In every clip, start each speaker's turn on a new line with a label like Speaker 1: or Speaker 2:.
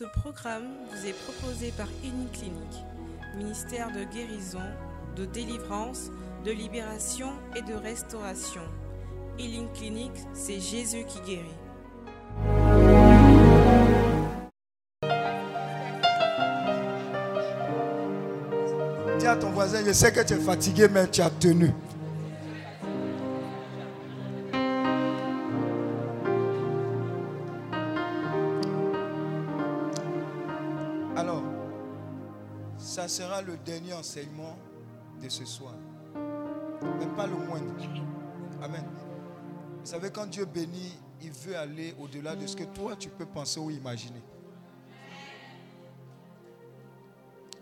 Speaker 1: Ce programme vous est proposé par Clinique, ministère de guérison, de délivrance, de libération et de restauration. Healing Clinic, c'est Jésus qui guérit.
Speaker 2: Dis à ton voisin, je sais que tu es fatigué, mais tu as tenu. Le dernier enseignement de ce soir. Mais pas le moindre. Amen. Vous savez, quand Dieu bénit, il veut aller au-delà de ce que toi tu peux penser ou imaginer.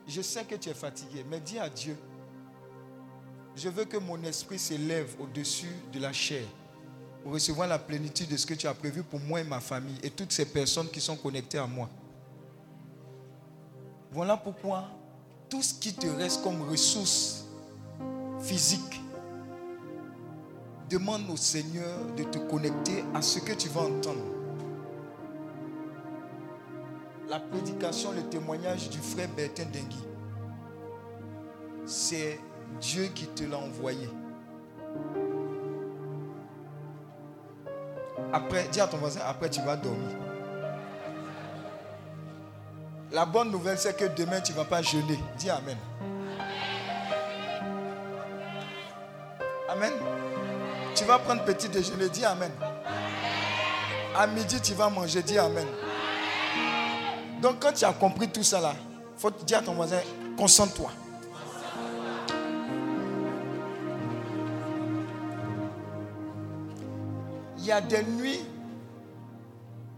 Speaker 2: Je sais que tu es fatigué, mais dis à Dieu, je veux que mon esprit s'élève au-dessus de la chair pour recevoir la plénitude de ce que tu as prévu pour moi et ma famille et toutes ces personnes qui sont connectées à moi. Voilà pourquoi tout ce qui te reste comme ressource physique, demande au Seigneur de te connecter à ce que tu vas entendre. La prédication, le témoignage du frère Bertin Dengui, c'est Dieu qui te l'a envoyé. Après, dis à ton voisin, après tu vas dormir. La bonne nouvelle, c'est que demain, tu ne vas pas jeûner. Dis Amen. Amen. Tu vas prendre petit déjeuner. Dis Amen. À midi, tu vas manger. Dis Amen. Donc, quand tu as compris tout ça là, il faut dire à ton voisin, concentre-toi. Il y a des nuits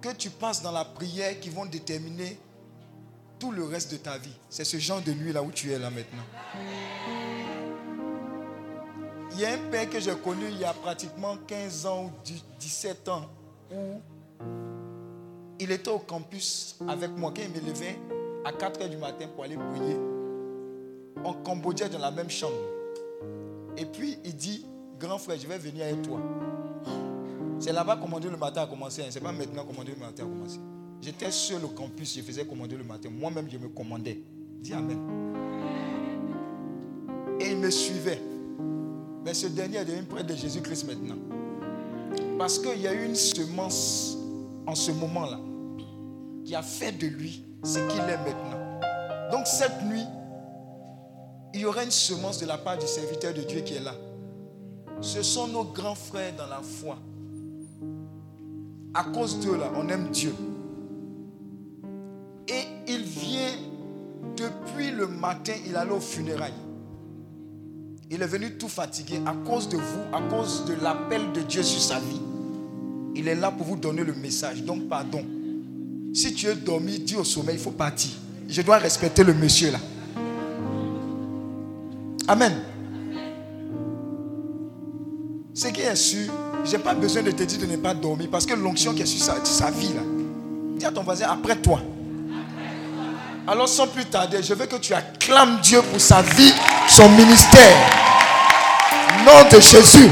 Speaker 2: que tu passes dans la prière qui vont déterminer tout le reste de ta vie. C'est ce genre de nuit là où tu es là maintenant. Il y a un père que j'ai connu il y a pratiquement 15 ans ou 17 ans où il était au campus avec moi quand il me levait à 4 h du matin pour aller prier. En Cambodge, dans la même chambre. Et puis il dit Grand frère, je vais venir avec toi. C'est là-bas commander le matin a commencé. Hein. C'est pas maintenant commander le matin a commencé. J'étais seul au campus, je faisais commander le matin. Moi-même, je me commandais. Dis Amen. Et il me suivait. Mais ce dernier est devenu près de Jésus-Christ maintenant. Parce qu'il y a eu une semence en ce moment-là qui a fait de lui ce qu'il est maintenant. Donc cette nuit, il y aura une semence de la part du serviteur de Dieu qui est là. Ce sont nos grands frères dans la foi. À cause d'eux, là, on aime Dieu. Il vient, depuis le matin, il allait au funérailles. Il est venu tout fatigué à cause de vous, à cause de l'appel de Dieu sur sa vie. Il est là pour vous donner le message. Donc, pardon. Si tu es dormi, dis au sommeil, il faut partir. Je dois respecter le monsieur là. Amen. Ce qui est sûr, je n'ai pas besoin de te dire de ne pas dormir parce que l'onction qui est sur sa, sa vie là. Dis à ton voisin, après toi. Alors sans plus tarder, je veux que tu acclames Dieu pour sa vie, son ministère. Nom de Jésus.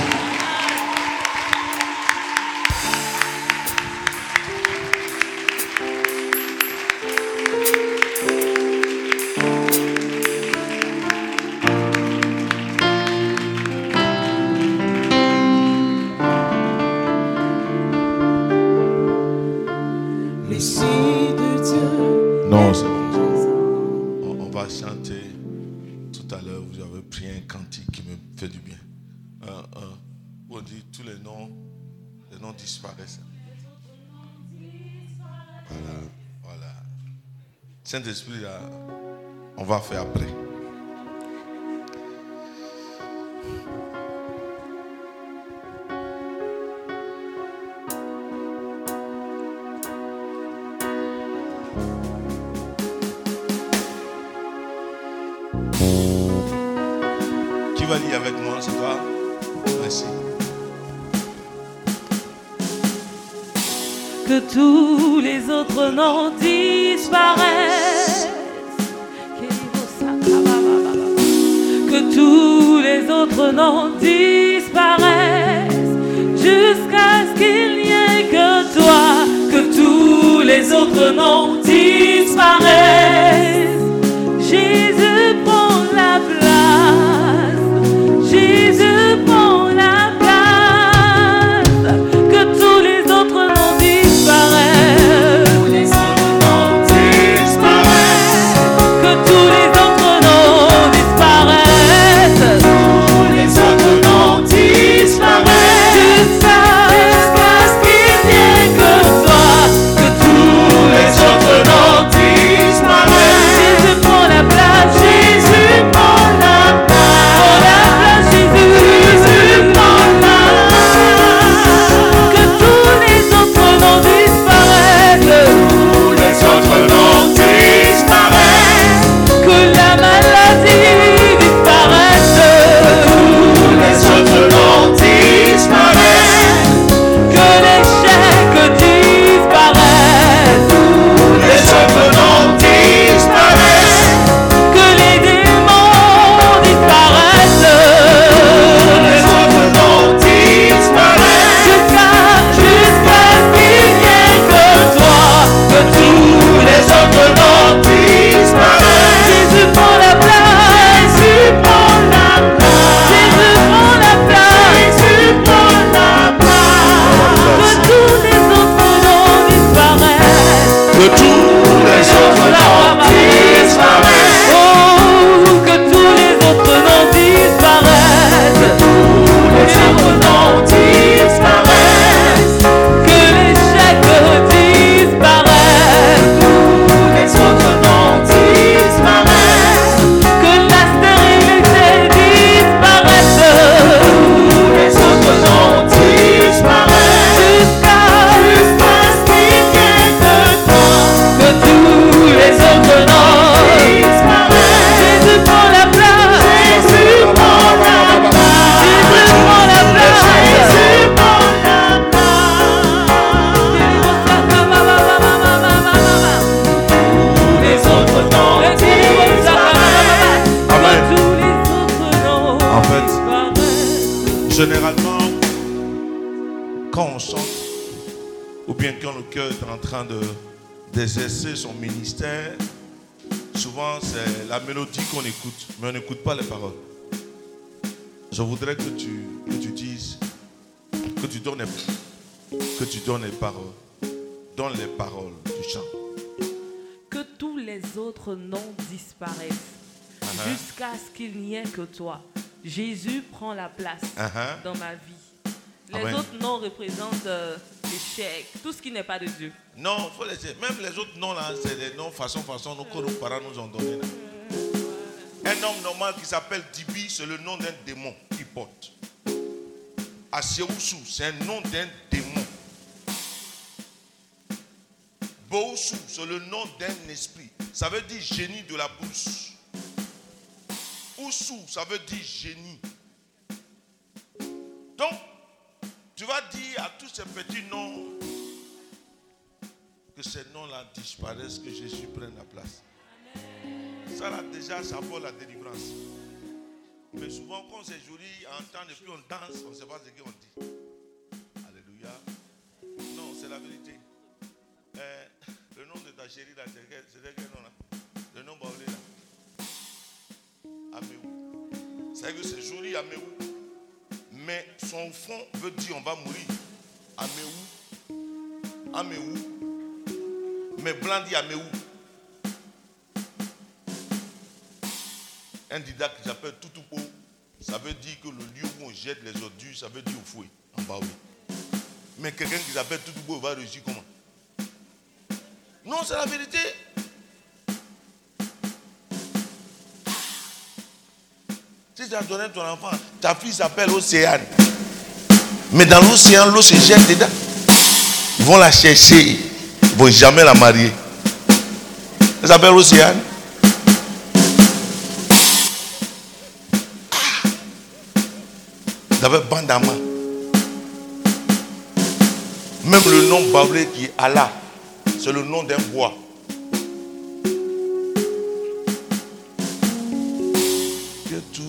Speaker 3: On va faire après. Qui va lire avec moi, c'est toi? Merci.
Speaker 4: Que tous les autres noms disparaissent. Les autres noms disparaissent jusqu'à ce qu'il n'y ait que toi, que tous les
Speaker 5: autres noms disparaissent. Jésus les
Speaker 3: paroles. Donne les paroles du chant.
Speaker 5: Que tous les autres noms disparaissent.
Speaker 3: Uh-huh.
Speaker 5: Jusqu'à ce qu'il n'y ait que toi. Jésus prend la place
Speaker 3: Uh-huh.
Speaker 5: dans ma vie. Les
Speaker 3: Amen.
Speaker 5: autres noms représentent euh, l'échec, tout ce qui n'est pas de Dieu.
Speaker 3: Non, faut les Même les autres noms là, c'est des noms façon façon nous, que nos parents nous ont donné. là. Un homme normal qui s'appelle Tibi, c'est le nom d'un démon qu'il porte. Aseoussou, c'est un nom d'un démon. Booussou, c'est le nom d'un esprit. Ça veut dire génie de la brousse. Oussou, ça veut dire génie. Donc, tu vas dire à tous ces petits noms que ces noms-là disparaissent, que Jésus prenne la place. Ça là déjà, ça vaut la délivrance. Mais souvent, quand c'est joli, on entend et puis on danse, on ne sait pas ce qu'on dit. Alléluia. Non, c'est la vérité. Chérie là, quel, là Le nom baoulé là. Améou. C'est que c'est joli, Améou. Mais son fond veut dire on va mourir. Améou. Améou. Mais blanc dit Améou. Un didacte qui s'appelle Toutoupo, ça veut dire que le lieu où on jette les ordures, ça veut dire au fouet, en bas. Mais quelqu'un qui s'appelle Toutoupo va réussir comment? Non, c'est la vérité. Si tu as donné ton enfant, ta fille s'appelle Océane. Mais dans l'océan, l'eau se jette dedans. Ils vont la chercher. Ils ne vont jamais la marier. Elle s'appelle Océane. D'abord, Bandama. Même le nom bablé qui est Allah, c'est le nom d'un bois. Que tous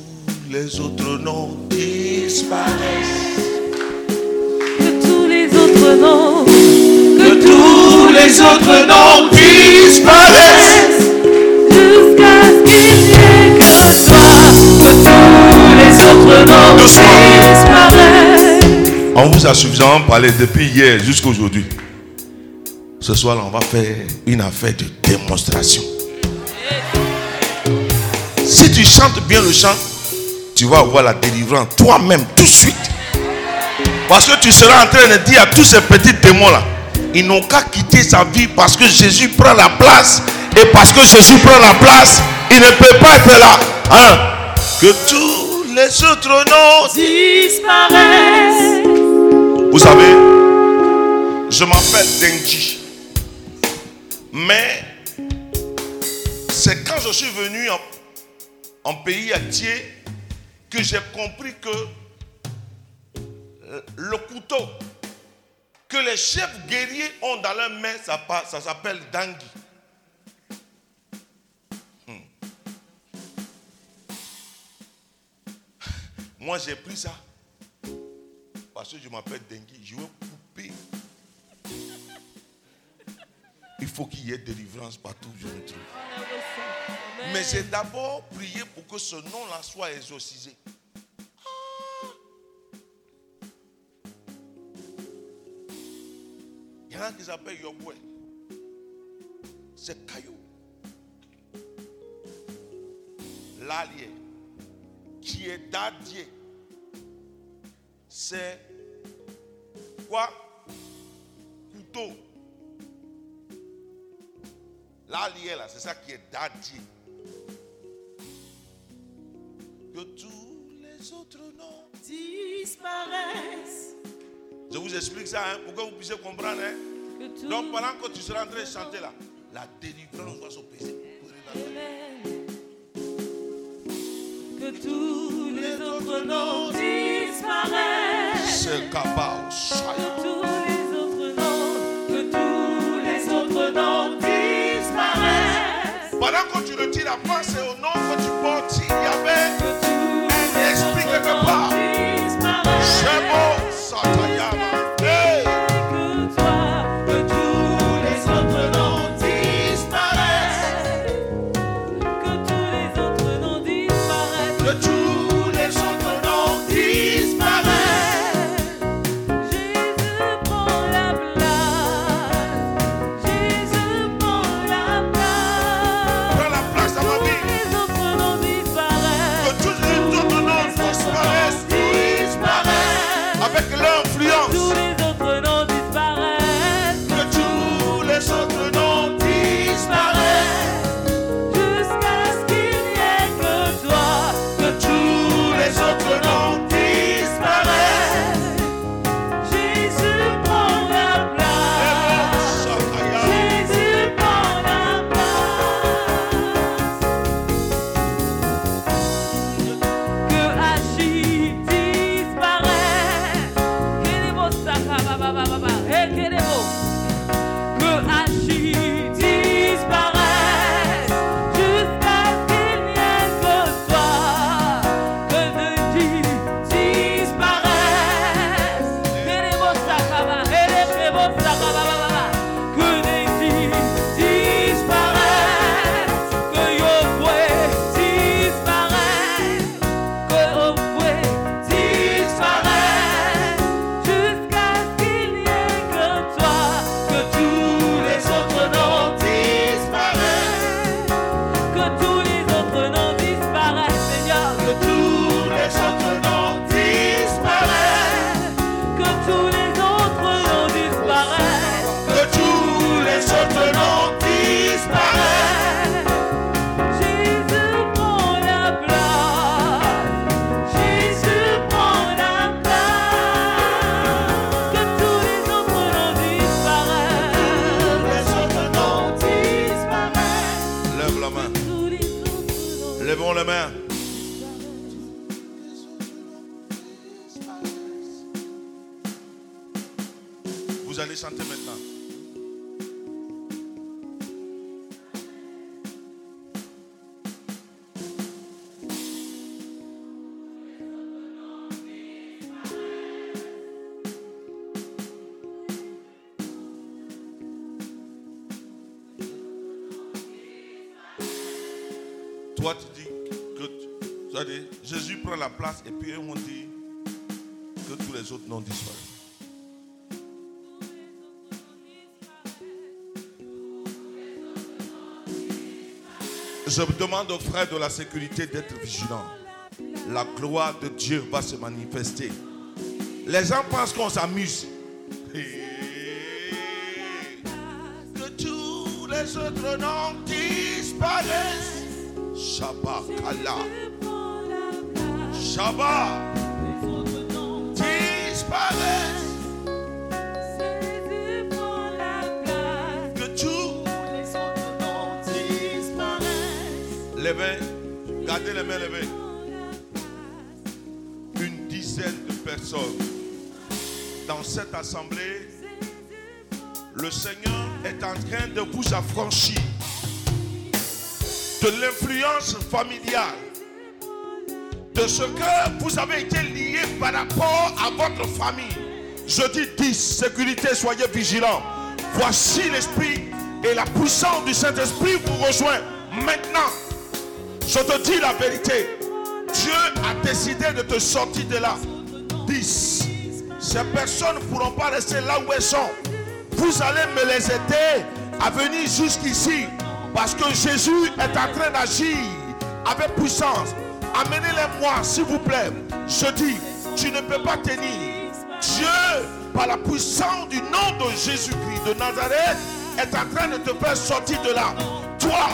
Speaker 3: les autres noms disparaissent.
Speaker 5: Que tous les autres noms,
Speaker 3: Que tous les autres noms disparaissent.
Speaker 4: Jusqu'à ce qu'il n'y ait que toi, que tous les autres noms disparaissent.
Speaker 3: On vous a suffisamment parlé depuis hier jusqu'à aujourd'hui. Ce soir, là, on va faire une affaire de démonstration. Si tu chantes bien le chant, tu vas avoir la délivrance toi-même tout de suite. Parce que tu seras en train de dire à tous ces petits démons-là, ils n'ont qu'à quitter sa vie parce que Jésus prend la place. Et parce que Jésus prend la place, il ne peut pas être là. Hein? Que tous les autres noms
Speaker 4: Disparaissent.
Speaker 3: vous savez, je m'appelle Denji. Mais c'est quand je suis venu en, pays entier que j'ai compris que euh, le couteau que les chefs guerriers ont dans leurs mains, ça, s'appelle Dangui. Hmm. Moi, j'ai pris ça parce que je m'appelle Dengui, je vais couper. Il faut qu'il y ait délivrance partout où je me trouve. Mais j'ai d'abord prié pour que ce nom-là soit exorcisé. Ah. Il y en a qui s'appellent Yoboué. C'est caillou. L'allié, qui est dadier c'est quoi? Couteau. L'allié là, c'est ça qui est dadier. Que tous les autres noms.
Speaker 4: Disparaissent.
Speaker 3: Je vous explique ça hein, pour que vous puissiez comprendre. hein. Donc pendant que tu seras en train de chanter là, la délivrance va s'opérer.
Speaker 4: que tous les autres noms disparaissent.
Speaker 3: C'est capable. Pendant que tu retires la c'est au nom que tu portes. Il y avait un esprit quelque part. C'est beau, Je demande aux frères de la sécurité d'être vigilants. La gloire de Dieu va se manifester. Les gens pensent qu'on s'amuse. Que tous les autres noms disparaissent. Shabbat Allah. Shabbat disparaissent. Gardez les mains levées. Une dizaine de personnes dans cette assemblée. Le Seigneur est en train de vous affranchir de l'influence familiale, de ce que vous avez été lié par rapport à votre famille. Je dis 10, sécurité, soyez vigilants. Voici l'Esprit et la puissance du Saint-Esprit vous rejoint maintenant. Je te dis la vérité. Dieu a décidé de te sortir de là. 10. Ces personnes ne pourront pas rester là où elles sont. Vous allez me les aider à venir jusqu'ici. Parce que Jésus est en train d'agir avec puissance. Amenez-les-moi, s'il vous plaît. Je dis, tu ne peux pas tenir. Dieu, par la puissance du nom de Jésus-Christ de Nazareth, est en train de te faire sortir de là. Toi,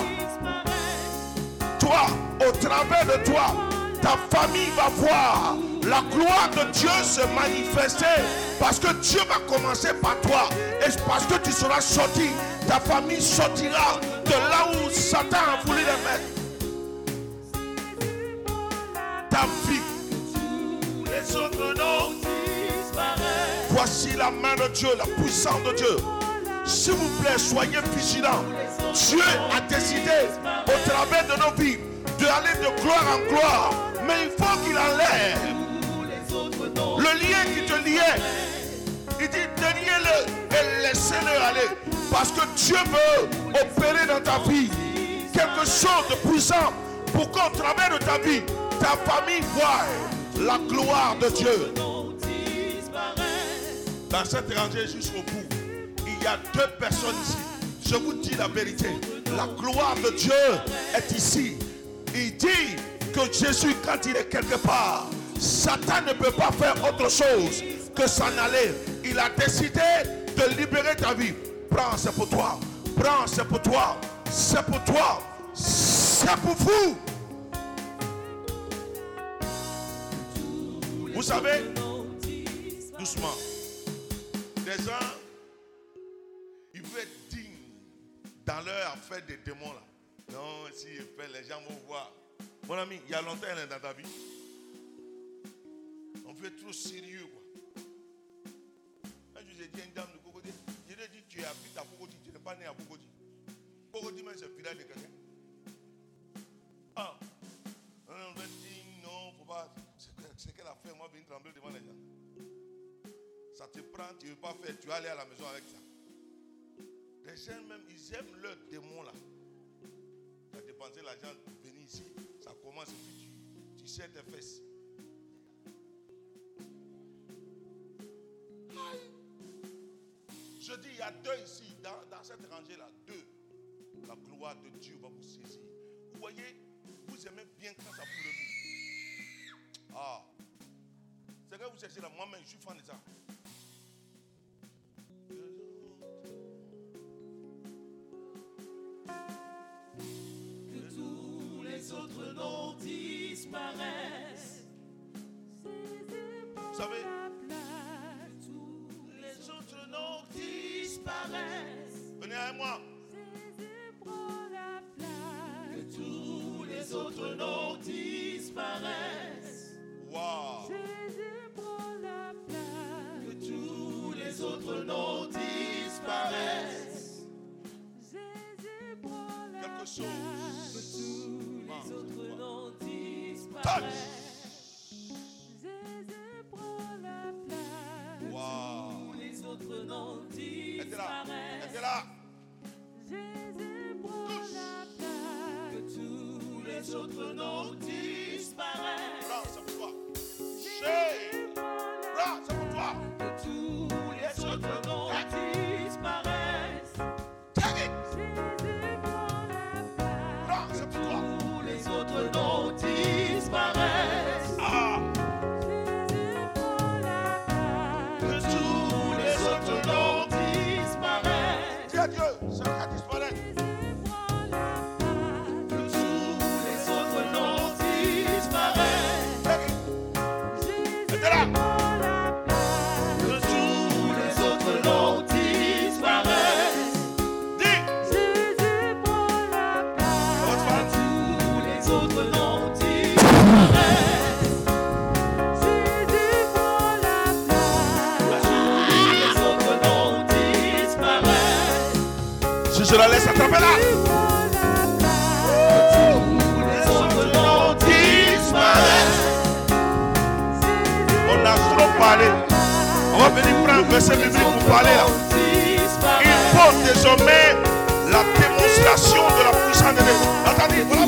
Speaker 3: toi, au travers de toi, ta famille va voir la gloire de Dieu se manifester. Parce que Dieu va commencer par toi. Et parce que tu seras sorti, ta famille sortira de là où Satan a voulu les mettre. Ta vie, les autres noms. Voici la main de Dieu, la puissance de Dieu. S'il vous plaît, soyez vigilants. Dieu a décidé au travers de nos vies d'aller de gloire en gloire. Mais il faut qu'il enlève le lien qui te liait. Il dit déliez-le et laissez-le aller. Parce que Dieu veut opérer dans ta vie quelque chose de puissant pour qu'au travers de ta vie, ta famille voie la gloire de Dieu. Dans cette rangée jusqu'au bout, y a deux personnes ici. Je vous dis la vérité. La gloire de Dieu est ici. Il dit que Jésus, quand il est quelque part, Satan ne peut pas faire autre chose que s'en aller. Il a décidé de libérer ta vie. Prends, c'est pour toi. Prends, c'est pour toi. C'est pour toi. C'est pour vous. Vous savez, doucement, gens, dans leur affaire des démons là. Non, si il fait, les gens vont voir. Mon ami, il y a longtemps elle est dans ta vie. On fait trop sérieux quoi. Quand je dit à une dame de Cocody, je lui ai dit tu habites à Cocody, tu n'es pas né à Cocody. Cocody même c'est le village de quelqu'un. Ah, on va dire non, faut pas. C'est qu'elle a fait, moi venir trembler devant les gens. Ça te prend, tu ne veux pas faire, tu vas aller à la maison avec ça. Les gens même, ils aiment leur démon là. Tu as dépensé l'argent pour venir ici. Ça commence et puis tu, tu tes fesses. Je dis, il y a deux ici, dans, cette rangée-là, deux. La gloire de Dieu va vous saisir. Vous voyez, vous aimez bien quand ça vous remue. Ah. C'est que vous cherchez là, moi-même, je suis fan de ça.
Speaker 4: Les autres noms disparaissent.
Speaker 3: Vous savez,
Speaker 4: Les autres noms disparaissent.
Speaker 3: venez avec moi.
Speaker 4: Que tous les autres noms disparaissent.
Speaker 3: Waouh.
Speaker 4: Que tous les autres noms disparaissent.
Speaker 3: Quelque chose. Satan. Jésus prend
Speaker 4: la
Speaker 3: place.
Speaker 4: Wow. Où les autres noms disparaissent.
Speaker 3: Était là. Jésus prend la place.
Speaker 4: Que tous les autres noms disparaissent.
Speaker 3: On a trop parlé. On va venir prendre un verset biblique pour parler. Il faut désormais la démonstration de la puissance de Dieu.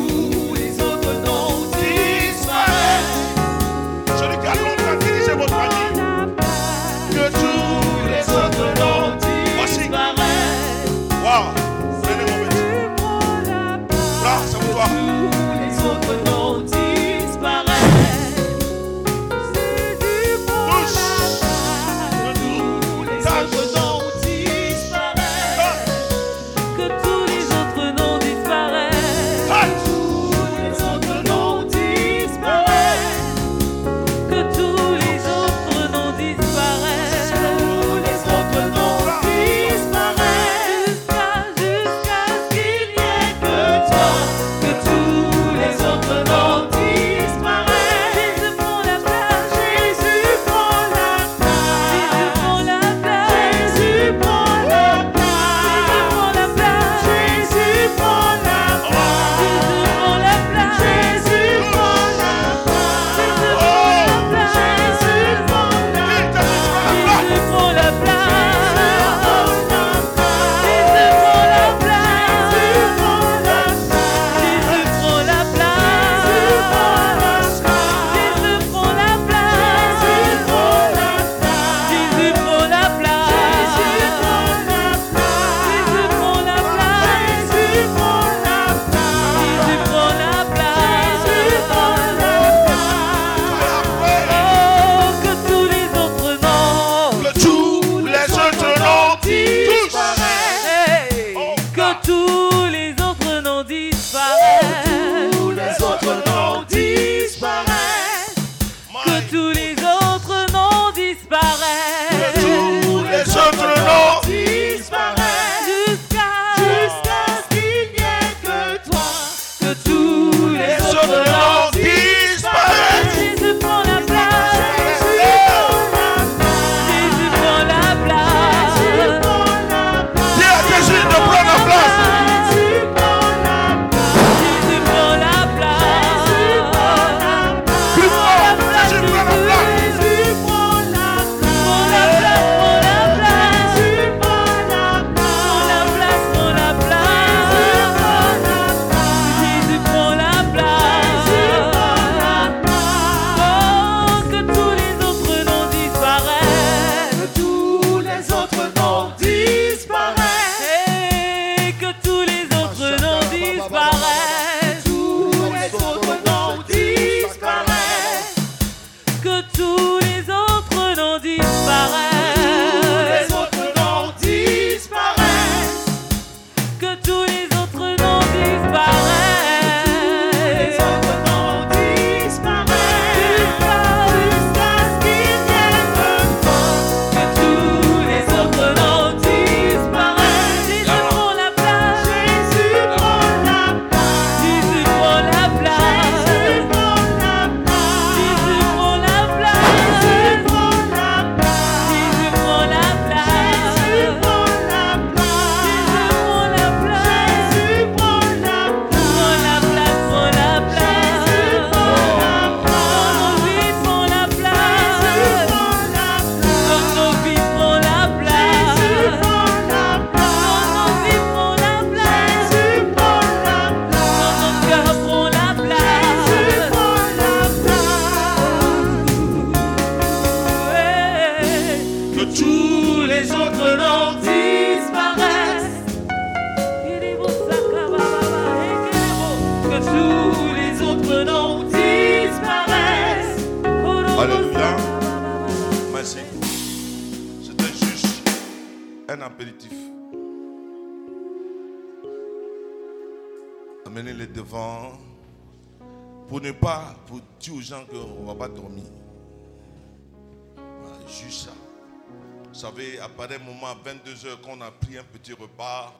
Speaker 3: 22h, quand on a pris un petit repas,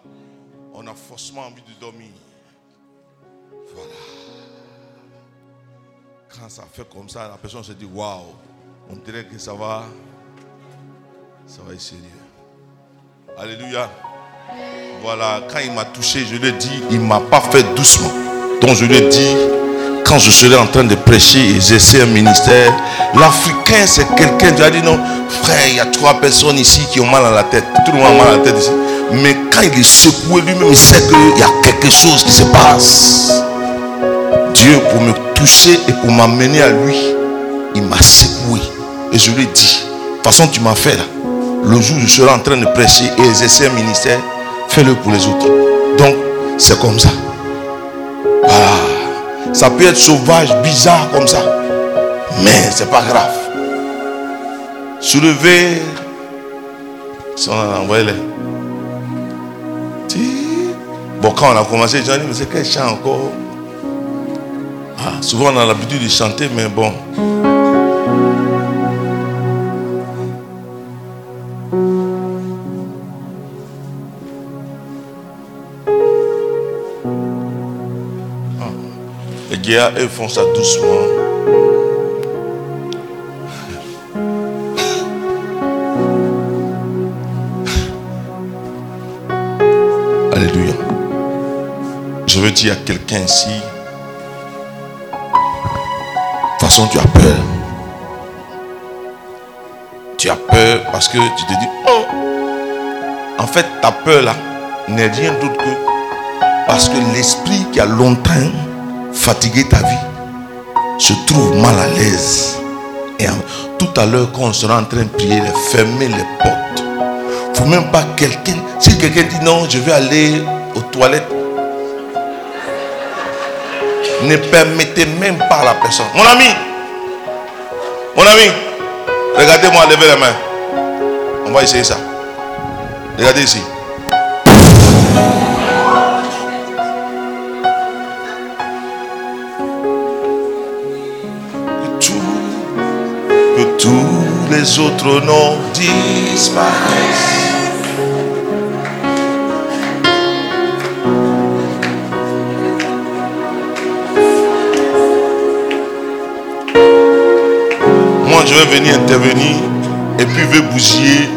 Speaker 3: on a forcément envie de dormir. Voilà. Quand ça fait comme ça, la personne se dit, waouh, on dirait que ça va, ça va être sérieux. Alléluia. Voilà, quand il m'a touché, je lui ai dit, il ne m'a pas fait doucement. Donc je lui ai dit, quand je serai en train de prêcher et exercer un ministère, l'Africain c'est quelqu'un, tu as dit non, frère, il y a trois personnes ici qui ont mal à la tête. Tout le monde a mal à la tête ici. Mais quand il est secoué lui-même, il sait qu'il y a quelque chose qui se passe. Dieu, pour me toucher et pour m'amener à lui, il m'a secoué. Et je lui ai dit, de toute façon, tu m'as fait là. Le jour où je serai en train de prêcher et exercer un ministère, fais-le pour les autres. Donc, c'est comme ça. Ça peut être sauvage, bizarre comme ça. Mais c'est pas grave. Soulever. Si on a envoyé les. Bon, quand on a commencé, j'ai dit, mais c'est quel chant encore? Ah, Souvent on a l'habitude de chanter, mais bon. Gars, eux font ça doucement. Alléluia. Je veux dire à quelqu'un ici, de toute façon tu as peur. Tu as peur parce que tu te dis, oh, en fait ta peur là n'est rien d'autre que parce que l'esprit qui a longtemps fatigué ta vie se trouve mal à l'aise. Et tout à l'heure, quand on sera en train de prier, fermer les portes. Il faut même pas quelqu'un. Si quelqu'un dit non, je vais aller aux toilettes, ne permettez même pas à la personne. Mon ami, mon ami, regardez-moi, levez la main. On va essayer ça. Regardez ici. Les autres noms disparaissent. Moi, je vais venir intervenir et puis je vais bousiller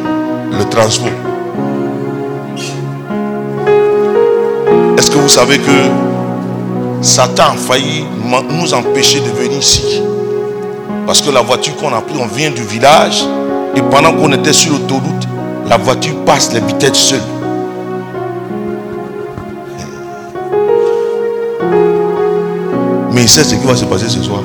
Speaker 3: le transport. Est-ce que vous savez que Satan a failli nous empêcher de venir ici? Parce que la voiture qu'on a prise, on vient du village et pendant qu'on était sur l'autoroute, la voiture passe les vitesses seule. Mais il sait ce qui va se passer ce soir.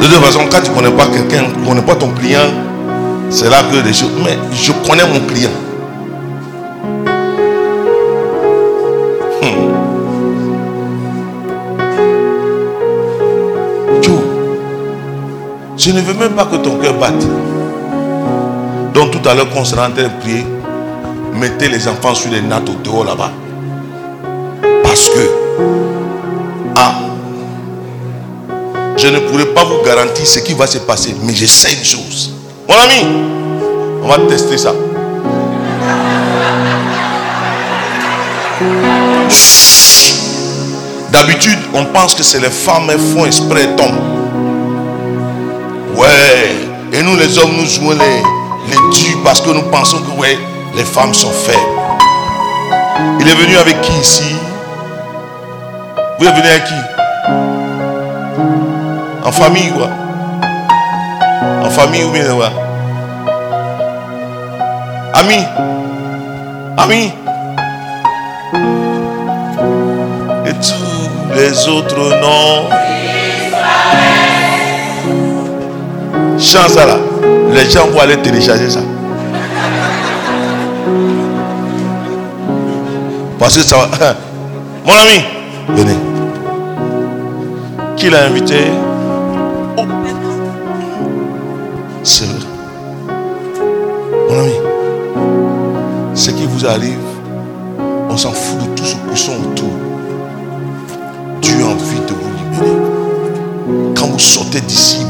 Speaker 3: De toute façon, quand tu ne connais pas quelqu'un, tu ne connais pas ton client, c'est là que les choses. Mais je connais mon client. Je ne veux même pas que ton cœur batte. Donc tout à l'heure, quand on sera en train de prier, mettez les enfants sur les nattes au dehors là-bas. Parce que, ah, je ne pourrai pas vous garantir ce qui va se passer, mais je sais une chose. Mon ami, on va tester ça. D'habitude, on pense que c'est les femmes elles font exprès elles tombent. Ouais. Et nous les hommes, nous jouons les, les parce que nous pensons que ouais, les femmes sont faibles. Il est venu avec qui ici? Vous êtes venu avec qui? En famille quoi. En famille ou bien quoi Ami. Ami. Et tous les autres noms Ça là. Les gens vont aller télécharger ça. Parce que ça va. Mon ami, venez. Qui l'a invité? Oh. C'est vrai. Mon ami, ce qui vous arrive, on s'en fout de tous ceux qui sont autour. Dieu envie de vous libérer. Quand vous sortez d'ici,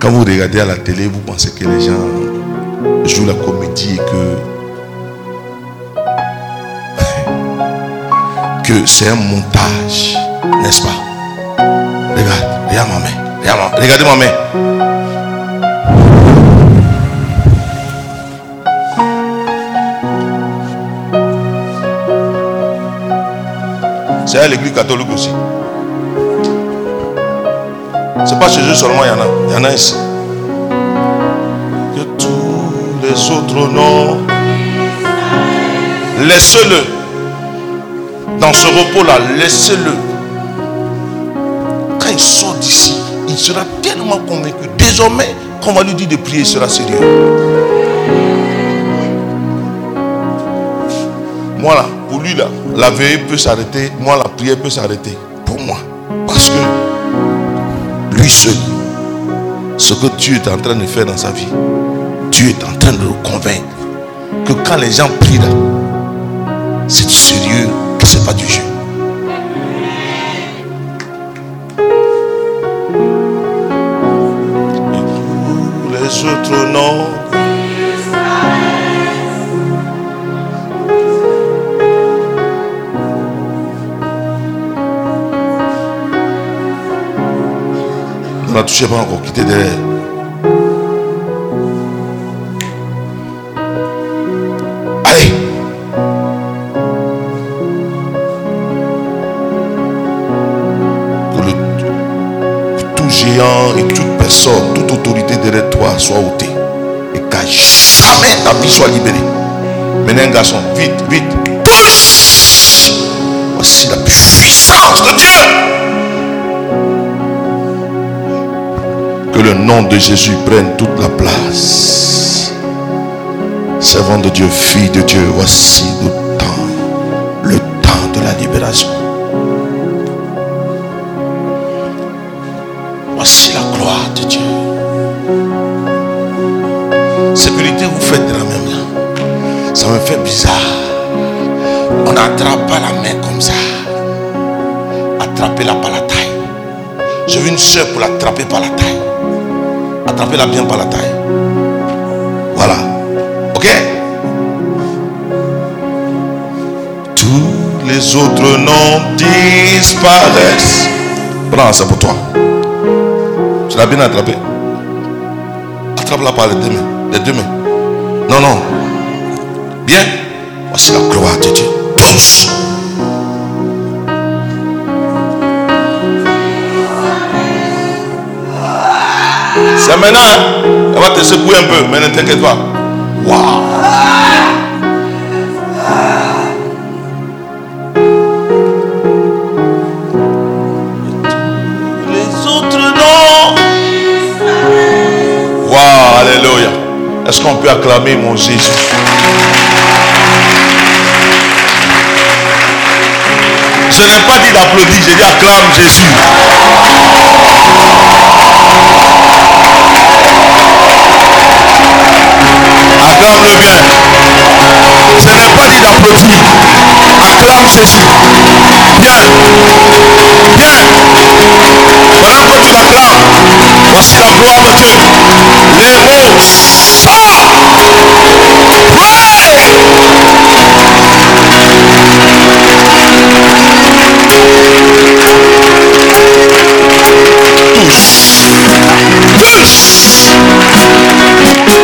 Speaker 3: Quand vous regardez à la télé, vous pensez que les gens jouent la comédie et que, que c'est un montage, n'est-ce pas? Regarde, regarde ma main. Regarde regardez ma main. C'est à l'église catholique aussi. C'est pas chez eux seulement, il y en a. Il y en a ici. Que tous les autres noms, laissez-le. Dans ce repos-là, laissez-le. Quand il sort d'ici, il sera tellement convaincu. Désormais, quand on va lui dire de prier, il sera sérieux. La veille peut s'arrêter, moi la prière peut s'arrêter. Pour moi. Parce que lui seul, ce que Dieu est en train de faire dans sa vie, Dieu est en train de le convaincre que quand les gens prient là, c'est du sérieux, que ce n'est pas du jeu. Touché pas encore, quittez derrière. Allez. Que, le- tout géant et toute personne, toute autorité derrière toi soit ôtée. Et qu'à jamais ta vie soit libérée. Maintenant, garçon, vite, vite. Voici la puissance de Dieu. Nom de Jésus prenne toute la place. Servant de Dieu, fille de Dieu, voici le temps, le temps de la libération. Voici la gloire de Dieu. Sécurité, vous faites de la même là. Ça me fait bizarre. On n'attrape pas la main comme ça. Attrapez-la par la taille. J'ai vu une soeur pour l'attraper par la taille. Attrapez-la bien par la taille. Voilà. Ok? Tous les autres noms disparaissent. Prends, c'est pour toi. Tu l'as bien attrapé. Attrape-la par les deux mains. Les deux mains. Non, non. Bien. Voici la gloire de Dieu. C'est maintenant. Elle va te secouer un peu, mais ne t'inquiète pas. Waouh. Les autres noms. Waouh, alléluia. Est-ce qu'on peut acclamer mon Jésus? Je n'ai pas dit d'applaudir, j'ai dit acclame Jésus. Acclame-le bien. Je n'ai pas dit d'applaudir. Acclame Jésus. Bien. Bien. Pendant que tu l'acclames, voici la gloire de Dieu. Les mots.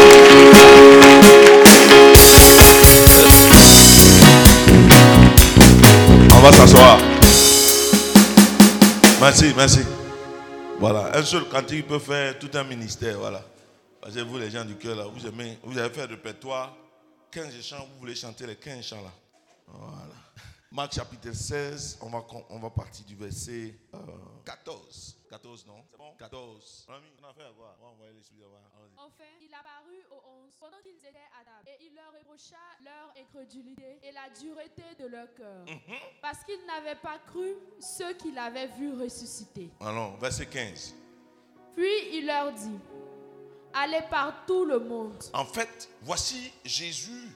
Speaker 3: On Merci, merci. Voilà, un seul cantique peut faire tout un ministère. Voilà. Parce que vous, les gens du cœur, là, vous aimez, vous avez fait un répertoire, 15 chants, vous voulez chanter les 15 chants là. Voilà. Marc chapitre 16, on va, con- on va partir du verset euh, 14. 14, non? C'est bon? 14. Ami, on a fait à quoi On va envoyer. Allons-y.
Speaker 6: Enfin, il apparut aux onze pendant qu'ils étaient leur incrédulité et la dureté de leur cœur, parce qu'ils n'avaient pas cru ceux qu'il avait vus ressusciter.
Speaker 3: Allons, verset 15.
Speaker 6: Puis il leur dit, allez par tout le monde.
Speaker 3: En fait, voici Jésus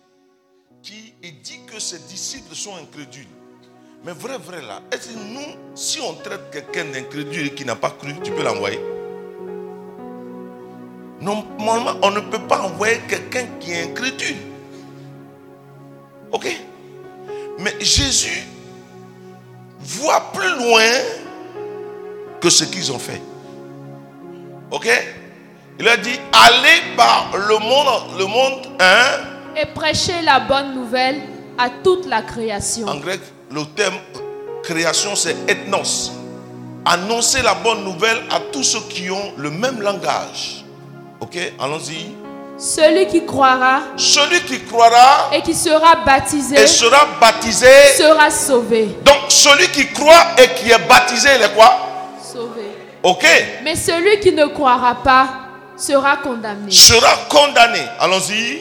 Speaker 3: qui dit que ses disciples sont incrédules. Mais vrai, vrai là, est-ce que nous, si on traite quelqu'un d'incrédule et qui n'a pas cru, tu peux l'envoyer? Normalement, on ne peut pas envoyer quelqu'un qui est incrédule. Ok Mais Jésus voit plus loin que ce qu'ils ont fait. Ok? Il a dit, allez par le monde, le monde, hein?
Speaker 6: Et prêchez la bonne nouvelle à toute la création.
Speaker 3: En grec, le terme création, c'est ethnos. Annoncer la bonne nouvelle à tous ceux qui ont le même langage. Ok, allons-y.
Speaker 6: Celui qui croira
Speaker 3: Celui qui croira
Speaker 6: et qui sera baptisé
Speaker 3: et sera baptisé.
Speaker 6: sera sauvé.
Speaker 3: Donc, celui qui croit et qui est baptisé, il est quoi?
Speaker 6: Sauvé.
Speaker 3: Ok,
Speaker 6: Mais celui qui ne croira pas sera condamné.
Speaker 3: sera condamné. Allons-y.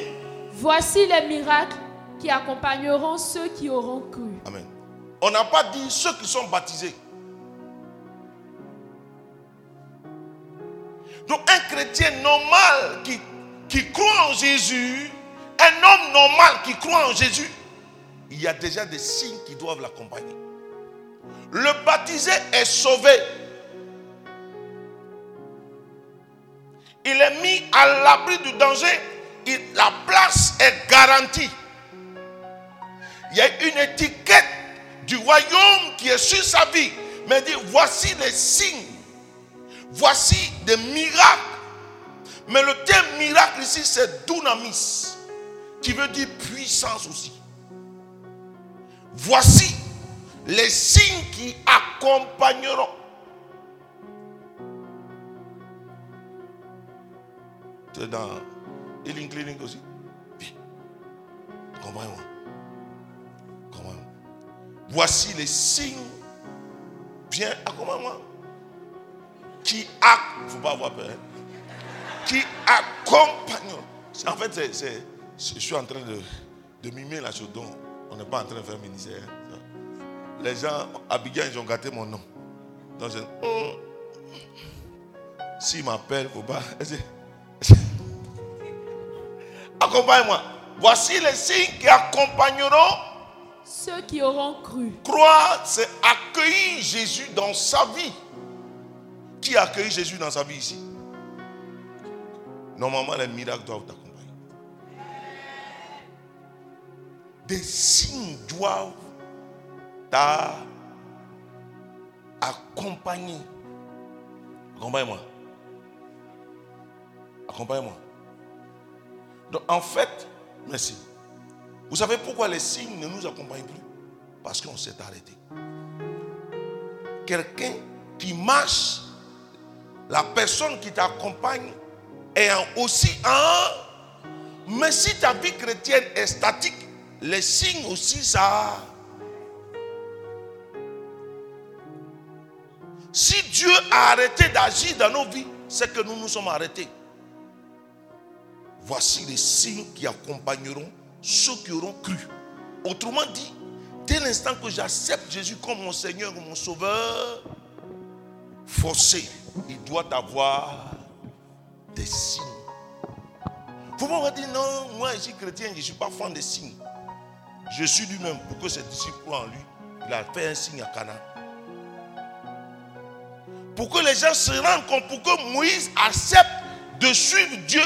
Speaker 6: Voici les miracles qui accompagneront ceux qui auront cru.
Speaker 3: Amen. On n'a pas dit ceux qui sont baptisés. Donc un chrétien normal qui, qui croit en Jésus, un homme normal qui croit en Jésus, il y a déjà des signes qui doivent l'accompagner. Le baptisé est sauvé. Il est mis à l'abri du danger. La place est garantie. Il y a une étiquette du royaume qui est sur sa vie. Mais il dit, voici les signes. Voici des miracles. Mais le terme miracle ici, c'est dunamis, qui veut dire puissance aussi. Voici les signes qui accompagneront. C'est dans Healing Clinic aussi? Viens. Comprends-moi. Comment Voici les signes. Viens, accompagne-moi. Qui a, faut pas avoir peur. hein. Qui accompagne. En fait, je suis en train de, de mimer la chose dont on n'est pas en train de faire ministère. hein. Les gens, Abidjan, ils ont gâté mon nom. Donc, c'est, hum. s'ils m'appellent, faut pas. Accompagne-moi. Voici les signes qui accompagneront
Speaker 6: Ceux qui auront cru.
Speaker 3: Croire, c'est accueillir Jésus dans sa vie. Qui a accueilli Jésus dans sa vie ici? Normalement, les miracles doivent t'accompagner. Des signes doivent t'accompagner. Accompagne-moi. Accompagne-moi. Donc, en fait, merci. Vous savez pourquoi les signes ne nous accompagnent plus? Parce qu'on s'est arrêté. Quelqu'un qui marche, la personne qui t'accompagne en- aussi un. Mais si ta vie chrétienne est statique, les signes aussi, ça. Si Dieu a arrêté d'agir dans nos vies, c'est que nous nous sommes arrêtés. Voici les signes qui accompagneront ceux qui auront cru. Autrement dit, dès l'instant que j'accepte Jésus comme mon Seigneur ou mon Sauveur, forcé, il doit avoir signes. Vous m'aurez dit non, moi je suis chrétien, je ne suis pas fan des signes. Je suis lui-même pour que ses disciples croient en lui. Il a fait un signe à Cana. Pour que les gens se rendent compte, pour que Moïse accepte de suivre Dieu,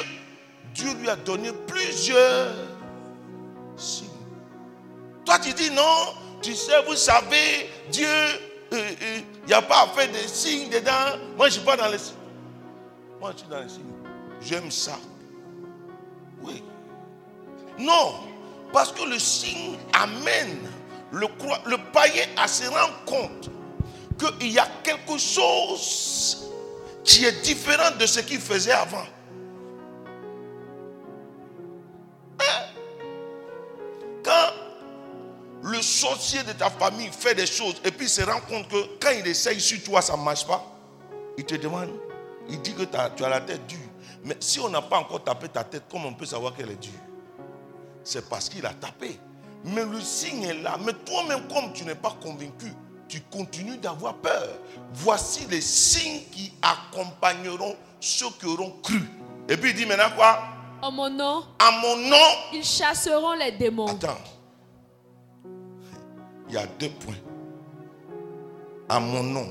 Speaker 3: Dieu lui a donné plusieurs signes. Toi, tu dis non, tu sais, vous savez, Dieu, euh, euh, il n'y a pas à faire des signes dedans. Moi, je ne suis pas dans les signes. Moi, je suis dans les signes. J'aime ça. Oui. Non, parce que le signe amène le, païen à se rendre compte qu'il y a quelque chose qui est différent de ce qu'il faisait avant. Hein? Quand le sorcier de ta famille fait des choses et puis se rend compte que quand il essaye sur toi, ça ne marche pas, il te demande, il dit que tu as la tête dure. Mais si on n'a pas encore tapé ta tête, comment on peut savoir qu'elle est dure C'est parce qu'il a tapé. Mais le signe est là. Mais toi-même, comme tu n'es pas convaincu, tu continues d'avoir peur. Voici les signes qui accompagneront ceux qui auront cru. Et puis il dit maintenant quoi?
Speaker 6: En mon nom,
Speaker 3: À mon nom,
Speaker 6: ils chasseront les démons.
Speaker 3: Attends. Il y a deux points. À mon nom,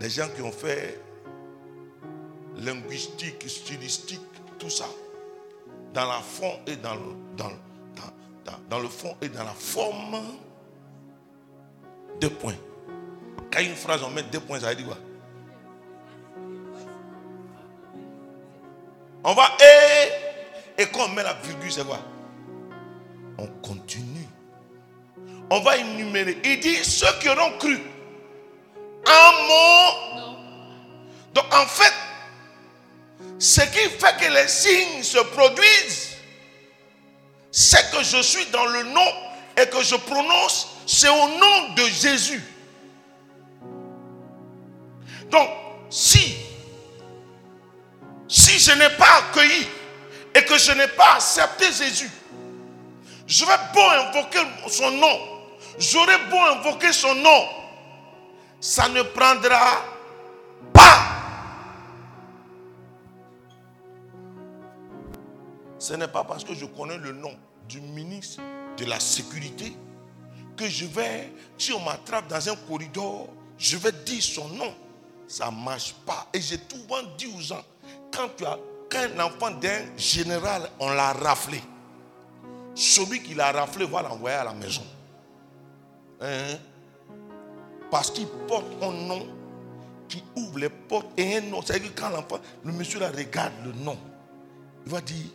Speaker 3: Les gens qui ont fait linguistique, stylistique, tout ça, dans la fond et dans le, dans, dans- dans- le fond et dans la forme, deux points. Quand une phrase, on met deux points, ça veut dire quoi? On va et, et quand on met la virgule, c'est quoi? On continue. On va énumérer. Il dit ceux qui auront cru en mon. Donc en fait, ce qui fait que les signes se produisent, c'est que je suis dans le nom et que je prononce, c'est au nom de Jésus. Donc, si si je n'ai pas accueilli et que je n'ai pas accepté Jésus, je vais beau invoquer son nom, j'aurai beau invoquer son nom, ça ne prendra pas. Ce n'est pas parce que je connais le nom du ministre de la sécurité que je vais, si on m'attrape dans un corridor, je vais dire son nom. Ça ne marche pas. Et j'ai souvent dit aux gens, quand tu as qu'un enfant d'un général, on l'a raflé. Celui qui l'a raflé va l'envoyer à la maison. Hein? Parce qu'il porte un nom qui ouvre les portes et un nom. C'est-à-dire que quand l'enfant, le monsieur là regarde le nom, il va dire,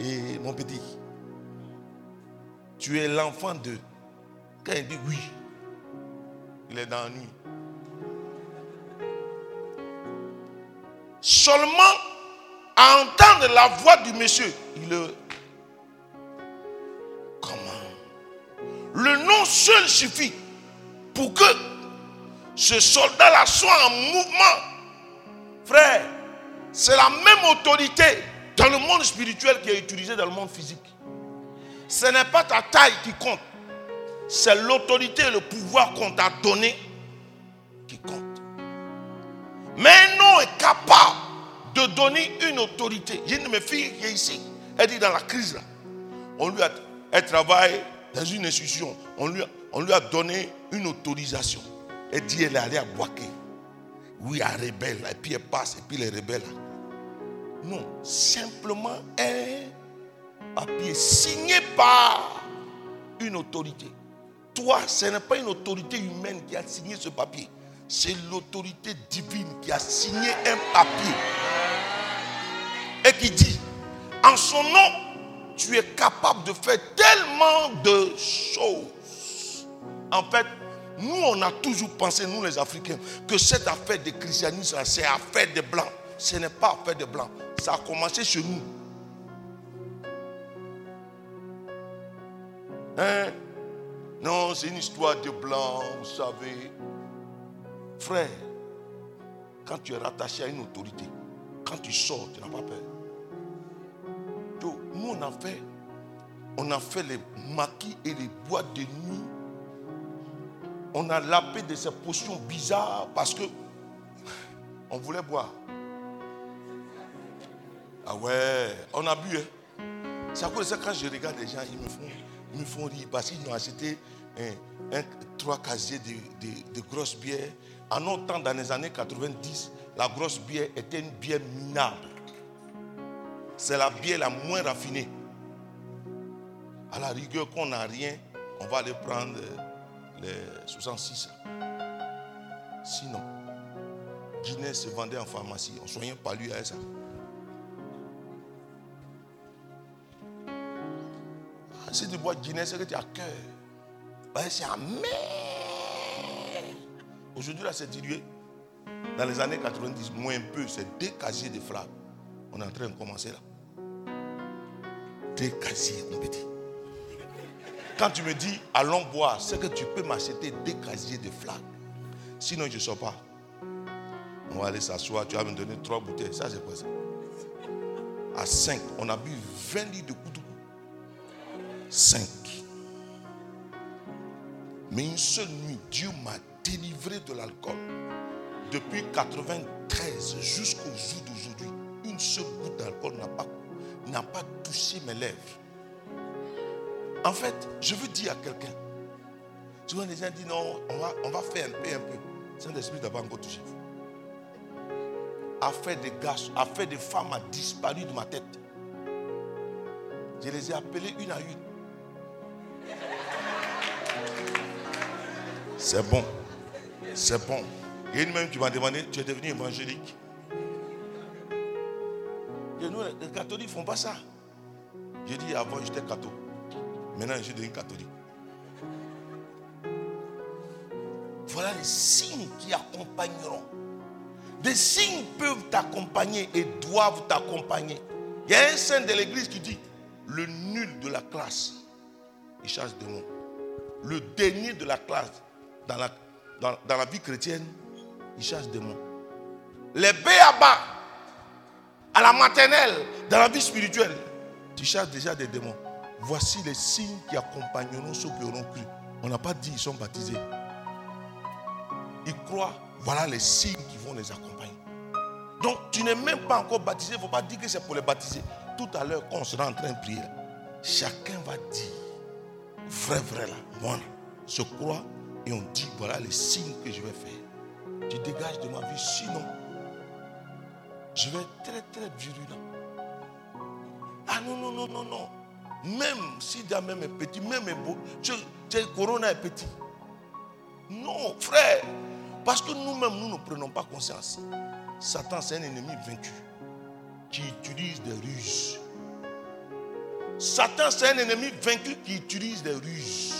Speaker 3: et mon petit, tu es l'enfant de. Quand il dit oui, il est dans la nuit. Seulement à entendre la voix du monsieur, il le. Comment Le nom seul suffit pour que ce soldat-là soit en mouvement. Frère, c'est la même autorité dans le monde spirituel qui est utilisée dans le monde physique. Ce n'est pas ta taille qui compte. C'est l'autorité et le pouvoir qu'on t'a donné qui compte. Mais un nom est capable de donner une autorité. J'ai une de mes filles qui est ici. Elle dit dans la crise, on lui a, elle travaille dans une institution. On lui, a, on lui a donné une autorisation. Elle dit elle est allée à Boaké. Oui, à rebelle. Et puis elle passe. Et puis les rebelles. Non, simplement un papier signé par une autorité. Toi, ce n'est pas une autorité humaine qui a signé ce papier. C'est l'autorité divine qui a signé un papier. Et qui dit, en son nom, tu es capable de faire tellement de choses. En fait, nous, on a toujours pensé, nous les Africains, que cette affaire de christianisme, c'est affaire de blancs. Ce n'est pas affaire de blancs. Ça a commencé chez nous. Hein? Non, c'est une histoire de blancs, vous savez. Frère, quand tu es rattaché à une autorité, quand tu sors, tu n'as pas peur. Donc, nous, on a fait, on a fait les maquis et les boîtes de nuit. On a lapé de ces potions bizarres parce que on voulait boire. Ah ouais, on a bu. Hein? C'est à cause de ça quand je regarde les gens, ils me font, ils me font rire parce qu'ils ont acheté un, un- trois casiers de, de- de grosses bières. En temps, dans les années 90, la grosse bière était une bière minable. C'est la bière la moins raffinée. À la rigueur, qu'on n'a rien, on va aller prendre euh, les 66. Sinon, Guinness se vendait en pharmacie. On soignait pas lui à ça. Ah, Si tu bois Guinness, c'est que tu as cœur. Ouais, c'est amer. Aujourd'hui, là, c'est dilué. Dans les années 90, moins un peu, c'est deux casiers de flamme. On est en train de commencer là. Des casiers, on. Quand tu me dis allons boire, c'est que tu peux m'acheter des casiers de flaques. Sinon, je ne sors pas. On va aller s'asseoir, tu vas me donner trois bouteilles. Ça, c'est quoi ça? À 5, on a bu 20 litres de couteau. 5. Mais une seule nuit, Dieu m'a délivré de l'alcool. Depuis 93 jusqu'au jour d'aujourd'hui, une seule goutte d'alcool n'a pas, n'a pas touché mes lèvres. En fait, je veux dire à quelqu'un. Souvent les gens disent non, on va, on va faire un peu, un peu. Saint-Esprit n'a pas encore touché. Affaire des gars, affaire des femmes a disparu de ma tête. Je les ai appelés une à une. C'est bon. C'est bon. Il y a une même qui m'a demandé, tu es devenu évangélique? Nous, les catholiques ne font pas ça. J'ai dit avant j'étais catholique. Maintenant je devenu catholique. Voilà les signes qui accompagneront. Des signes peuvent t'accompagner et doivent t'accompagner. Il y a un saint de l'église qui dit, le nul de la classe, il chasse démons. Le dernier de la classe, dans la, dans, dans la vie chrétienne, il chasse démons. Les béabas, à la maternelle, dans la vie spirituelle, tu chasses déjà des démons. Voici les signes qui accompagneront ceux qui auront cru. On n'a pas dit ils sont baptisés. Ils croient, voilà les signes qui vont les accompagner. Donc tu n'es même pas encore baptisé, il ne faut pas dire que c'est pour les baptiser. Tout à l'heure, quand on sera en train de prier, chacun va dire, vrai, vrai là, moi, je crois et on dit, voilà les signes que je vais faire. Tu dégages de ma vie, sinon, je vais être très, très virulent. Ah non, non, non, non, non. Même si même est petit, même est beau, tu, Corona est petit. Non, frère. Parce que nous-mêmes, nous ne prenons pas conscience. Satan, c'est un ennemi vaincu qui utilise des ruses. Satan, c'est un ennemi vaincu qui utilise des ruses.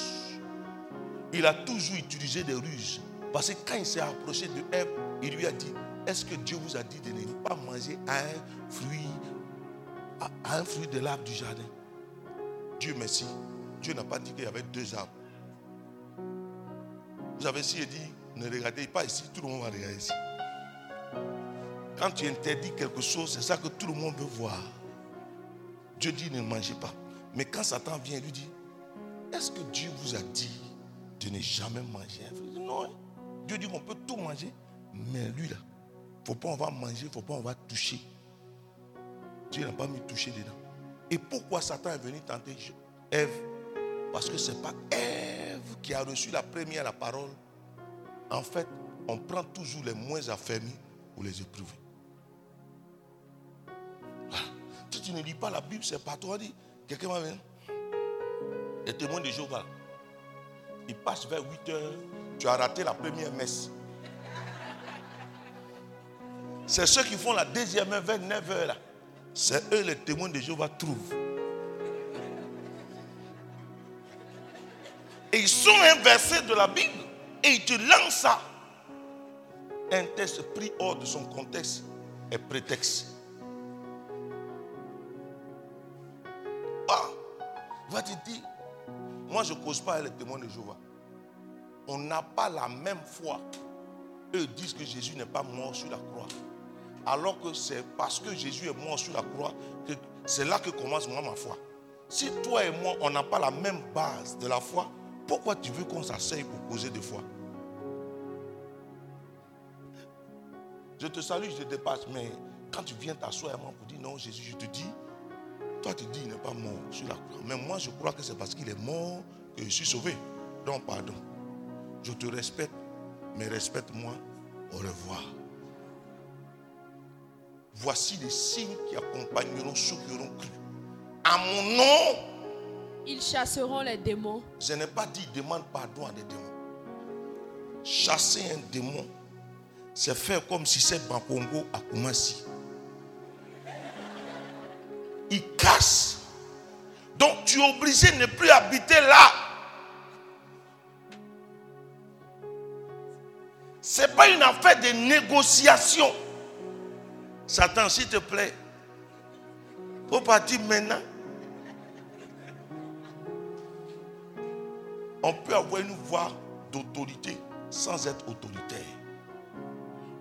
Speaker 3: Il a toujours utilisé des ruses. Parce que quand il s'est approché de Ève, il lui a dit, est-ce que Dieu vous a dit de ne pas manger un fruit, un fruit de l'arbre du jardin? Dieu merci. Dieu n'a pas dit qu'il y avait deux arbres. Vous avez si dit, ne regardez pas ici, tout le monde va regarder ici. Quand tu interdis quelque chose, c'est ça que tout le monde veut voir. Dieu dit ne mangez pas. Mais quand Satan vient, il lui dit, est-ce que Dieu vous a dit de ne jamais manger? Non. Hein. Dieu dit qu'on peut tout manger, mais lui là, il ne faut pas on va manger, il ne faut pas on va toucher. Dieu n'a pas mis toucher dedans. Et pourquoi Satan est venu tenter Ève? Parce que ce n'est pas Ève qui a reçu la première la parole. En fait, on prend toujours les moins affermis pour les éprouver. Si tu ne lis pas la Bible, c'est pas toi. Dit, quelqu'un va venir? Les témoins de Jéhovah. Il passe vers 8 heures. Tu as raté la première messe. C'est ceux qui font la deuxième vers 9 heures là. C'est eux les témoins de Jéhovah trouvent. Et ils sont un verset de la Bible et ils te lancent ça. Un texte pris hors de son contexte est prétexte. Ah, va te dire, moi je ne cause pas les témoins de Jéhovah. On n'a pas la même foi. Eux disent que Jésus n'est pas mort sur la croix. Alors que c'est parce que Jésus est mort sur la croix que c'est là que commence moi ma foi. Si toi et moi, on n'a pas la même base de la foi, pourquoi tu veux qu'on s'asseye pour causer de foi Je te salue, je te dépasse, mais quand tu viens t'asseoir à moi pour dire non, Jésus, je te dis, toi tu dis il n'est pas mort sur la croix. Mais moi je crois que c'est parce qu'il est mort que je suis sauvé. Donc pardon. Je te respecte, mais respecte-moi. Au revoir. Voici les signes qui accompagneront ceux qui auront cru. À mon nom,
Speaker 6: ils chasseront les démons.
Speaker 3: Je n'ai pas dit demande pardon à des démons. Chasser un démon, c'est faire comme si c'est Congo à. Il casse. Donc tu es obligé de ne plus habiter là. Ce n'est pas une affaire de négociation. Satan, s'il te plaît, faut partir maintenant. On peut avoir une voix d'autorité sans être autoritaire.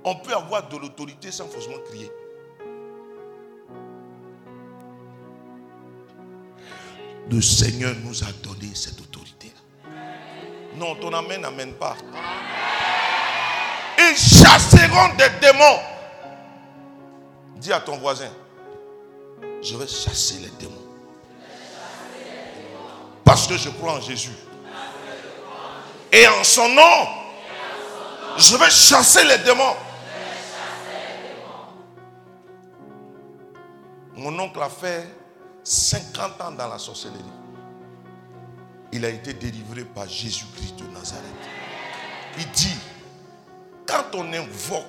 Speaker 3: On peut avoir de l'autorité sans forcément crier. Le Seigneur nous a donné cette autorité-là. Non, ton amen n'amène pas. Ils chasseront des démons. Dis à ton voisin, je vais chasser les démons. Parce que je crois en Jésus. Et en son nom, je vais chasser les démons. Mon oncle a fait 50 ans dans la sorcellerie. Il a été délivré par Jésus-Christ de Nazareth. Il dit, quand on invoque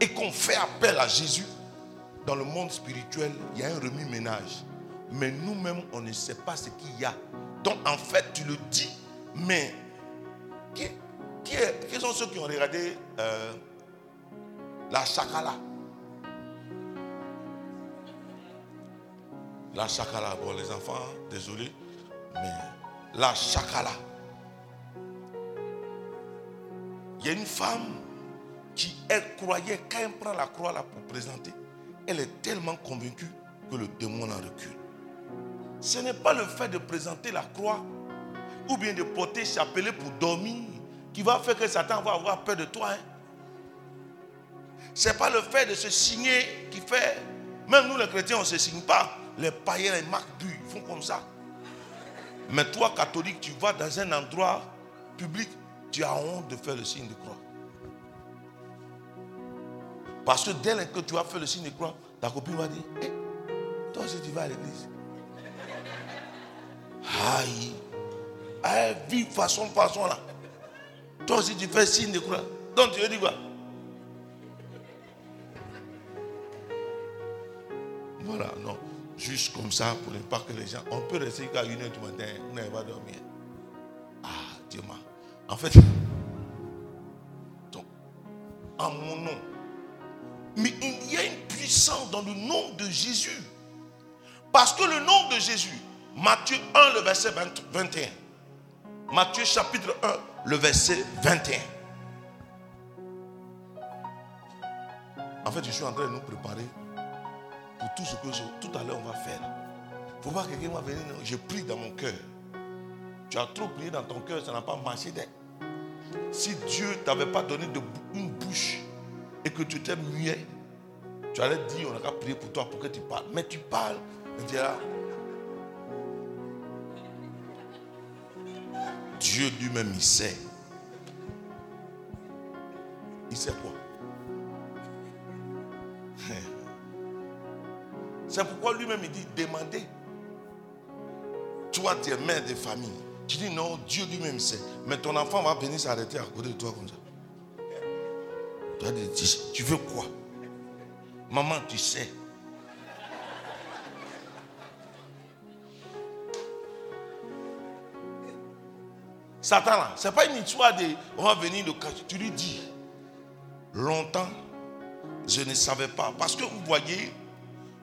Speaker 3: et qu'on fait appel à Jésus, dans le monde spirituel, il y a un remue-ménage. Mais nous-mêmes, on ne sait pas ce qu'il y a. Donc, en fait, tu le dis, mais qui, qui, est- qui sont ceux qui ont regardé euh, la chakala La chakala, bon, les enfants, désolé, mais la chakala. Il y a une femme qui, elle croyait, quand elle prend la croix là pour présenter, elle est tellement convaincue que le démon en recule. Ce n'est pas le fait de présenter la croix ou bien de porter chapelet pour dormir qui va faire que Satan va avoir peur de toi. Hein. Ce n'est pas le fait de se signer qui fait. Même nous les chrétiens, on ne se signe pas. Les païens, les marques bu, ils font comme ça. Mais toi, catholique, tu vas dans un endroit public, tu as honte de faire le signe de croix. Parce que dès que tu as fait le signe de croix, ta copine va dire Eh, Toi aussi, tu vas à l'église. Aïe. Elle vit façon, façon là. Toi aussi, tu fais signe de croix. Donc, tu veux dire quoi? Voilà, non. Juste comme ça, pour ne pas que les gens. On peut rester jusqu'à 1h du matin, on n'arrive pas dormir. Ah, Dieu m'a. En fait, donc, en mon nom. Mais il y a une puissance dans le nom de Jésus. Parce que le nom de Jésus, Matthieu 1, le verset 20 21. Matthieu chapitre 1, le verset 21. En fait, je suis en train de nous préparer pour tout ce que tout à l'heure on va faire. Il faut pas que quelqu'un va venir, je prie dans mon cœur. Tu as trop prié dans ton cœur, ça n'a pas marché. Si Dieu ne t'avait pas donné une bouche et que tu étais muet, tu allais dire, on qu'à prier pour toi pour que tu parles. Mais tu parles, et tu ah, Dieu lui-même, il sait. Il sait quoi? C'est pourquoi lui-même, il dit, demandez. Toi, tu es mère de famille. Tu dis, non, Dieu lui-même sait. Mais ton enfant va venir s'arrêter à côté de toi comme ça. Tu veux quoi? Maman, tu sais. Satan, ce n'est pas une histoire de on va venir cacher. Tu lui dis, longtemps, je ne savais pas. Parce que vous voyez,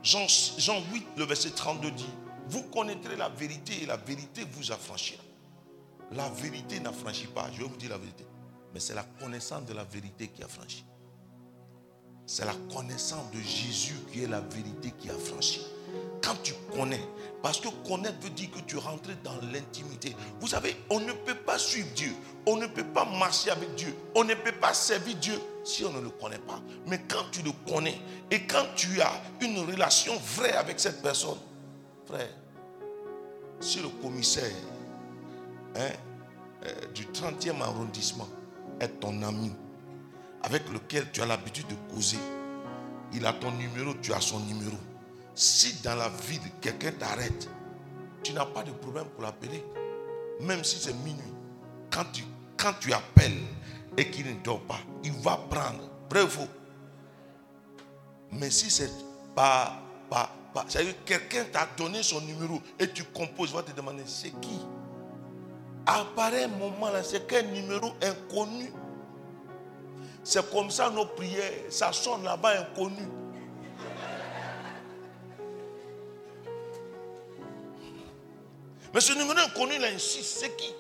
Speaker 3: Jean, Jean 8, le verset 32 dit, vous connaîtrez la vérité et la vérité vous affranchira. La vérité n'affranchit pas, je vais vous dire la vérité. Mais c'est la connaissance de la vérité qui affranchit. C'est la connaissance de Jésus qui est la vérité qui affranchit. Quand tu connais, parce que connaître veut dire que tu rentres dans l'intimité. Vous savez, on ne peut pas suivre Dieu, on ne peut pas marcher avec Dieu, on ne peut pas servir Dieu si on ne le connaît pas. Mais quand tu le connais et quand tu as une relation vraie avec cette personne, frère, si le commissaire hein, euh, du 30e arrondissement est ton ami, avec lequel tu as l'habitude de causer, il a ton numéro, tu as son numéro. Si dans la ville, quelqu'un t'arrête, tu n'as pas de problème pour l'appeler. Même si c'est minuit. Quand tu, quand tu appelles et qu'il ne dort pas, il va prendre. Faux? Mais si c'est pas, pas, pas, c'est-à-dire que quelqu'un t'a donné son numéro et tu composes, il va te demander c'est qui? À pareil moment là, c'est quel numéro inconnu C'est comme ça nos prières, ça sonne là-bas inconnu. Mais ce numéro inconnu, il insiste, c'est qui?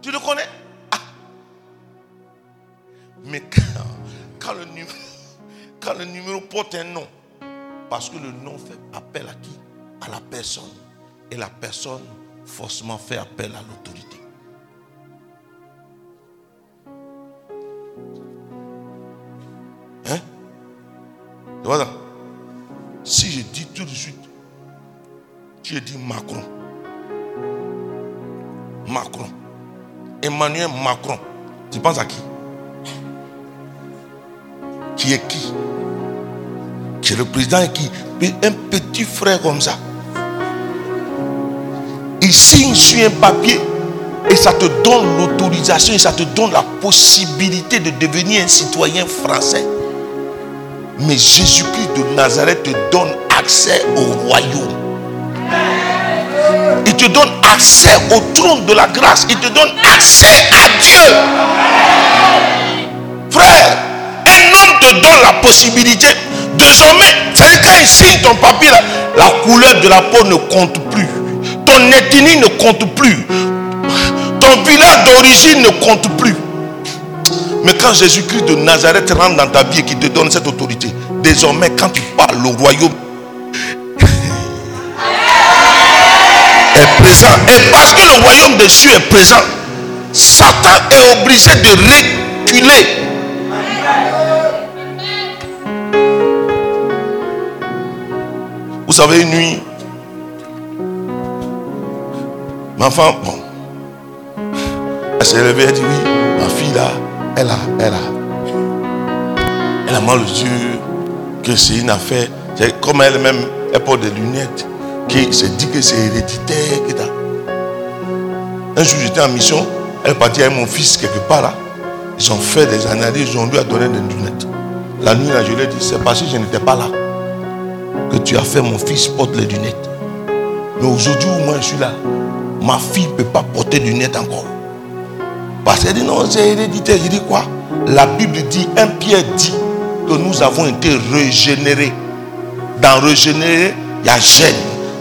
Speaker 3: Tu le connais? Ah. Mais quand, quand le numéro porte un nom, parce que le nom fait appel à qui? À la personne. Et la personne forcément fait appel à l'autorité. Voilà. Si je dis tout de suite, tu dis Macron. Macron. Emmanuel Macron. Tu penses à qui? Qui est qui? Qui est le président qui? Un petit frère comme ça. Il signe sur un papier et ça te donne l'autorisation et ça te donne la possibilité de devenir un citoyen français. Mais Jésus-Christ de Nazareth te donne accès au royaume. Il te donne accès au trône de la grâce. Il te donne accès à Dieu. Frère, un homme te donne la possibilité. Désormais, c'est quand il signe ton papier, la couleur de la peau ne compte plus. Ton ethnie ne compte plus. Ton village d'origine ne compte plus. Mais quand Jésus-Christ de Nazareth rentre dans ta vie et qu'il te donne cette autorité, désormais quand tu parles, le royaume est présent. Et parce que le royaume des cieux est présent, Satan est obligé de reculer. Vous savez, une nuit, ma femme, bon, elle s'est levée, elle dit oui, ma fille là, elle a, elle a, elle a mal aux yeux, que c'est une affaire, c'est comme elle-même, elle porte des lunettes, qui se dit que c'est héréditaire. Un jour j'étais en mission, elle est partie avec mon fils quelque part là. Ils ont fait des analyses, ils ont lui a donné des lunettes. La nuit là, je lui ai dit, c'est parce que je n'étais pas là que tu as fait mon fils porte les lunettes. Mais aujourd'hui où moi je suis là, ma fille ne peut pas porter de lunettes encore. Parce qu'elle dit non, c'est héréditaire. Je dis quoi? La Bible dit, un Pierre dit que nous avons été régénérés. Dans régénérer, il y a gène.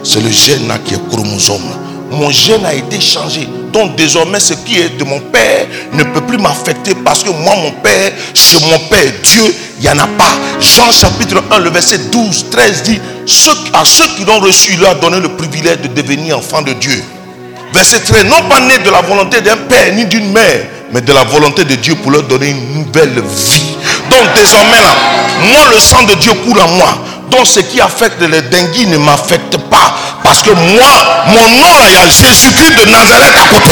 Speaker 3: C'est le gène qui est chromosome. Mon gène a été changé. Donc désormais, ce qui est de mon père ne peut plus m'affecter parce que moi, mon père, c'est mon père. Dieu, il n'y en a pas. Jean chapitre 1, le verset 12, 13 dit, à ceux qui l'ont reçu, il leur a donné le privilège de devenir enfants de Dieu. Verset 13, non pas né de la volonté d'un père ni d'une mère, mais de la volonté de Dieu pour leur donner une nouvelle vie. Donc désormais là, moi le sang de Dieu coule en moi. Donc ce qui affecte les dengues ne m'affecte pas. Parce que moi, mon nom là, il y a Jésus-Christ de Nazareth à côté.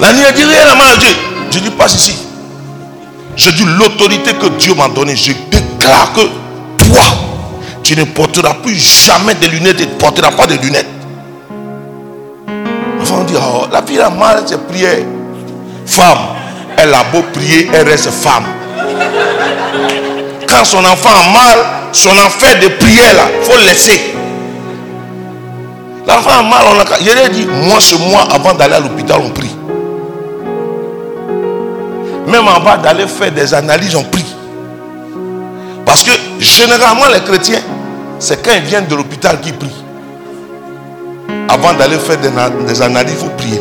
Speaker 3: La nuit a dit rien à Dieu. Je dis pas ici. Je dis l'autorité que Dieu m'a donnée. Je déclare que toi, tu ne porteras plus jamais de lunettes et ne porteras pas de lunettes. On dit, oh, la fille a mal, c'est prière. Femme, elle a beau prier, elle reste femme. Quand son enfant a mal, son affaire de prière là, il faut laisser. L'enfant a mal, on a. Je lui dit, moi, ce mois, avant d'aller à l'hôpital, on prie. Même avant d'aller faire des analyses, on prie. Parce que généralement, les chrétiens, c'est quand ils viennent de l'hôpital qu'ils prient. Avant d'aller faire des, analyses, il faut prier.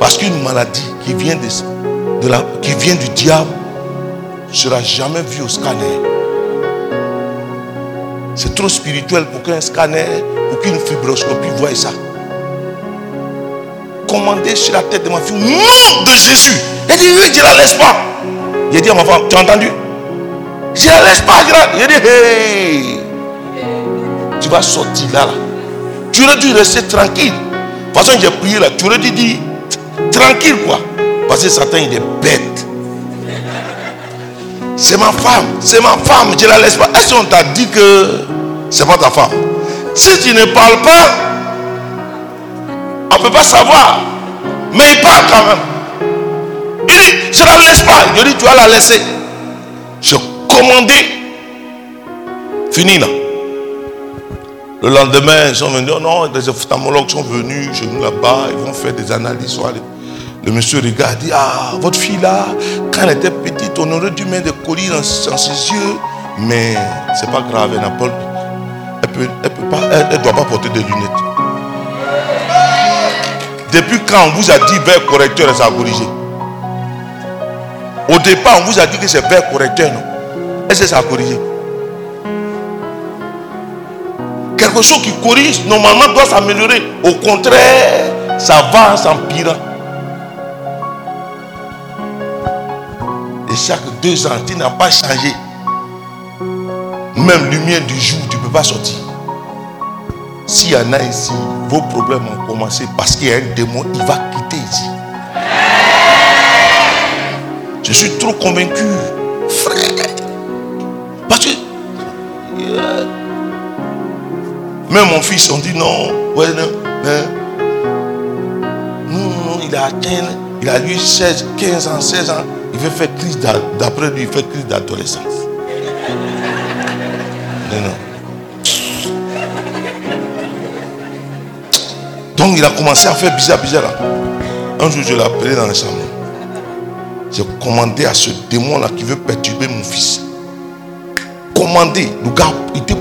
Speaker 3: Parce qu'une maladie qui vient, de, la, qui vient du diable ne sera jamais vue au scanner. C'est trop spirituel pour qu'un scanner ou qu'une fibroscopie voie ça. Commandez sur la tête de ma fille, nom de Jésus. Elle dit, oui, je la laisse pas. Il dit à ma femme, tu as entendu? Je la laisse pas. Je dit, tu vas sortir là, là. Tu aurais dû rester tranquille. De toute façon, j'ai prié là. Tu aurais dû dire, tranquille quoi. Parce que Satan, il est bête. C'est ma femme, c'est ma femme, je la laisse pas. Est-ce qu'on t'a dit que c'est pas ta femme? Si tu ne parles pas, on ne peut pas savoir. Mais il parle quand même. Il dit, je la laisse pas. Je dis, tu vas la laisser. Je commandé. Fini là. Le lendemain, ils sont venus, oh non, des ophtalmologues sont venus chez nous là-bas, ils vont faire des analyses. Le monsieur regarde, dit, ah, votre fille là, quand elle était petite, on aurait dû mettre des colis dans, ses yeux. Mais c'est pas grave, elle n'a pas. Elle peut, elle peut pas, elle, doit pas porter des lunettes. Depuis quand on vous a dit vers correcteur ça a corrigé? Au départ, on vous a dit que c'est vers correcteur, non? Ça a corrigé? Quelque chose qui corrige, normalement, doit s'améliorer. Au contraire, ça va s'empirant. Et chaque deux ans, tu n'as pas changé. Même lumière du jour, tu ne peux pas sortir. S'il y en a ici, vos problèmes ont commencé parce qu'il y a un démon, il va quitter ici. Je suis trop convaincu, même mon fils, on dit non, ouais, non, hein. non, non, il a atteint, il a eu 16, 15 ans, 16 ans, il veut faire crise d'a- d'après lui, il fait crise d'adolescence. Non, non. Donc il a commencé à faire bizarre, bizarre. Un jour, je l'ai appelé dans la chambre. J'ai commandé à ce démon-là qui veut perturber mon fils. Commandé. Le gars, il était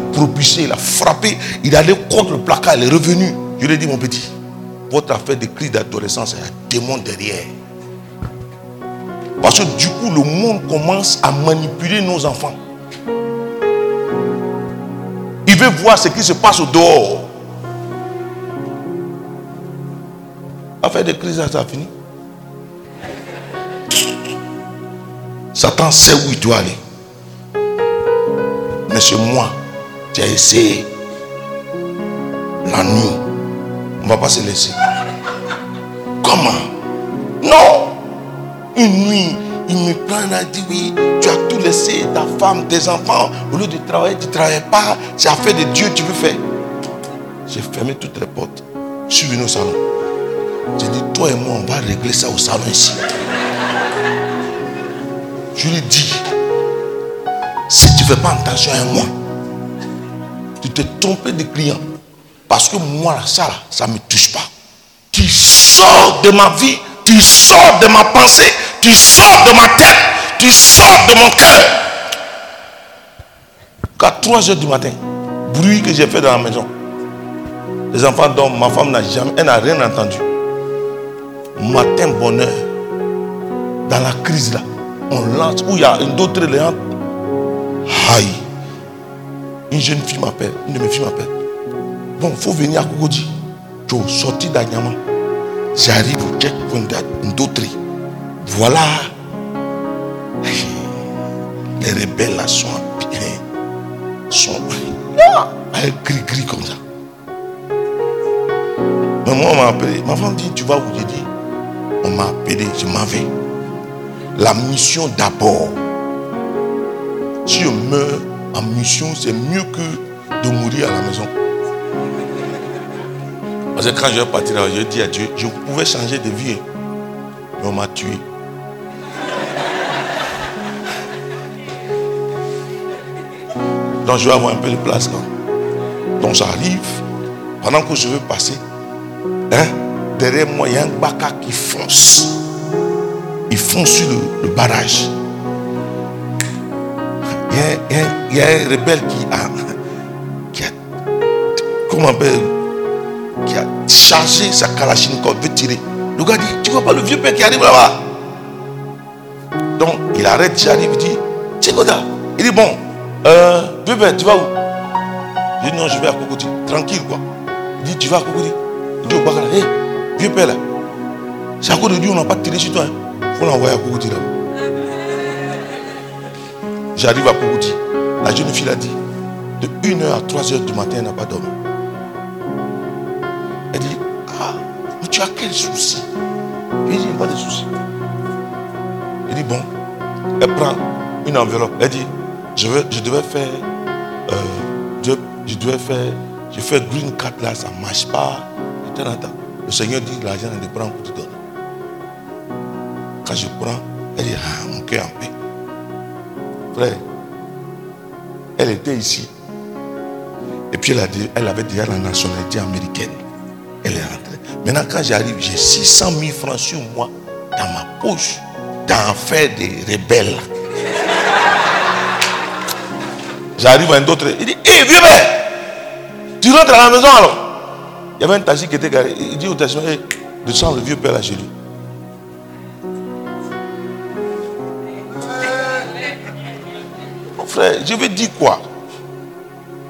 Speaker 3: il a frappé, il allé contre le placard, il est revenu. Je lui ai dit, mon petit, votre affaire de crise d'adolescence, il y a un démon derrière. Parce que du coup, le monde commence à manipuler nos enfants. Il veut voir ce qui se passe au dehors. Affaire de crise, ça a fini. Satan sait où il doit aller. Mais c'est moi ai essayé. La nuit. On va pas se laisser. Comment? Non Une nuit, il me prend, a dit oui, tu as tout laissé, ta femme, tes enfants. Au lieu de travailler, tu ne travailles pas. C'est affaire de Dieu, tu veux faire. J'ai fermé toutes les portes. Je suis venu au salon. J'ai dit, toi et moi, on va régler ça au salon ici. Je lui ai dit, si tu ne fais pas attention à moi, tu te trompes de client. Parce que moi, ça, là, ça me touche pas. Tu sors de ma vie, tu sors de ma pensée, tu sors de ma tête, tu sors de mon cœur. Qu'à 3 heures du matin, bruit que j'ai fait dans la maison. Les enfants dorment, ma femme n'a jamais, elle n'a rien entendu. Matin, bonheur, dans la crise là, on lance, où il y a une autre léante. Aïe. Une jeune fille m'appelle, une de mes filles m'appelle. Bon, il faut venir à Koukoudi. Tu es sorti d'Anyama. J'arrive au checkpoint d'Indotri. Voilà. Les rebelles là sont bien. Sont Ah, avec gris-gris comme ça. Mais moi, on m'a appelé. Ma femme dit, tu vas où J'ai dit, on m'a appelé, je m'en vais. La mission d'abord. Si je meurs en mission, c'est mieux que de mourir à la maison. Parce que quand je vais partir, je dis à Dieu, je pouvais changer de vie. Mais on m'a tué. Donc je vais avoir un peu de place là. Donc j'arrive. Pendant que je veux passer, hein, derrière moi, il y a un baka qui fonce. Il fonce sur le barrage. Y, a, il y a- un rebelle qui a, qui a comment on appelle, qui a chargé sa kalachnikov, veut tirer. Le gars dit, tu vois pas le vieux père qui arrive là-bas Donc, il arrête, j'arrive, il dit, Tchekoda. Il dit, bon, euh, vieux père, tu vas où? Je dis, non, je vais à Kokoti. Tranquille, quoi. Il dit, tu vas à Kokoti? Il dit au Bakala, hé, vieux père là, c'est à cause de Dieu, on n'a pas tiré sur toi. Il faut l'envoyer à Kokoti là. J'arrive à Kokoti. La jeune fille a dit, de 1h à 3h du matin, elle n'a pas dormi. Elle dit, ah, mais tu as quel souci? Il dit, pas de souci. Il dit, bon, elle prend une enveloppe. Elle dit, je, vais, je devais faire, euh, je, devais faire, je fais green card là, ça ne marche pas. Le Seigneur dit, l'argent, elle le prend pour te donner. Quand je prends, elle dit, ah, mon cœur en paix. Elle était ici. Et puis elle, avait déjà la nationalité américaine. Elle est rentrée. Maintenant, quand j'arrive, j'ai 600 000 francs sur moi, dans ma poche, dans faire des rebelles. J'arrive à un autre. Il dit, hé, vieux père, tu rentres à la maison alors Il y avait un taxi qui était garé. Il dit au taxi, hé, de sang, le vieux père là chez lui. Je vais dire quoi?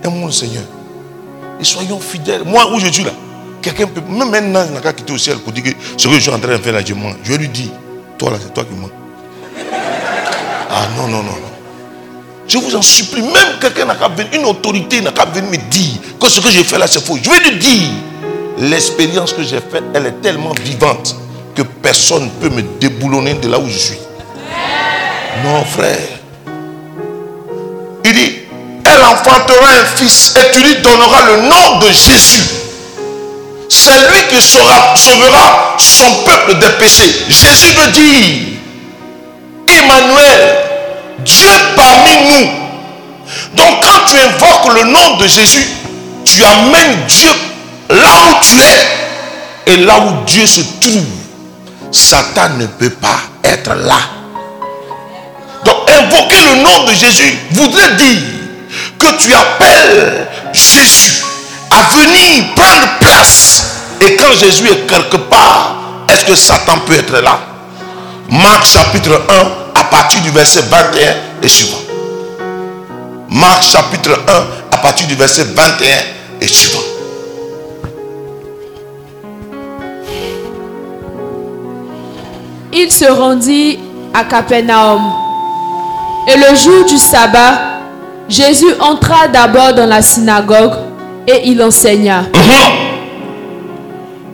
Speaker 3: Aimons le Seigneur. Et soyons fidèles. Moi, où je suis là, quelqu'un peut, même maintenant, il n'a qu'à quitter au ciel pour dire que ce que je suis en train de faire là, je mens. Je vais lui dire, toi là, c'est toi qui mens. Ah non, non, non, non. Je vous en supplie, même quelqu'un n'a qu'à venir, une autorité n'a qu'à venir me dire que ce que j'ai fait là, c'est faux. Je vais lui dire, l'expérience que j'ai faite, elle est tellement vivante que personne ne peut me déboulonner de là où je suis. Non, frère. Dit, elle enfantera un fils et tu lui donneras le nom de Jésus. C'est lui qui sauvera son peuple des péchés. Jésus veut dire, Emmanuel, Dieu parmi nous. Donc quand tu invoques le nom de Jésus, tu amènes Dieu là où tu es. Et là où Dieu se trouve, Satan ne peut pas être là. Invoquer le nom de Jésus voudrait dire que tu appelles Jésus à venir prendre place. Et quand Jésus est quelque part, est-ce que Satan peut être là? Marc chapitre 1 à partir du verset 21 et suivant. Marc chapitre 1 à partir du verset 21 et suivant.
Speaker 6: Il se rendit à Capernaum. Et le jour du sabbat, Jésus entra d'abord dans la synagogue et il enseigna.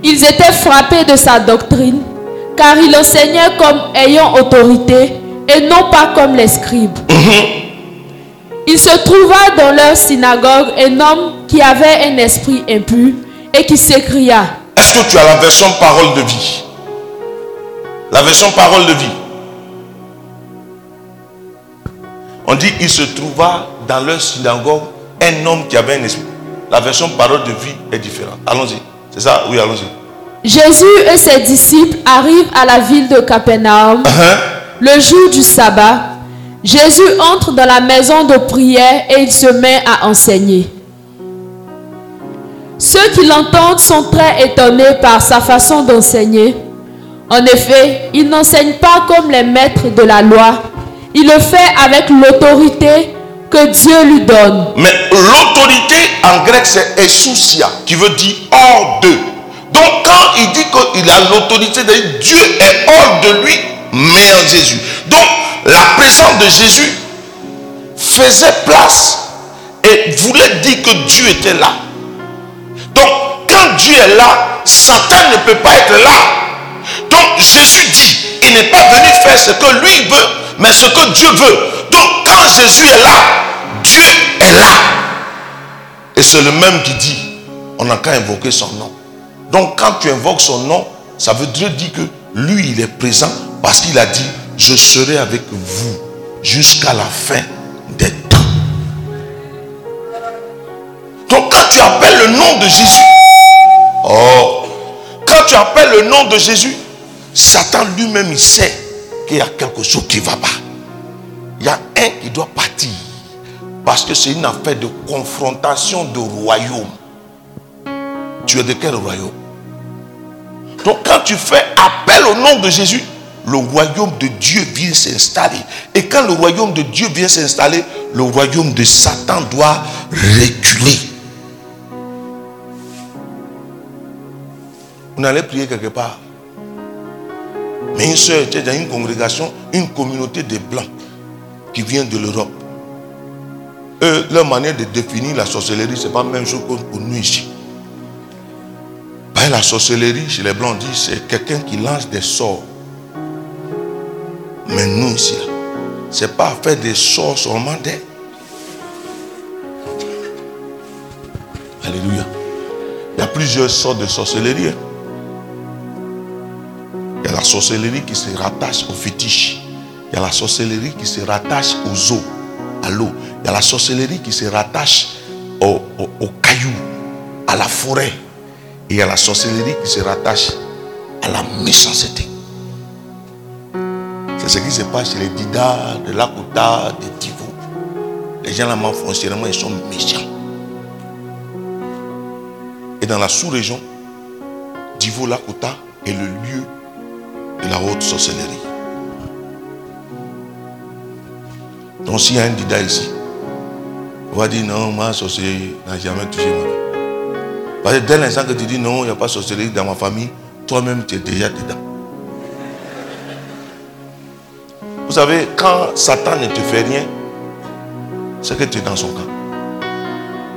Speaker 6: Ils étaient frappés de sa doctrine, car il enseignait comme ayant autorité et non pas comme les scribes. Il se trouva dans leur synagogue un homme qui avait un esprit impur et qui s'écria.
Speaker 3: Est-ce que tu as la version parole de vie? La version parole de vie. On dit il se trouva dans leur synagogue un homme qui avait un esprit. La version parole de vie est différente. Allons-y. C'est ça? Oui, allons-y.
Speaker 6: Jésus et ses disciples arrivent à la ville de Capernaum.
Speaker 3: Hein?
Speaker 6: Le jour du sabbat, Jésus entre dans la maison de prière et il se met à enseigner. Ceux qui l'entendent sont très étonnés par sa façon d'enseigner. En effet, il n'enseigne pas comme les maîtres de la loi. Il le fait avec l'autorité que Dieu lui donne.
Speaker 3: Mais l'autorité en grec c'est esousia, qui veut dire hors d'eux. Donc quand il dit qu'il a l'autorité, de Dieu est hors de lui, mais en Jésus. Donc la présence de Jésus faisait place et voulait dire que Dieu était là. Donc quand Dieu est là, Satan ne peut pas être là. Donc Jésus dit, il n'est pas venu faire ce que lui veut, mais ce que Dieu veut. Donc quand Jésus est là, Dieu est là. Et c'est le même qui dit, on n'a qu'à invoquer son nom. Donc quand tu invoques son nom, ça veut dire que lui, il est présent parce qu'il a dit, je serai avec vous jusqu'à la fin des temps. Donc quand tu appelles le nom de Jésus, oh, quand tu appelles le nom de Jésus, Satan lui-même, il sait qu'il y a quelque chose qui ne va pas. Il y a un qui doit partir. Parce que c'est une affaire de confrontation de royaume. Tu es de quel royaume? Donc quand tu fais appel au nom de Jésus, le royaume de Dieu vient s'installer. Et quand le royaume de Dieu vient s'installer, le royaume de Satan doit reculer. On allait prier quelque part. Mais une soeur était dans une congrégation, une communauté de blancs qui vient de l'Europe. Eux, leur manière de définir la sorcellerie, ce n'est pas la même chose que nous ici. Ben, la sorcellerie, chez les blancs, dit c'est quelqu'un qui lance des sorts. Mais nous ici, ce n'est pas faire des sorts seulement des. Alléluia. Il y a plusieurs sortes de sorcellerie. Il y a la sorcellerie qui se rattache au fétiche. Il y a la sorcellerie qui se rattache aux eaux, à l'eau. Il y a la sorcellerie qui se rattache au- au- aux cailloux, à la forêt. Et il y a la sorcellerie qui se rattache à la méchanceté. C'est ce qui se passe chez les Dida, de Lakota, de Divo. Les gens là-bas, foncièrement, ils sont méchants. Et dans la sous-région, Divo, Lakota, est le lieu la haute sorcellerie. Donc s'il y a un dida ici, on va dire non, moi, sorcellerie n'a jamais touché ma vie. Parce que dès l'instant que tu dis non, il n'y a pas de sorcellerie dans ma famille, toi-même tu es déjà dedans. Vous savez, quand Satan ne te fait rien, c'est que tu es dans son camp.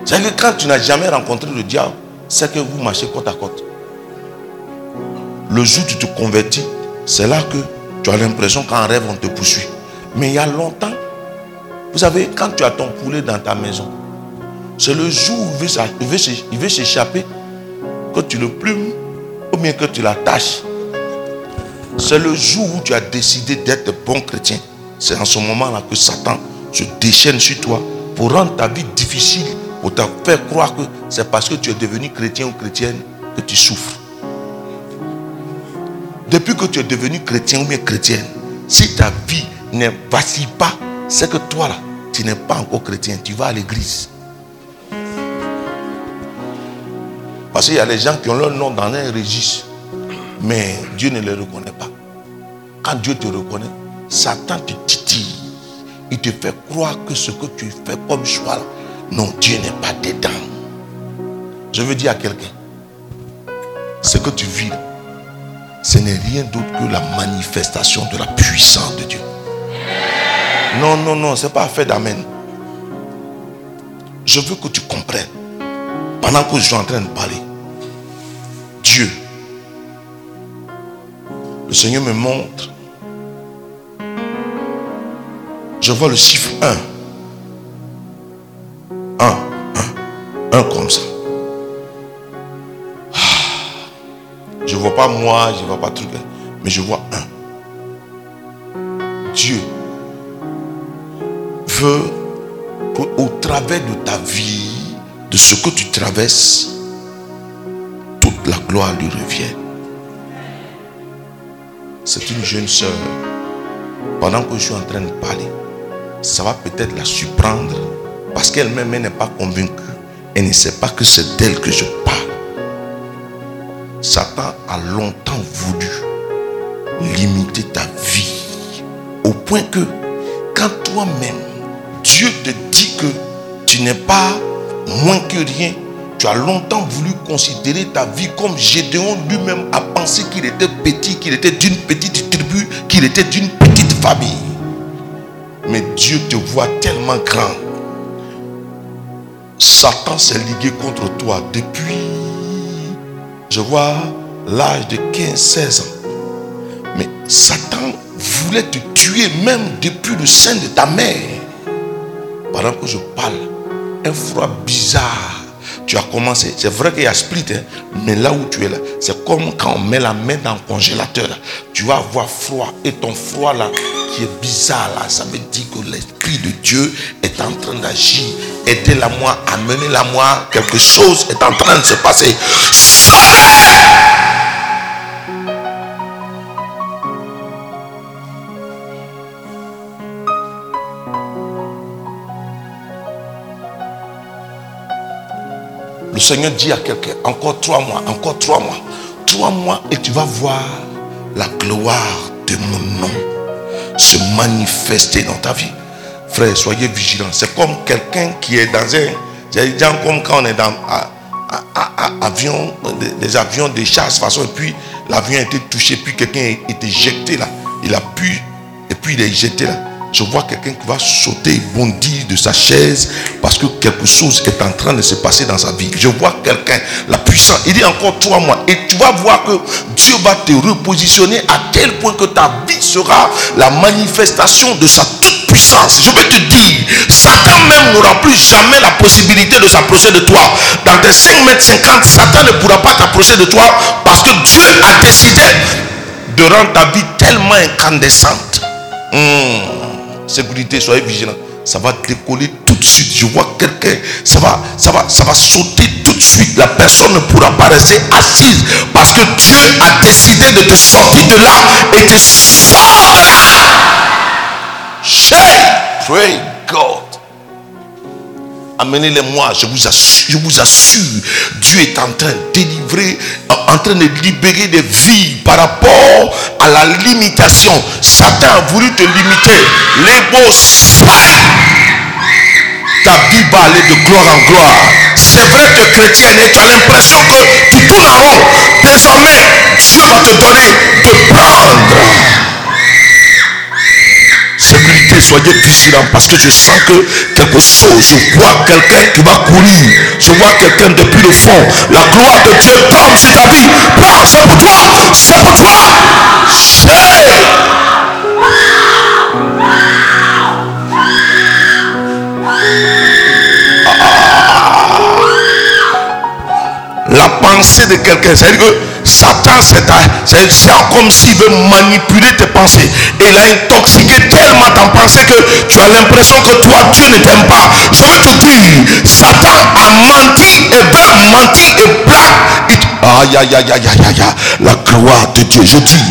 Speaker 3: C'est-à-dire que quand tu n'as jamais rencontré le diable, c'est que vous marchez côte à côte. Le jour où tu te convertis, c'est là que tu as l'impression qu'en rêve, on te poursuit. Mais il y a longtemps, vous savez, quand tu as ton poulet dans ta maison, c'est le jour où il veut s'échapper que tu le plumes ou bien que tu l'attaches. C'est le jour où tu as décidé d'être bon chrétien. C'est en ce moment-là que Satan se déchaîne sur toi pour rendre ta vie difficile, pour te faire croire que c'est parce que tu es devenu chrétien ou chrétienne que tu souffres. Depuis que tu es devenu chrétien ou bien chrétienne, si ta vie ne vacille pas, c'est que toi là, tu n'es pas encore chrétien, tu vas à l'église. Parce qu'il y a des gens qui ont leur nom dans un registre, mais Dieu ne les reconnaît pas. Quand Dieu te reconnaît, Satan te titille. Il te fait croire que ce que tu fais comme choix, non, Dieu n'est pas dedans. Je veux dire à quelqu'un, ce que tu vis, ce n'est rien d'autre que la manifestation de la puissance de Dieu. Non, non, non, ce n'est pas fait d'amen. Je veux que tu comprennes, pendant que je suis en train de parler, Dieu, le Seigneur me montre je vois le chiffre 1. 1, 1, 1 comme ça. Je ne vois pas moi, je ne vois pas truc, mais je vois un. Dieu veut qu'au travers de ta vie, de ce que tu traverses, toute la gloire lui revienne. C'est une jeune soeur. Pendant que je suis en train de parler, ça va peut-être la surprendre parce qu'elle-même n'est pas convaincue. Elle ne sait pas que c'est d'elle que je parle. Satan a longtemps voulu limiter ta vie au point que quand toi-même, Dieu te dit que tu n'es pas moins que rien, tu as longtemps voulu considérer ta vie comme Gédéon lui-même a pensé qu'il était petit, qu'il était d'une petite tribu, qu'il était d'une petite famille. Mais Dieu te voit tellement grand. Satan s'est ligué contre toi depuis, je vois, l'âge de 15-16 ans. Mais Satan voulait te tuer même depuis le sein de ta mère. Pendant que je parle, un froid bizarre tu as commencé. C'est vrai qu'il y a split, hein, mais là où tu es là, c'est comme quand on met la main dans le congélateur. tu vas avoir froid. Et ton froid là, qui est bizarre là, ça veut dire que l'Esprit de Dieu est en train d'agir. Aidez-la moi, amenez-la moi. Quelque chose est en train de se passer. Le Seigneur dit à quelqu'un, encore trois mois, encore trois mois, trois mois et tu vas voir la gloire de mon nom se manifester dans ta vie. Frère, soyez vigilants. C'est comme quelqu'un qui est dans un... C'est comme quand on est dans un avion, des, avions de chasse façon, et puis l'avion a été touché, puis quelqu'un a été jeté là. Il a pu, et puis il est jeté là je vois quelqu'un qui va sauter bondir de sa chaise parce que quelque chose est en train de se passer dans sa vie. Je vois quelqu'un, la puissance, il dit encore trois mois. Et tu vas voir que Dieu va te repositionner à tel point que ta vie sera la manifestation de sa toute puissance. Je vais te dire, Satan même n'aura plus jamais la possibilité de s'approcher de toi. Dans tes 5 mètres 50, Satan ne pourra pas t'approcher de toi parce que Dieu a décidé de rendre ta vie tellement incandescente. Hmm sécurité, soyez vigilants. Ça va décoller tout de suite. Je vois quelqu'un, ça va, ça va, ça va sauter tout de suite. La personne ne pourra pas rester assise parce que Dieu a décidé de te sortir de là et te sort de là. Pray God. Amenez-les-moi, je vous assure, je vous assure, Dieu est en train de délivrer, en train de libérer des vies par rapport à la limitation. Satan a voulu te limiter. Les beaux ta vie va aller de gloire en gloire. C'est vrai, tu es chrétien et tu as l'impression que tu tournes en rond. Désormais, Dieu va te donner de prendre. Sécurité, soyez vigilants parce que je sens que quelque chose, je vois quelqu'un qui va courir. Je vois quelqu'un depuis le fond. La gloire de Dieu tombe sur ta vie. C'est pour toi. C'est pour toi. De quelqu'un. C'est-à-dire que Satan, c'est comme s'il veut manipuler tes pensées. Et il a intoxiqué tellement ta pensée que tu as l'impression que toi, Dieu ne t'aime pas. Je veux te dire, Satan a menti et blague, menti et blague. Aïe, aïe, aïe, aïe, aïe, aïe, la gloire de Dieu. Je dis,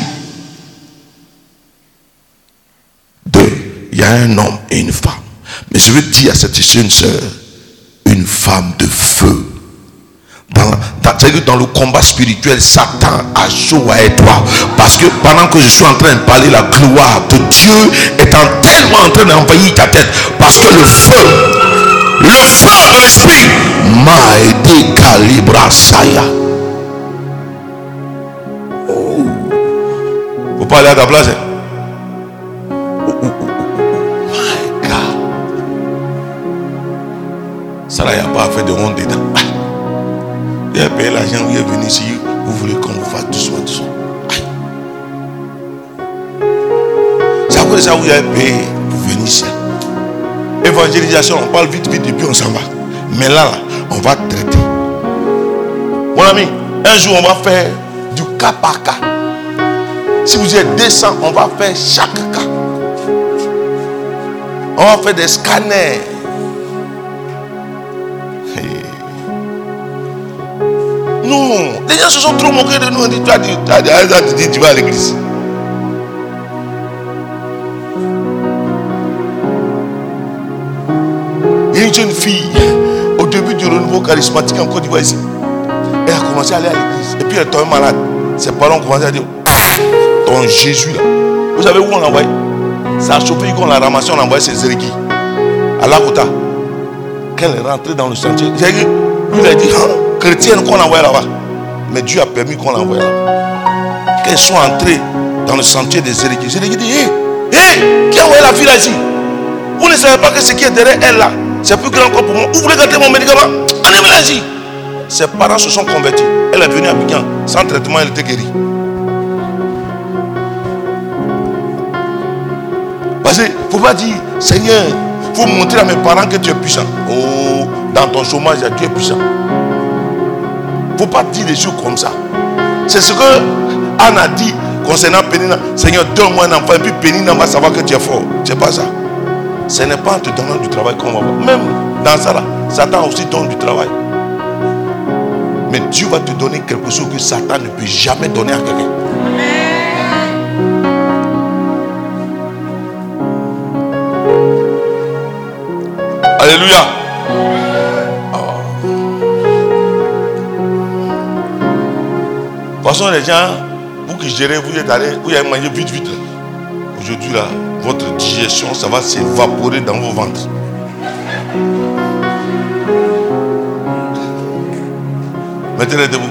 Speaker 3: deux, il y a un homme et une femme. Mais je veux dire à cette jeune soeur, une femme de feu dans, le combat spirituel, Satan a joué à toi. Parce que pendant que je suis en train de parler, la gloire de Dieu est en tellement en train d'envahir ta tête. Parce que le feu, le feu de l'esprit m'a aidé calibra saya. Oh. Vous parlez à ta place. Hein? My God. Ça là, il n'y a pas fait de ronde dedans. Payé l'argent, vous êtes venu ici, vous voulez qu'on vous fasse doucement, doucement. C'est à cause de ça vous avez payé pour venir ici. Évangélisation, on parle vite, vite, et puis on s'en va. Mais là, là, on va traiter. Mon ami, un jour, on va faire du cas par cas. Si vous êtes 200, on va faire chaque cas. On va faire des scanners. Non, les gens se sont trop moqués de nous. On dit, dit, tu, vas à l'église. Il y a une jeune fille, au début du renouveau charismatique en Côte d'Ivoire ici. Elle a commencé à aller à l'église. Et puis elle est tombée malade. Ses parents ont commencé à dire, ton Jésus là. Vous savez où on l'a envoyé? Ça a chauffé, qu'on l'a ramassé, on l'a envoyé chez Zeriki. À Lakota. Quand elle est rentrée dans le chantier, lui a dit, hein? Chrétienne qu'on envoie là-bas. Mais Dieu a permis qu'on l'envoie là-bas. Qu'elle soit entrée dans le sentier des Zéréki. Zéréki dit, hé, hé, qui a envoyé la fille ici? Vous ne savez pas que ce qui est derrière elle là, c'est plus grand que pour moi. Vous voulez mon médicament là ici. Ses parents se sont convertis. Elle est venue à Piquant. Sans traitement, elle était guérie. Parce qu'il ne faut pas dire, Seigneur, il faut montrer à mes parents que tu es puissant. Oh, dans ton chômage, Dieu est puissant. Ne faut pas dire des choses comme ça. C'est ce que Anne a dit concernant Pénina. Seigneur, donne-moi un enfant. Et puis Pénina va savoir que tu es fort. C'est pas ça. Ce n'est pas en te donnant du travail qu'on va voir. Même dans ça, là, Satan aussi donne du travail. Mais Dieu va te donner quelque chose que Satan ne peut jamais donner à quelqu'un. Alléluia. Façon, les gens, vous qui gérez, vous êtes allés, vous avez mangé vite, vite. Aujourd'hui, là, votre digestion, ça va s'évaporer dans vos ventres. Mettez-les debout.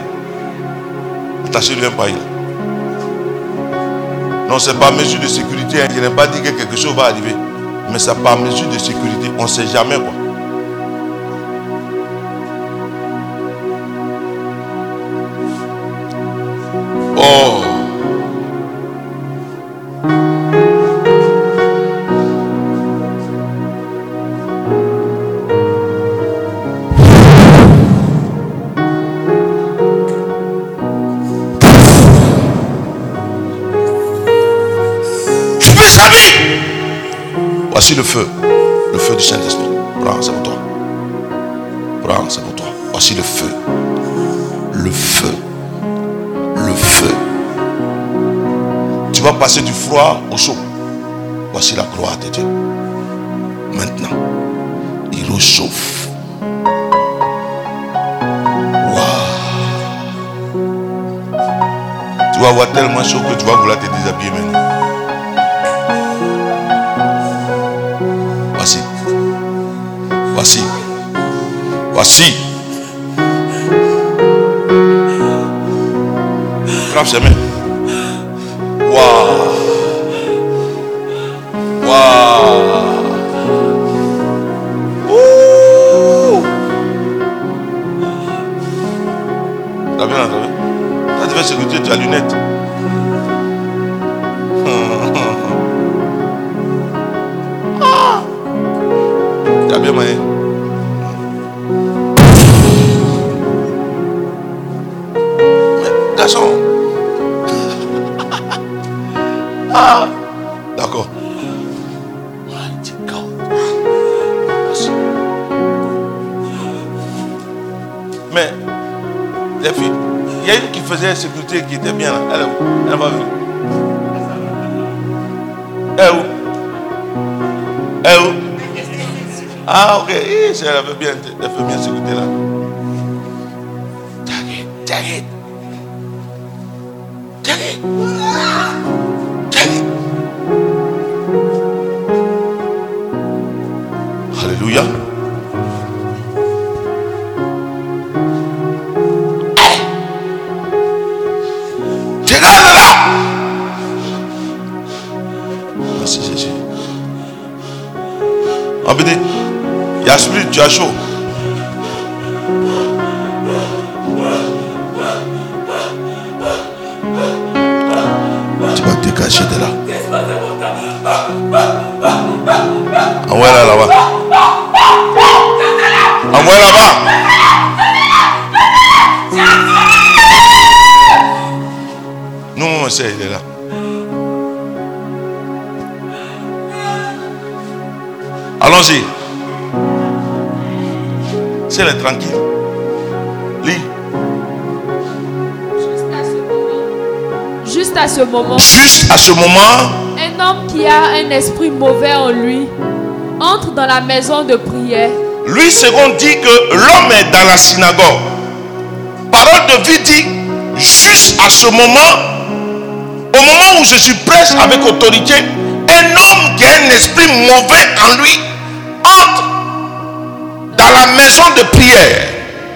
Speaker 3: Attachez-lui un paille. Non, c'est pas mesure de sécurité. Hein. Je n'ai pas dit que quelque chose va arriver. Mais c'est pas mesure de sécurité. On ne sait jamais quoi. Voici le feu. Le feu du Saint-Esprit. Prends, c'est pour toi. Prends, c'est pour toi. Voici le feu. Le feu. Le feu. Tu vas passer du froid au chaud. Voici la croix de Dieu. Maintenant, il rechauffe. Waouh. Tu vas avoir tellement chaud que tu vas vouloir te déshabiller maintenant. Voici. Frappe ses mains. Waouh. Waouh. Ouh. T'as bien entendu Quand tu fais sécurité, tu as lunettes. Ah, ok. Elle fait bien, elle fait bien sécurité là. Take it, take it. Take it. Take it. Alléluia. Là. Merci Jésus. On peut dire, il y a spirit, tu as chaud.
Speaker 6: Moment,
Speaker 3: Juste à ce moment,
Speaker 6: un homme qui a un esprit mauvais en lui entre dans la maison de prière.
Speaker 3: lui second dit que l'homme est dans la synagogue. Parole de vie dit, juste à ce moment, au moment où je suis prêche avec autorité, un homme qui a un esprit mauvais en lui entre dans la maison de prière.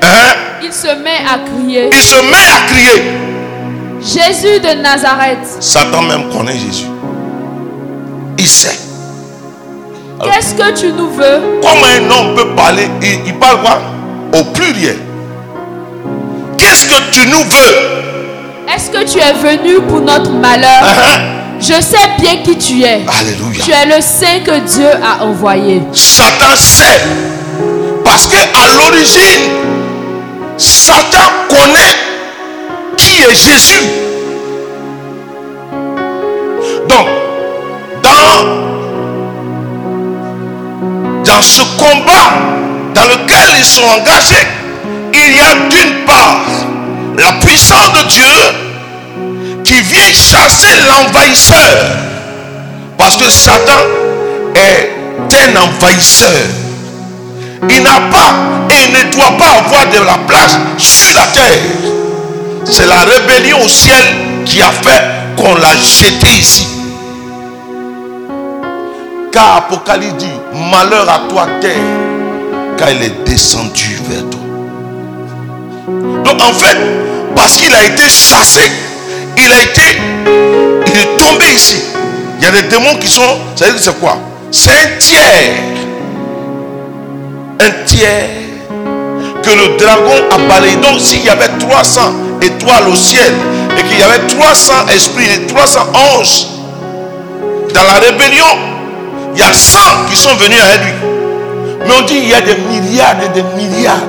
Speaker 3: Hein?
Speaker 6: Il se met à crier
Speaker 3: Il se met à crier.
Speaker 6: Jésus de Nazareth,
Speaker 3: Satan même connaît Jésus. Il sait.
Speaker 6: qu'est-ce que tu nous veux?
Speaker 3: Comment un homme peut parler? Il, il parle quoi? Au pluriel. Qu'est-ce que tu nous veux?
Speaker 6: Est-ce que tu es venu pour notre malheur?
Speaker 3: Hein?
Speaker 6: Je sais bien qui tu es.
Speaker 3: Alléluia.
Speaker 6: Tu es le saint que Dieu a envoyé.
Speaker 3: Satan sait. Parce que à l'origine, Satan connaît Jésus. Donc, dans, dans ce combat dans lequel ils sont engagés, il y a d'une part la puissance de Dieu qui vient chasser l'envahisseur. Parce que Satan est un envahisseur. Il n'a pas et ne doit pas avoir de la place sur la terre. C'est la rébellion au ciel qui a fait qu'on l'a jeté ici. Car Apocalypse dit, malheur à toi terre, car il est descendu vers toi. Donc en fait, parce qu'il a été chassé, il a été, il est tombé ici. Il y a des démons qui sont, ça veut dire c'est quoi? C'est un tiers. Un tiers que le dragon a balayé. Donc s'il y avait 300 étoiles au ciel et qu'il y avait 300 esprits et 300 anges dans la rébellion, il y a 100 qui sont venus à lui. Mais on dit il y a des milliards et des milliards.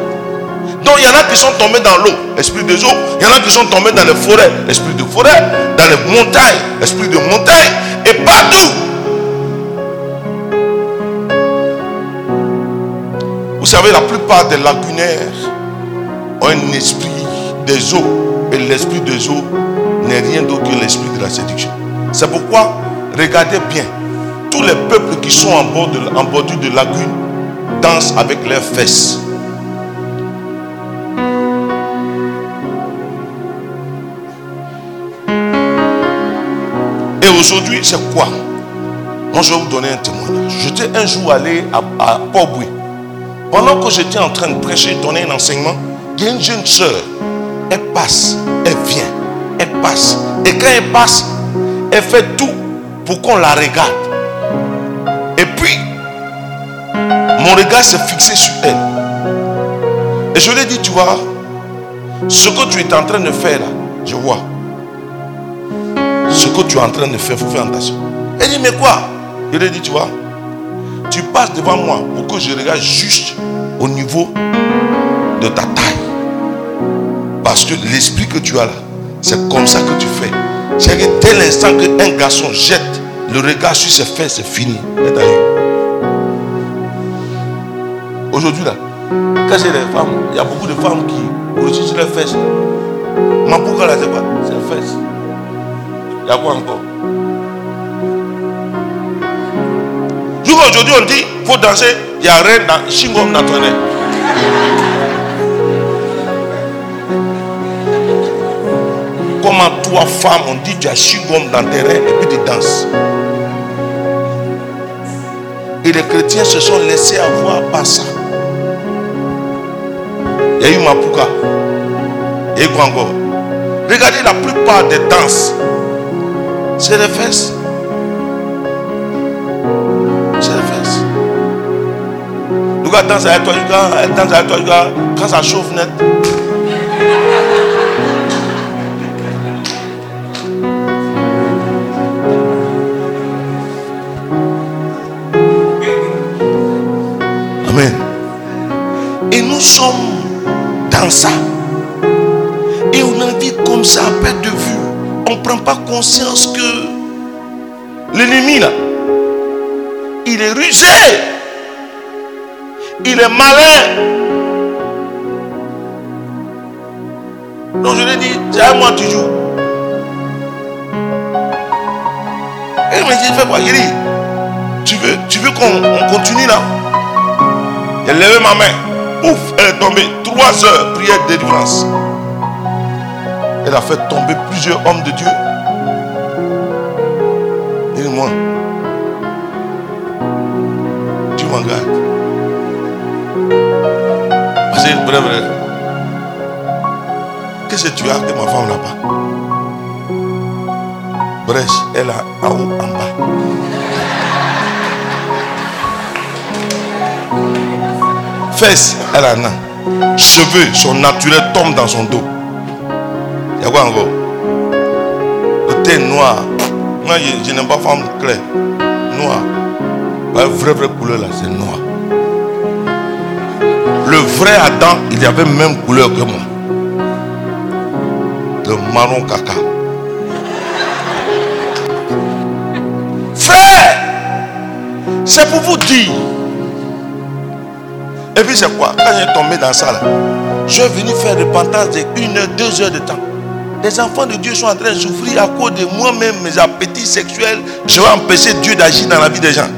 Speaker 3: Donc il y en a qui sont tombés dans l'eau, esprit des eaux. Il y en a qui sont tombés dans les forêts, esprit de forêt. Dans les montagnes, esprit de montagne. Et partout. Vous savez, la plupart des lagunaires ont un esprit des eaux. Et l'esprit des eaux n'est rien d'autre que l'esprit de la séduction. C'est pourquoi, regardez bien, tous les peuples qui sont en, bordure de lagune dansent avec leurs fesses. aujourd'hui, c'est quoi? Moi, je vais vous donner un témoignage. J'étais un jour allé à, à Port-Boué. Pendant que j'étais en train de prêcher, donner un enseignement, il y a une jeune soeur. Elle passe, elle vient, elle passe. Et quand elle passe, elle fait tout pour qu'on la regarde. Et puis, mon regard s'est fixé sur elle. Et je lui ai dit, tu vois, ce que tu es en train de faire je vois. Ce que tu es en train de faire, il faut faire attention. Elle dit, mais quoi? Je lui ai dit, tu vois, tu passes devant moi pour que je regarde juste au niveau de ta taille. Parce que l'esprit que tu as là, c'est comme ça que tu fais. C'est que dès l'instant qu'un garçon jette le regard sur ses fesses, c'est fini. Aujourd'hui là, quand c'est les femmes, il y a beaucoup de femmes qui sur les fesses. Mais pourquoi là, c'est quoi? C'est les fesses. Il y a quoi encore? Aujourd'hui, on dit, faut danser, il y a rien dans Shingom Natonnet. Comment toi, femme, on dit tu as Shingom dans tes reins et puis tu danses Et les chrétiens se sont laissés avoir par ça. Il y a eu Mapuka. Il y Regardez la plupart des danses. C'est les fesses. Gars danse avec toi, gars, elle danse toi. Quand ça chauffe net. Amen. Et nous sommes dans ça. Et on en vit comme ça à perte de vue. On ne prend pas conscience que l'ennemi là, il est rusé. Il est malin. Donc je lui ai dit, c'est à moi toujours. Et il m'a dit, fais quoi Il dit, tu veux, tu veux qu'on on continue là? J'ai levé ma main. Ouf, elle est tombée. Trois heures, prière de délivrance. Elle a fait tomber plusieurs hommes de Dieu. Dis-moi, tu m'en gardes. Que, vrai, vrai, qu'est-ce que tu as que ma femme n'a pas Brèche, elle a en haut, en bas. Fesses, elle en a. Cheveux, son naturel tombe dans son dos. Il y a quoi encore? Le teint noir. Moi, je, je n'aime pas femme claire. Noir. La vraie, vraie couleur là, c'est noir. Le vrai Adam, il avait même couleur que moi. Le marron caca. Frère, c'est pour vous dire. Et puis c'est quoi? Quand j'ai tombé dans ça là, je suis venu faire repentance de une heure, deux heures de temps. Les enfants de Dieu sont en train de souffrir à cause de moi-même, mes appétits sexuels. Je vais empêcher Dieu d'agir dans la vie des gens.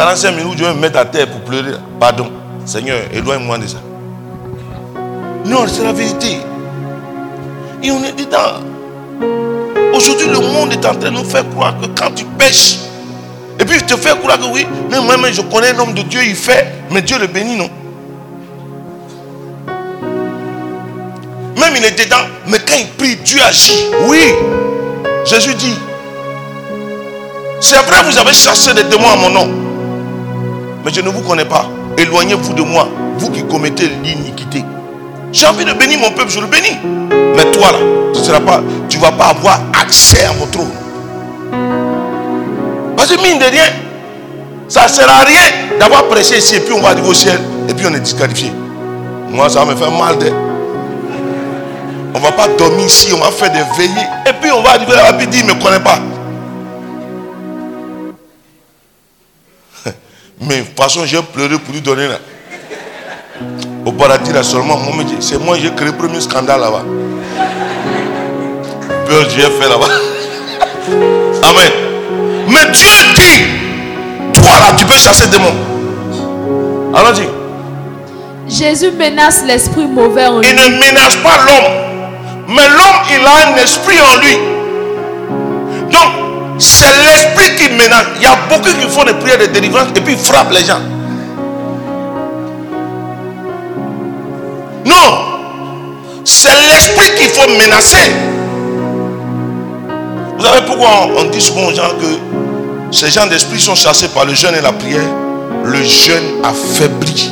Speaker 3: 45 minutes, vais me mettre à terre pour pleurer. Pardon. Seigneur, éloigne-moi de ça. Non, c'est la vérité. Et on est dedans. Aujourd'hui, le monde est en train de nous faire croire que quand tu pêches, et puis je te fais croire que oui, mais moi-même je connais l'homme de Dieu, il fait, mais Dieu le bénit, non? Même il est dedans, mais quand il prie, Dieu agit. Oui, Jésus dit, c'est vrai, vous avez chassé des démons à mon nom, mais je ne vous connais pas. Éloignez-vous de moi, vous qui commettez l'iniquité. J'ai envie de bénir mon peuple, je le bénis. Mais toi là, tu ne vas pas avoir accès à mon trône. Parce que mine de rien, ça ne sert à rien d'avoir prêché ici et puis on va arriver au ciel et puis on est disqualifié. Moi, ça me fait mal. On ne va pas dormir ici, on va faire des veillées et puis on va arriver là et il ne me connaît pas. Mais de toute façon, j'ai pleuré pour lui donner là. Au paradis, là seulement, c'est moi qui ai créé le premier scandale là-bas. Peur Dieu fait là-bas. Amen. Mais Dieu dit, toi là, tu peux chasser des démons. Alors dis.
Speaker 6: Jésus menace l'esprit mauvais en
Speaker 3: Il
Speaker 6: lui.
Speaker 3: ne ménage pas l'homme, Mais l'homme, il a un esprit en lui. Donc, c'est l'esprit qui menace. Il y a beaucoup qui font des prières de délivrance et puis frappent les gens. Non. C'est l'esprit qu'il faut menacer. Vous savez pourquoi on dit souvent aux gens que ces gens d'esprit sont chassés par le jeûne et la prière? Le jeûne affaiblit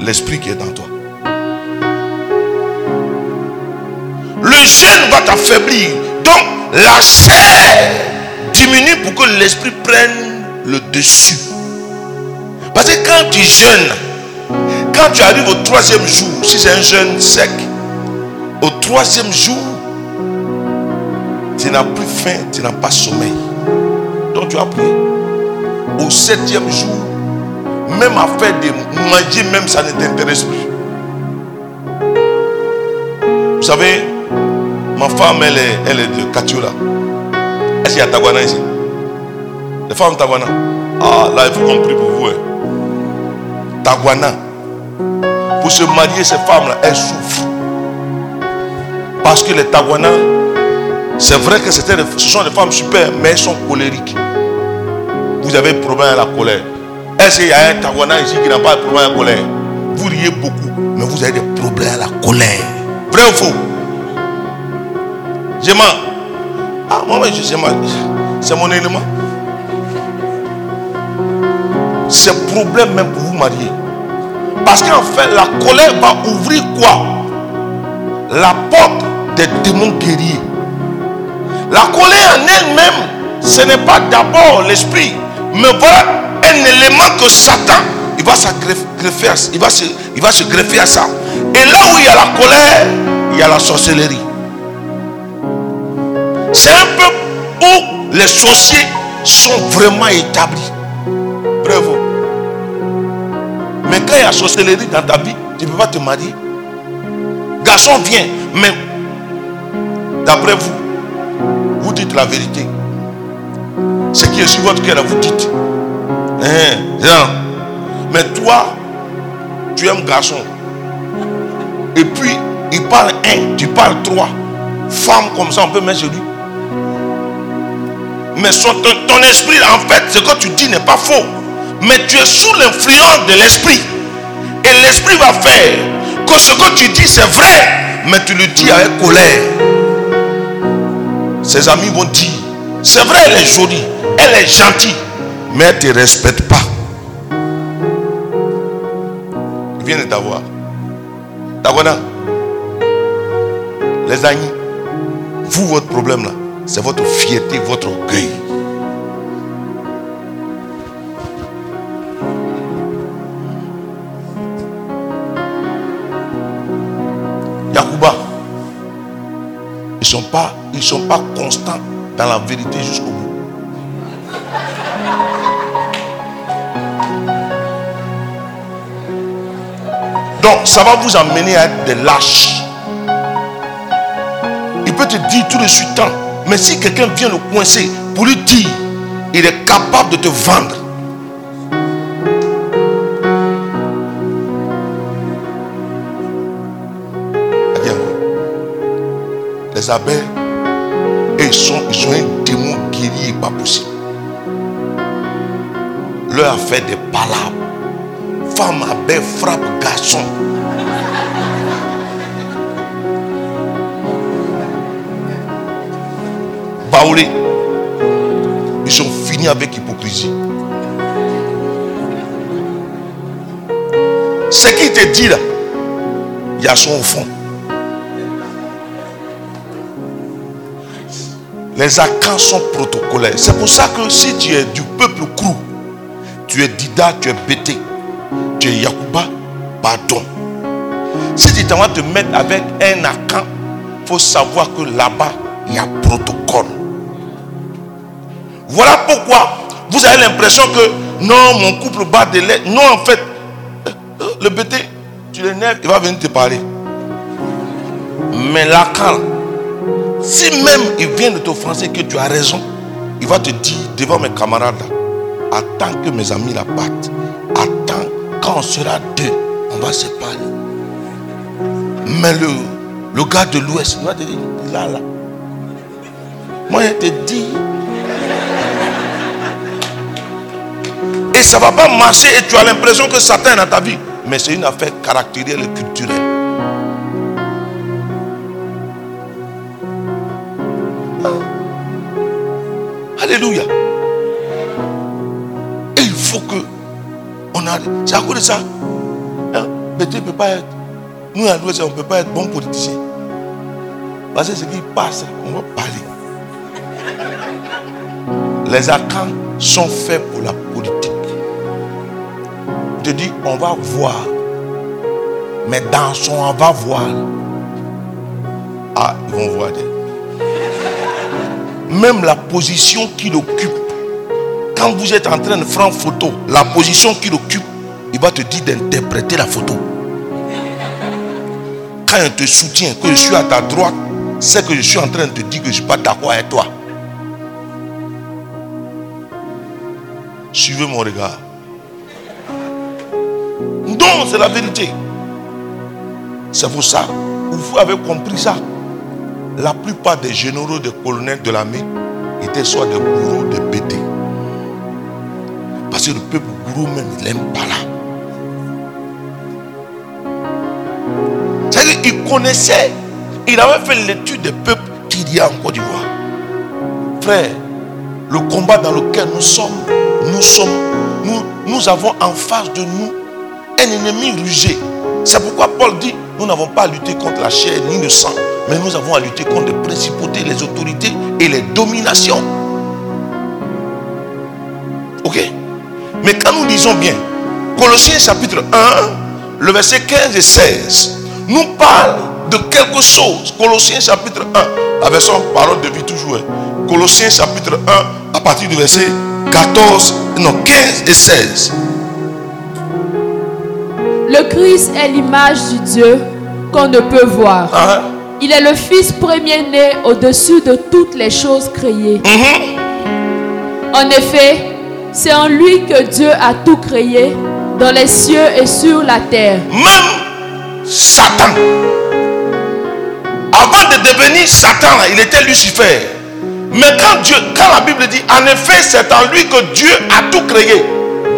Speaker 3: l'esprit qui est dans toi. Le jeûne va t'affaiblir. Donc la chair diminue pour que l'esprit prenne le dessus. Parce que quand tu jeûnes, quand tu arrives au troisième jour, si c'est un jeûne sec, au troisième jour, tu n'as plus faim, tu n'as pas sommeil. Donc tu as prié. Au septième jour, même à faire des manger, même ça ne t'intéresse plus. Vous savez, ma femme, elle est, elle est de Katiola. Est-ce qu'il y a Tawana ici Les femmes Tawana Ah, là, il faut qu'on prie pour vous. hein. Tawana. Pour se marier, ces femmes-là, elles souffrent. Parce que les Tawana, c'est vrai que ce sont des femmes super, mais elles sont colériques. Vous avez un problème à la colère. Est-ce qu'il y a un Tawana ici qui n'a pas de problème à la colère? Vous riez beaucoup, mais vous avez des problèmes à la colère. Vrai ou faux? Je mens. Ah, moi, je sais. C'est mon élément. C'est problème même pour vous marier. Parce qu'en fait, la colère va ouvrir quoi? La porte des démons guerriers. La colère en elle-même, ce n'est pas d'abord l'esprit, mais voilà un élément que Satan, il va, s'aggreffer à- il, va se, il va se greffer à ça. Et là où il y a la colère, il y a la sorcellerie. C'est un peuple où les sorciers sont vraiment établis. Bravo. Mais quand il y a sorcellerie dans ta vie, tu ne peux pas te marier. Garçon vient, mais d'après vous, vous dites la vérité. Ce qui est sur votre cœur, vous dites. Hein. Mais toi, tu aimes garçon. Et puis, il parle un, tu parles trois. Femme comme ça, on peut mettre sur lui. Mais ton, esprit, en fait, ce que tu dis n'est pas faux. Mais tu es sous l'influence de l'esprit. Et l'esprit va faire que ce que tu dis, c'est vrai. Mais tu le dis avec colère. Ses amis vont dire, c'est vrai, elle est jolie, elle est gentille, mais elle ne te respecte pas. Il vient de t'avoir. Tawana, les amis, vous, votre problème là, c'est votre fierté, votre orgueil. Yacouba, ils ne sont, pas, sont pas constants dans la vérité jusqu'au bout. Donc, ça va vous amener à être des lâches. Il peut te dire tout de suite, tant. Mais si quelqu'un vient le coincer pour lui dire, il est capable de te vendre. Les abeilles, ils sont, ils sont un démon guerrier pas possible. Leur a fait des palabres. Femme abeille frappe garçon. Ils sont finis avec hypocrisie. Ce qu'il te dit là, il y a son fond. Les accords sont protocolaires. C'est pour ça que si tu es du peuple crou, tu es Dida, tu es Bété, tu es Yakuba, pardon. Si tu t'en vas te mettre avec un Akan, il faut savoir que là-bas, il y a protocole. Voilà pourquoi vous avez l'impression que non, mon couple bat de lait. Non, en fait, euh, euh, le Bété, tu l'énerves, il va venir te parler. Mais l'Akan, si même il vient de t'offenser que tu as raison, il va te dire devant mes camarades, là, attends que mes amis la battent. Attends, quand on sera deux, on va se parler. Mais le, Le gars de l'Ouest, il va te dire, là, là. Moi, je te dis. Et ça ne va pas marcher et tu as l'impression que Satan est dans ta vie. Mais c'est une affaire caractérielle et culturelle. Alléluia. Et il faut que on a. C'est à cause de ça. Hein? Bété peut pas être. Nous, à l'Ouest, on ne peut pas être bon politicien. Parce que ce qui passe, on va parler. Les accords sont faits pour la te dis, on va voir. Mais dans son on va voir. Ah, ils vont Même la position qu'il occupe. Quand vous êtes en train de une photo, la position qu'il occupe, il va te dire d'interpréter la photo. Quand il te soutient, que je suis à ta droite, c'est que je suis en train de te dire que je ne suis pas d'accord avec toi. Suivez mon regard. C'est la vérité. C'est pour ça. Vous avez compris ça? La plupart des généraux, des colonels de l'armée étaient soit des bourreaux, des bêtés. Parce que le peuple gourou même, il n'aime pas là. C'est-à-dire qu'il connaissait, il avait fait l'étude des peuples qu'il y a en Côte d'Ivoire. Frère, le combat dans lequel nous sommes, nous sommes, nous, nous avons en face de nous un ennemi rusé. C'est pourquoi Paul dit, nous n'avons pas à lutter contre la chair ni le sang, mais nous avons à lutter contre les principautés, les autorités et les dominations. Ok? Mais quand nous lisons bien, Colossiens chapitre 1, le verset 15 et 16, nous parle de quelque chose. Colossiens chapitre 1, la version parole de vie toujours. hein. Colossiens chapitre 1, à partir du verset 14, non, 15 et 16.
Speaker 6: Le Christ est l'image du Dieu qu'on ne peut voir.
Speaker 3: Hein?
Speaker 6: Il est le Fils premier-né au-dessus de toutes les choses créées. En effet, c'est en lui que Dieu a tout créé, dans les cieux et sur la terre.
Speaker 3: Même Satan, avant de devenir Satan, il était Lucifer. Mais quand Dieu, quand la Bible dit, en effet, c'est en lui que Dieu a tout créé.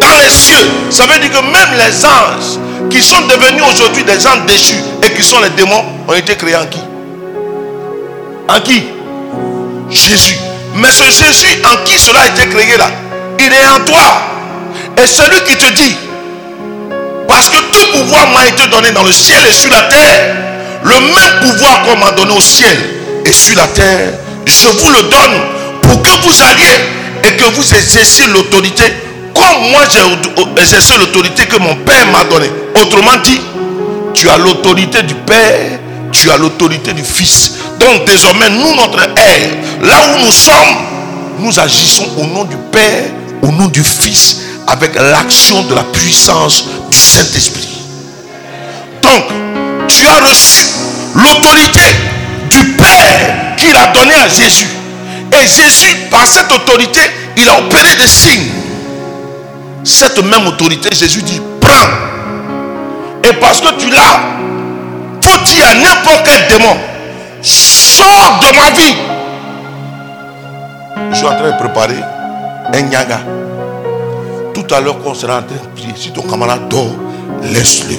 Speaker 3: Dans les cieux, ça veut dire que même les anges qui sont devenus aujourd'hui des anges déchus et qui sont les démons ont été créés en qui? En qui? Jésus. Mais ce Jésus en qui cela a été créé là, il est en toi. Et celui qui te dit, parce que tout pouvoir m'a été donné dans le ciel et sur la terre. Le même pouvoir qu'on m'a donné au ciel et sur la terre, je vous le donne pour que vous alliez et que vous exerciez l'autorité comme moi j'ai exercé l'autorité que mon Père m'a donnée. Autrement dit, tu as l'autorité du Père, tu as l'autorité du Fils. Donc désormais, nous, notre air, là où nous sommes, nous agissons au nom du Père, au nom du Fils, avec l'action de la puissance du Saint-Esprit. Donc, tu as reçu l'autorité du Père qu'il a donné à Jésus. Et Jésus, par cette autorité, il a opéré des signes. Cette même autorité, Jésus dit, prends. Et parce que tu l'as, faut dire à n'importe quel démon, sors de ma vie. Je suis en train de préparer un nyaga. Tout à l'heure, quand on sera en train de prier, si ton camarade dort, laisse-le.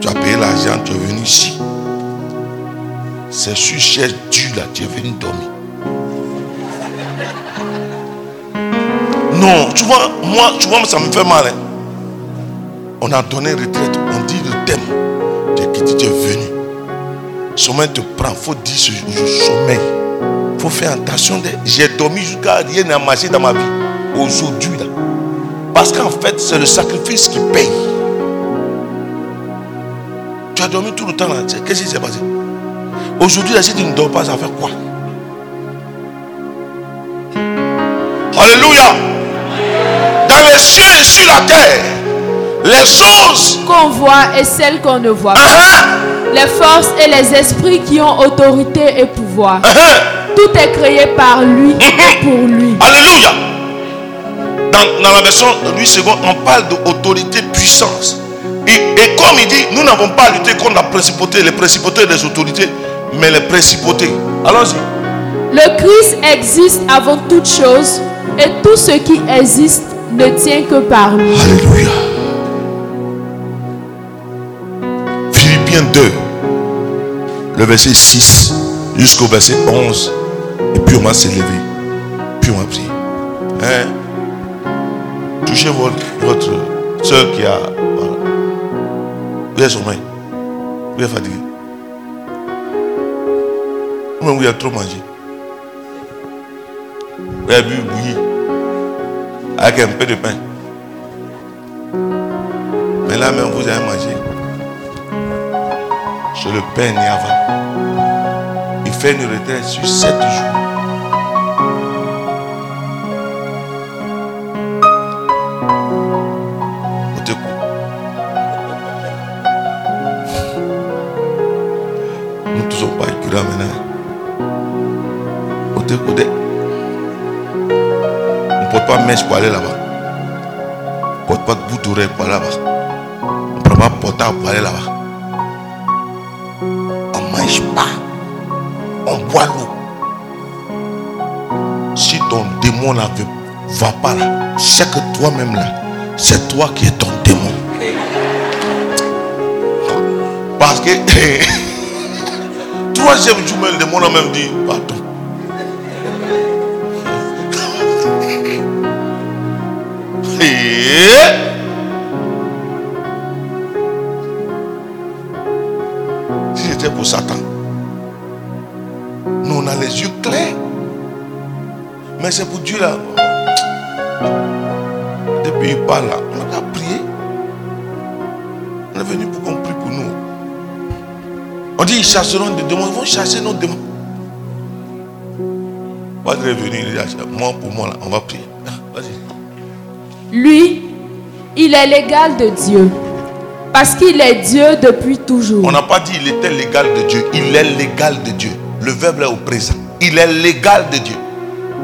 Speaker 3: Tu as payé l'argent, tu es venu ici. C'est sur chaise dure là, tu es venu dormir. Non, tu vois, moi, tu vois, ça me fait mal. hein. On a donné retraite, on dit le thème. Tu es tu es venu. Sommeil te prend, faut dire ce sommeil. faut faire attention. J'ai dormi jusqu'à rien n'a marché dans ma vie. Aujourd'hui là. Parce qu'en fait, c'est le sacrifice qui paye. Tu as dormi tout le temps là. Qu'est-ce qui s'est passé? Aujourd'hui, si tu ne dors pas, ça fait quoi? Alléluia. Dans les cieux et sur la terre, les choses.
Speaker 6: Qu'on voit et celles qu'on ne voit pas.
Speaker 3: ah,
Speaker 6: Les forces et les esprits qui ont autorité et pouvoir.
Speaker 3: ah.
Speaker 6: Tout est créé par lui et pour lui.
Speaker 3: Alléluia. Dans, dans la version de 8 secondes, on parle d'autorité, puissance. Et, et comme il dit, nous n'avons pas à lutter contre la principauté, les principautés des autorités, mais les principautés. Allons-y.
Speaker 6: Le Christ existe avant toute chose et tout ce qui existe ne tient que par lui.
Speaker 3: Alléluia. Philippiens 2, le verset 6 jusqu'au verset 11. Et puis on va s'élever. Va prier. Hein? Touchez votre, votre soeur qui a. Voilà. Vous êtes sommeil. Vous fatigué. Vous avez trop mangé. Vous avez bu bouilli. Avec un peu de pain. Mais là même, vous avez mangé. Sur le pain Niava. Il fait une retraite sur sept jours. Nous ne sommes maintenant. On t'écoute. On ne porte pas mèche pour aller là-bas. On ne porte pas de bout d'oreille pour aller là-bas. On ne prend pas portable pour aller là-bas. Démon là va pas là, c'est que toi-même là, c'est toi qui es ton démon. Parce que troisième jour, le démon a même dit, pardon. Et Mais c'est pour Dieu là. Depuis il parle là, on a qu'à prier. On est venu pour qu'on prie pour nous. On dit ils chasseront des démons, ils vont chasser nos démons. Pas de revenir, il dit, moi pour moi là, on va prier. Ah, Vas-y.
Speaker 6: Lui, il est l'égal de Dieu. Parce qu'il est Dieu depuis toujours.
Speaker 3: On n'a pas dit il était l'égal de Dieu. Il est l'égal de Dieu. Le verbe est au présent. Il est l'égal de Dieu.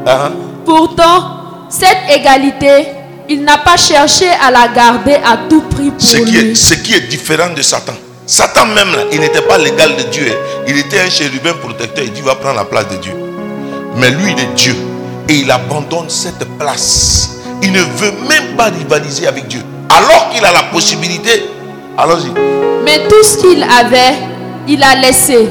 Speaker 3: Hein?
Speaker 6: Pourtant, cette égalité, il n'a pas cherché à la garder à tout prix pour
Speaker 3: Ce qui, est,
Speaker 6: lui.
Speaker 3: ce qui est différent de Satan. Satan même, là, il n'était pas l'égal de Dieu. Il était un chérubin protecteur. Il dit, il va prendre la place de Dieu. Mais lui, il est Dieu. Et il abandonne cette place. Il ne veut même pas rivaliser avec Dieu. Alors qu'il a la possibilité. Allons-y.
Speaker 6: Mais tout ce qu'il avait, il a laissé.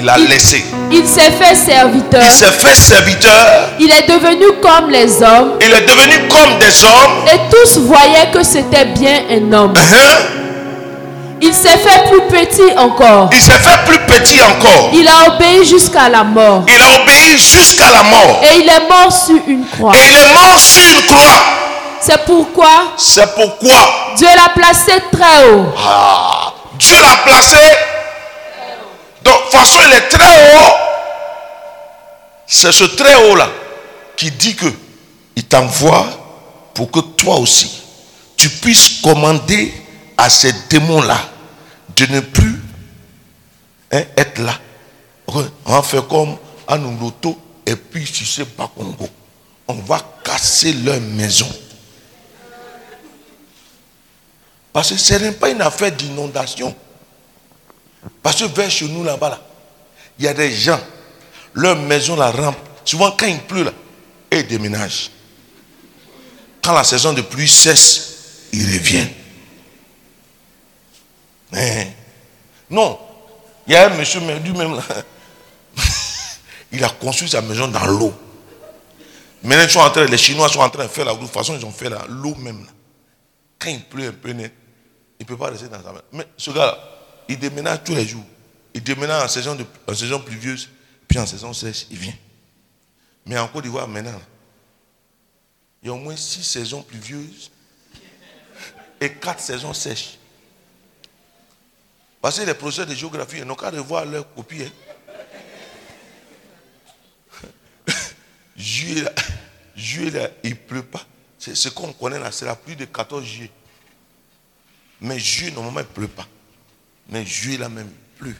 Speaker 3: Il a
Speaker 6: Il-
Speaker 3: laissé.
Speaker 6: Il s'est fait serviteur.
Speaker 3: Il s'est fait serviteur.
Speaker 6: Il est devenu comme les hommes.
Speaker 3: Il est devenu comme des hommes.
Speaker 6: Et tous voyaient que c'était bien un homme.
Speaker 3: Hein?
Speaker 6: Il s'est fait plus petit encore.
Speaker 3: Il s'est fait plus petit encore.
Speaker 6: Il a obéi jusqu'à la mort.
Speaker 3: Il a obéi jusqu'à la mort.
Speaker 6: Et il est mort sur une croix.
Speaker 3: Et il est mort sur une croix.
Speaker 6: C'est pourquoi
Speaker 3: C'est pourquoi?
Speaker 6: Dieu l'a placé très haut.
Speaker 3: ah, Dieu l'a placé. Façon, il est très haut. C'est ce très haut-là qui dit que il t'envoie pour que toi aussi, tu puisses commander à ces démons-là de ne plus hein, être là. On va faire comme loto et puis tu sais pas Congo. On va casser leur maison. Parce que ce n'est pas une affaire d'inondation. Parce que vers chez nous là-bas, là, il y a des gens, leur maison la rampe. Souvent quand il pleut là, ils déménagent. Quand la saison de pluie cesse, ils reviennent. Hein? Non, il y a un monsieur lui-même là. il a construit sa maison dans l'eau. Maintenant, ils sont en train, les Chinois sont en train de faire la route. De toute façon, ils ont fait l'eau même. là. Quand il pleut un peu il ne peut pas rester dans sa maison. Mais ce gars-là, il déménage tous les jours. Il déménage en saison, en saison pluvieuse, puis en saison sèche, il vient. Mais en Côte d'Ivoire, maintenant, il y a au moins six saisons pluvieuses et quatre saisons sèches. Parce que les professeurs de géographie, n'ont qu'à revoir leurs copies. hein. juillet, juillet il ne pleut pas. C'est ce qu'on connaît là, c'est la pluie de 14 juillet. Mais juillet, normalement, il ne pleut pas. Mais juillet là même, il pleut.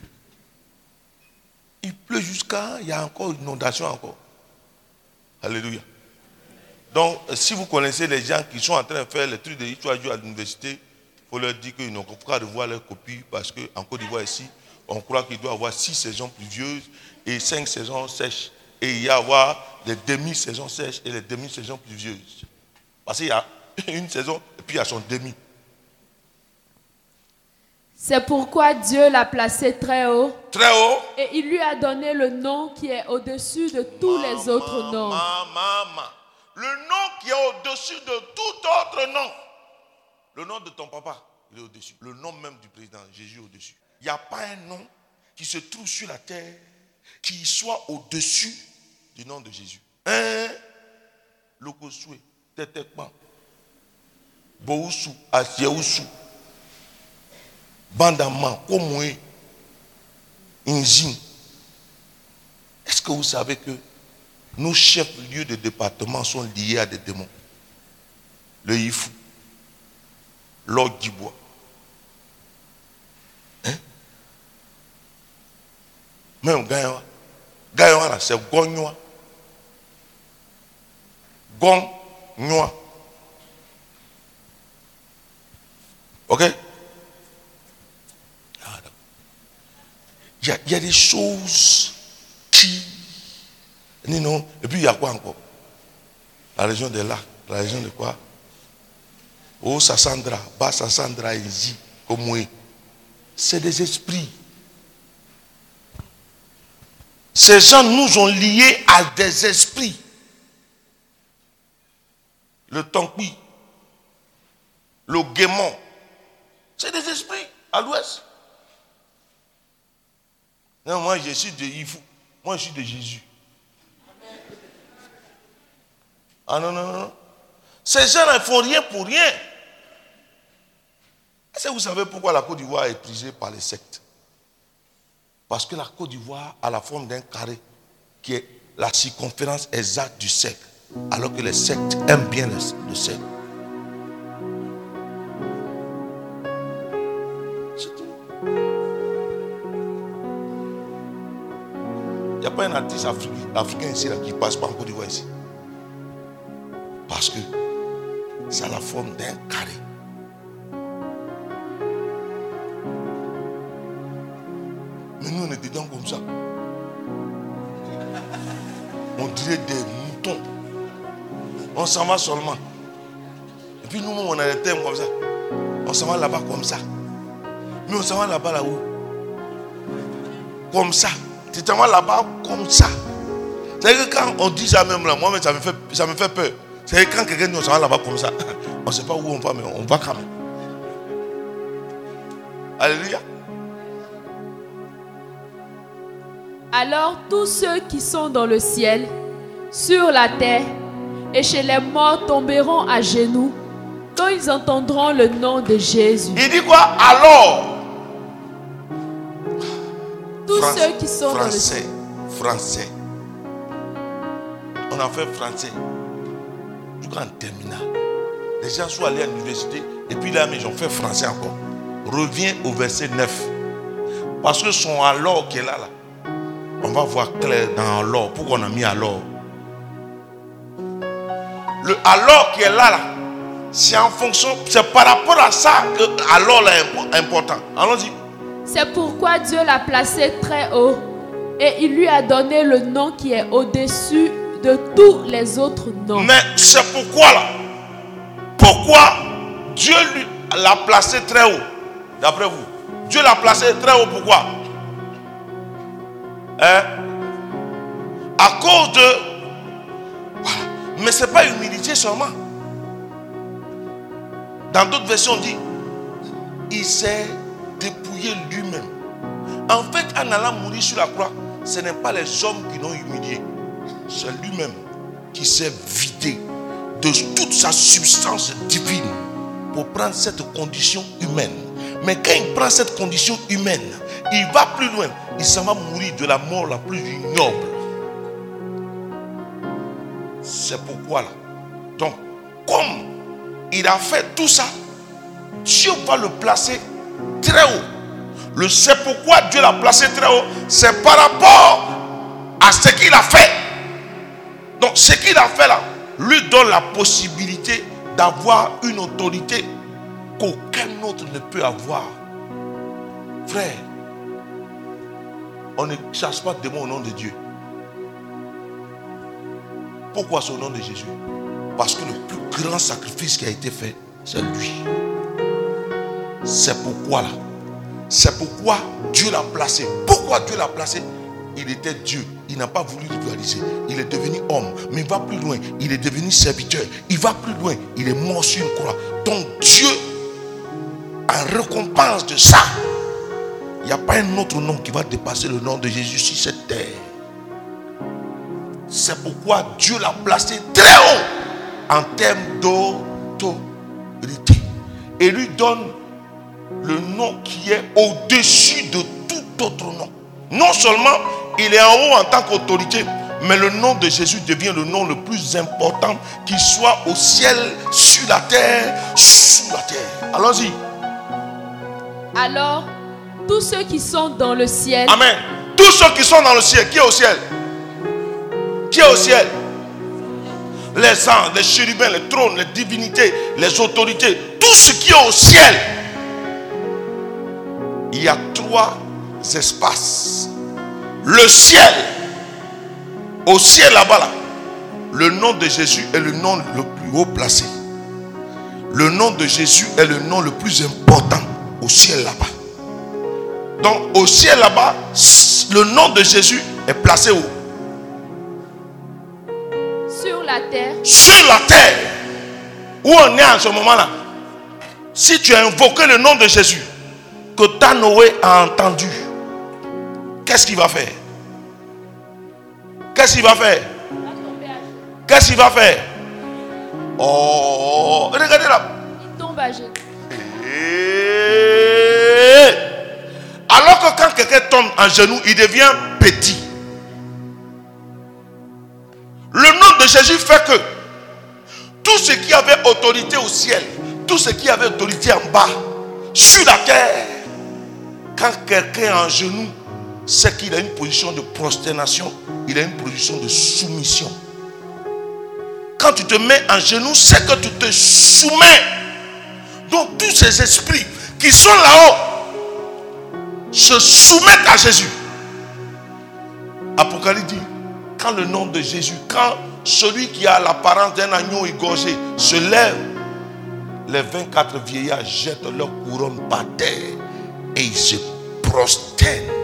Speaker 3: Il pleut jusqu'à, il y a encore une inondation encore. Alléluia. Donc, si vous connaissez les gens qui sont en train de faire les trucs de Ichouadjou à l'université, faut leur dire qu'ils n'ont qu'à revoir leur copie parce qu'en Côte d'Ivoire ici, on croit qu'il doit avoir six saisons pluvieuses et cinq saisons sèches. Et il y a avoir les demi-saisons sèches et les demi-saisons pluvieuses. Parce qu'il y a une saison et puis il y a son demi.
Speaker 6: C'est pourquoi Dieu l'a placé très haut
Speaker 3: Très haut.
Speaker 6: et il lui a donné le nom qui est au-dessus de tous les autres noms.
Speaker 3: Maman, Le nom qui est au-dessus de tout autre nom. Le nom de ton papa, il est au-dessus. Le nom même du président, Jésus est au-dessus. Il n'y a pas un nom qui se trouve sur la terre qui soit au-dessus du nom de Jésus. Hein? Lokosue, Tetekpan, Bousou, Asiaoussou, Bandama, Komoué, Injin. Est-ce que vous savez que nos chefs-lieux de département sont liés à des démons? Le Yifou, l'Ordre du bois. Même Gaïwa. Gaïwa, c'est Gognoa. Gognoa. Ok Ah, d'accord. Il y, a- des choses qui. Non, non. Et puis il y a quoi encore? La région des lacs. La région de quoi? Oh, Sassandra, Bas Sassandra, Izi, Komoué. C'est des esprits. Ces gens nous ont liés à des esprits. Le Tankui, le Guémon, c'est des esprits à l'ouest. Non, moi je suis de Yifou. Moi je suis de Jésus. Ah non, non, non. Ces gens ne font rien pour rien. Est-ce que vous savez pourquoi la Côte d'Ivoire est prisée par les sectes? Parce que la Côte d'Ivoire a la forme d'un carré qui est la circonférence exacte du cercle, alors que les sectes aiment bien le cercle. A pas un artiste africain, africain ici là, qui passe par en Côte d'Ivoire ici. Parce que ça a la forme d'un carré. Mais nous, on est dedans comme ça. On dirait des moutons. On s'en va seulement. Et puis nous, on a des thèmes comme ça. On s'en va là-bas comme ça. Mais on s'en va là-bas là-haut. Comme ça. Tu t'en vas là-bas comme ça. C'est-à-dire que quand on dit ça même là, moi ça me fait, ça me fait peur. C'est quand quelqu'un dit on s'en va là-bas comme ça. On ne sait pas où on va, mais on va quand même. Alléluia.
Speaker 6: Alors tous ceux qui sont dans le ciel, sur la terre et chez les morts tomberont à genoux quand ils entendront le nom de Jésus.
Speaker 3: Il dit quoi? Alors
Speaker 6: Tous
Speaker 3: Fran-
Speaker 6: ceux qui sont dans le
Speaker 3: Français. Français. On a fait français. Jusqu'en terminale. Les gens sont allés à l'université et puis là, mais ils ont fait français encore. Reviens au verset 9. Parce que son alors qui est là, là, on va voir clair dans alors. Pourquoi on a mis alors Le alors qui est là, là, c'est en fonction, c'est par rapport à ça que alors là est impo- important. Allons-y.
Speaker 6: C'est pourquoi Dieu l'a placé très haut. Et il lui a donné le nom qui est au-dessus de tous les autres noms.
Speaker 3: Mais c'est pourquoi là? Pourquoi Dieu l'a placé très haut? D'après vous Dieu l'a placé très haut pourquoi? Hein? À cause de... Mais ce n'est pas humilité seulement. Dans d'autres versions, on dit, il s'est lui-même. En fait, en allant mourir sur la croix, ce n'est pas les hommes qui l'ont humilié. C'est lui-même qui s'est vidé de toute sa substance divine pour prendre cette condition humaine. Mais quand il prend cette condition humaine, il va plus loin. Il s'en va mourir de la mort la plus ignoble. C'est pourquoi là. Donc, comme il a fait tout ça, Dieu va le placer très haut. Le c'est pourquoi Dieu l'a placé très haut, c'est par rapport à ce qu'il a fait. Donc ce qu'il a fait là lui donne la possibilité d'avoir une autorité qu'aucun autre ne peut avoir. Frère, on ne chasse pas de démons au nom de Dieu. Pourquoi c'est au nom de Jésus? Parce que le plus grand sacrifice qui a été fait, c'est lui. C'est pourquoi là. C'est pourquoi Dieu l'a placé. Pourquoi Dieu l'a placé? Il était Dieu. Il n'a pas voulu rivaliser. Il est devenu homme. Mais il va plus loin. Il est devenu serviteur. Il va plus loin. Il est mort sur une croix. Donc Dieu, en récompense de ça, il n'y a pas un autre nom qui va dépasser le nom de Jésus sur cette terre. C'est pourquoi Dieu l'a placé très haut en termes d'autorité. Et lui donne le nom qui est au-dessus de tout autre nom. Non seulement il est en haut en tant qu'autorité, mais le nom de Jésus devient le nom le plus important, qu'il soit au ciel, sur la terre, sous la terre. Allons-y.
Speaker 6: Alors, tous ceux qui sont dans le ciel
Speaker 3: Amen. Tous ceux qui sont dans le ciel, qui est au ciel? Qui est au ciel? Les anges, les chérubins, les trônes, les divinités, les autorités, tout ce qui est au ciel. Il y a trois espaces. Le ciel, au ciel là-bas, là, le nom de Jésus est le nom le plus haut placé. Le nom de Jésus est le nom le plus important au ciel là-bas. Donc au ciel là-bas, le nom de Jésus est placé où?
Speaker 6: Sur la terre,
Speaker 3: Sur la terre. Où on est en ce moment-là? Si tu as invoqué le nom de Jésus, ta Noé a entendu, qu'est-ce qu'il va faire? Qu'est-ce qu'il va faire? Qu'est-ce qu'il va faire? Oh, regardez là.
Speaker 6: il tombe à genoux.
Speaker 3: Et Alors que quand quelqu'un tombe en genoux, il devient petit. Le nom de Jésus fait que tout ce qui avait autorité au ciel, tout ce qui avait autorité en bas, sur la terre, quand quelqu'un est en genoux, c'est qu'il a une position de prosternation, il a une position de soumission. Quand tu te mets en genoux, c'est que tu te soumets. Donc tous ces esprits qui sont là-haut se soumettent à Jésus. Apocalypse dit, quand le nom de Jésus, quand celui qui a l'apparence d'un agneau égorgé se lève, les 24 vieillards jettent leur couronne par terre et ils se prosternent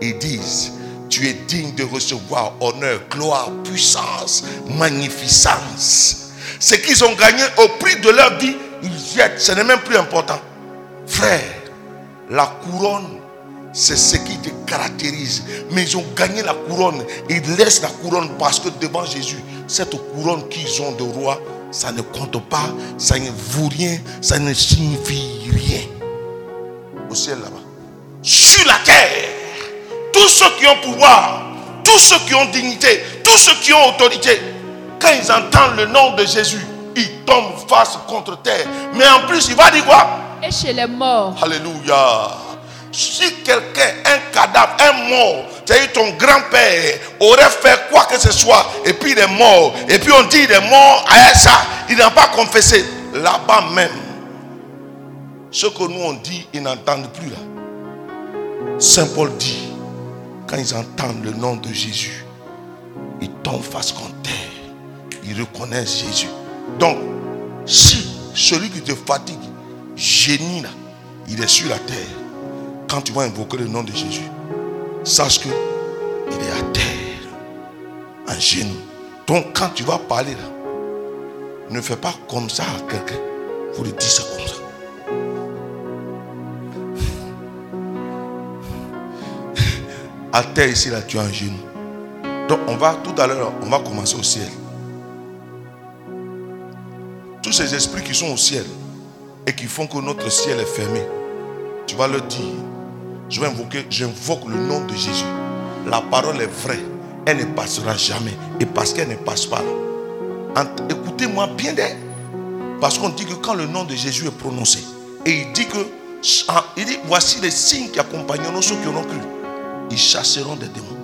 Speaker 3: et disent, tu es digne de recevoir honneur, gloire, puissance, magnificence. Ce qu'ils ont gagné au prix de leur vie, ils jettent. Ce n'est même plus important. Frère, la couronne, c'est ce qui te caractérise. Mais ils ont gagné la couronne. Ils laissent la couronne parce que devant Jésus, cette couronne qu'ils ont de roi, ça ne compte pas, ça ne vaut rien, ça ne signifie rien. Au ciel là-bas. Sur la terre, tous ceux qui ont pouvoir, tous ceux qui ont dignité, tous ceux qui ont autorité, quand ils entendent le nom de Jésus, ils tombent face contre terre. Mais en plus, il va dire quoi?
Speaker 6: Et chez les morts,
Speaker 3: Alléluia. Si quelqu'un, un cadavre, un mort, c'est-à-dire ton grand-père aurait fait quoi que ce soit, et puis il est mort, et puis on dit il est mort à ça, il n'a pas confessé. Là-bas même, ce que nous on dit, ils n'entendent plus là. Saint Paul dit, quand ils entendent le nom de Jésus, ils tombent face contre terre. Ils reconnaissent Jésus. Donc, si celui qui te fatigue, génie là, il est sur la terre. Quand tu vas invoquer le nom de Jésus, sache que il est à terre, en genoux. Donc, quand tu vas parler là, ne fais pas comme ça à quelqu'un. Faut le dire ça comme ça. À terre ici, là, tu es en genoux. Donc, on va tout à l'heure, on va commencer au ciel. Tous ces esprits qui sont au ciel et qui font que notre ciel est fermé, tu vas leur dire, je vais invoquer, j'invoque le nom de Jésus. La parole est vraie, elle ne passera jamais. Et parce qu'elle ne passe pas, ent- écoutez-moi bien d'elle. Parce qu'on dit que quand le nom de Jésus est prononcé, et il dit que, il dit, voici les signes qui accompagneront ceux qui auront cru. Ils chasseront des démons.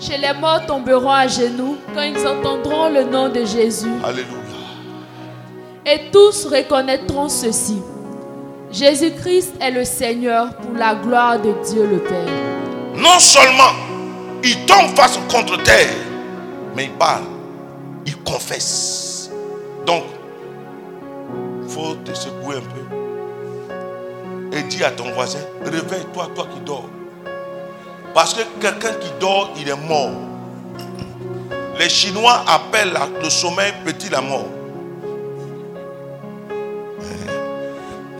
Speaker 6: chez les morts tomberont à genoux quand ils entendront le nom de Jésus.
Speaker 3: Alléluia.
Speaker 6: Et tous reconnaîtront ceci. Jésus-Christ est le Seigneur pour la gloire de Dieu le Père.
Speaker 3: Non seulement il tombe face contre terre, mais il parle, il confesse. Donc, il faut te secouer un peu et dis à ton voisin, réveille-toi, toi qui dors. Parce que quelqu'un qui dort, il est mort. Les Chinois appellent le sommeil petit la mort.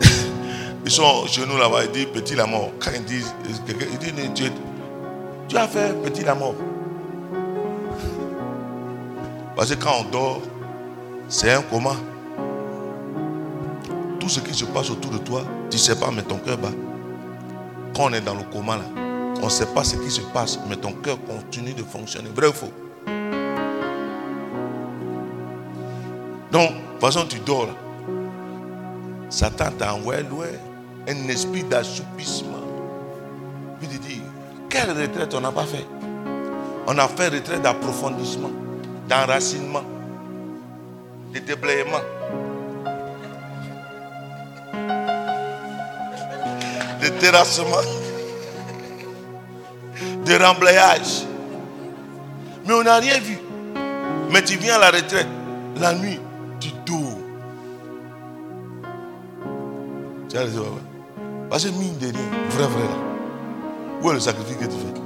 Speaker 3: Ils sont chez nous là-bas, ils disent petit la mort. Quand ils disent, ils disent, tu, tu as fait petit la mort. Parce que quand on dort, c'est un coma. Ce qui se passe autour de toi, tu ne sais pas, mais ton cœur bat. Quand on est dans le coma là, on ne sait pas ce qui se passe, mais ton cœur continue de fonctionner. Vrai ou faux? Donc, de toute façon, tu dors. Satan t'a envoyé un esprit d'assoupissement. Puis il dit, quelle retraite on n'a pas fait? On a fait retraite d'approfondissement, d'enracinement, de déblayement, de terrassement, de remblayage. Mais on n'a rien vu. Mais tu viens à la retraite, la nuit, tu dors. Tu as raison. Parce que mine de rien, vrai, vrai là. Où est le sacrifice que tu fais?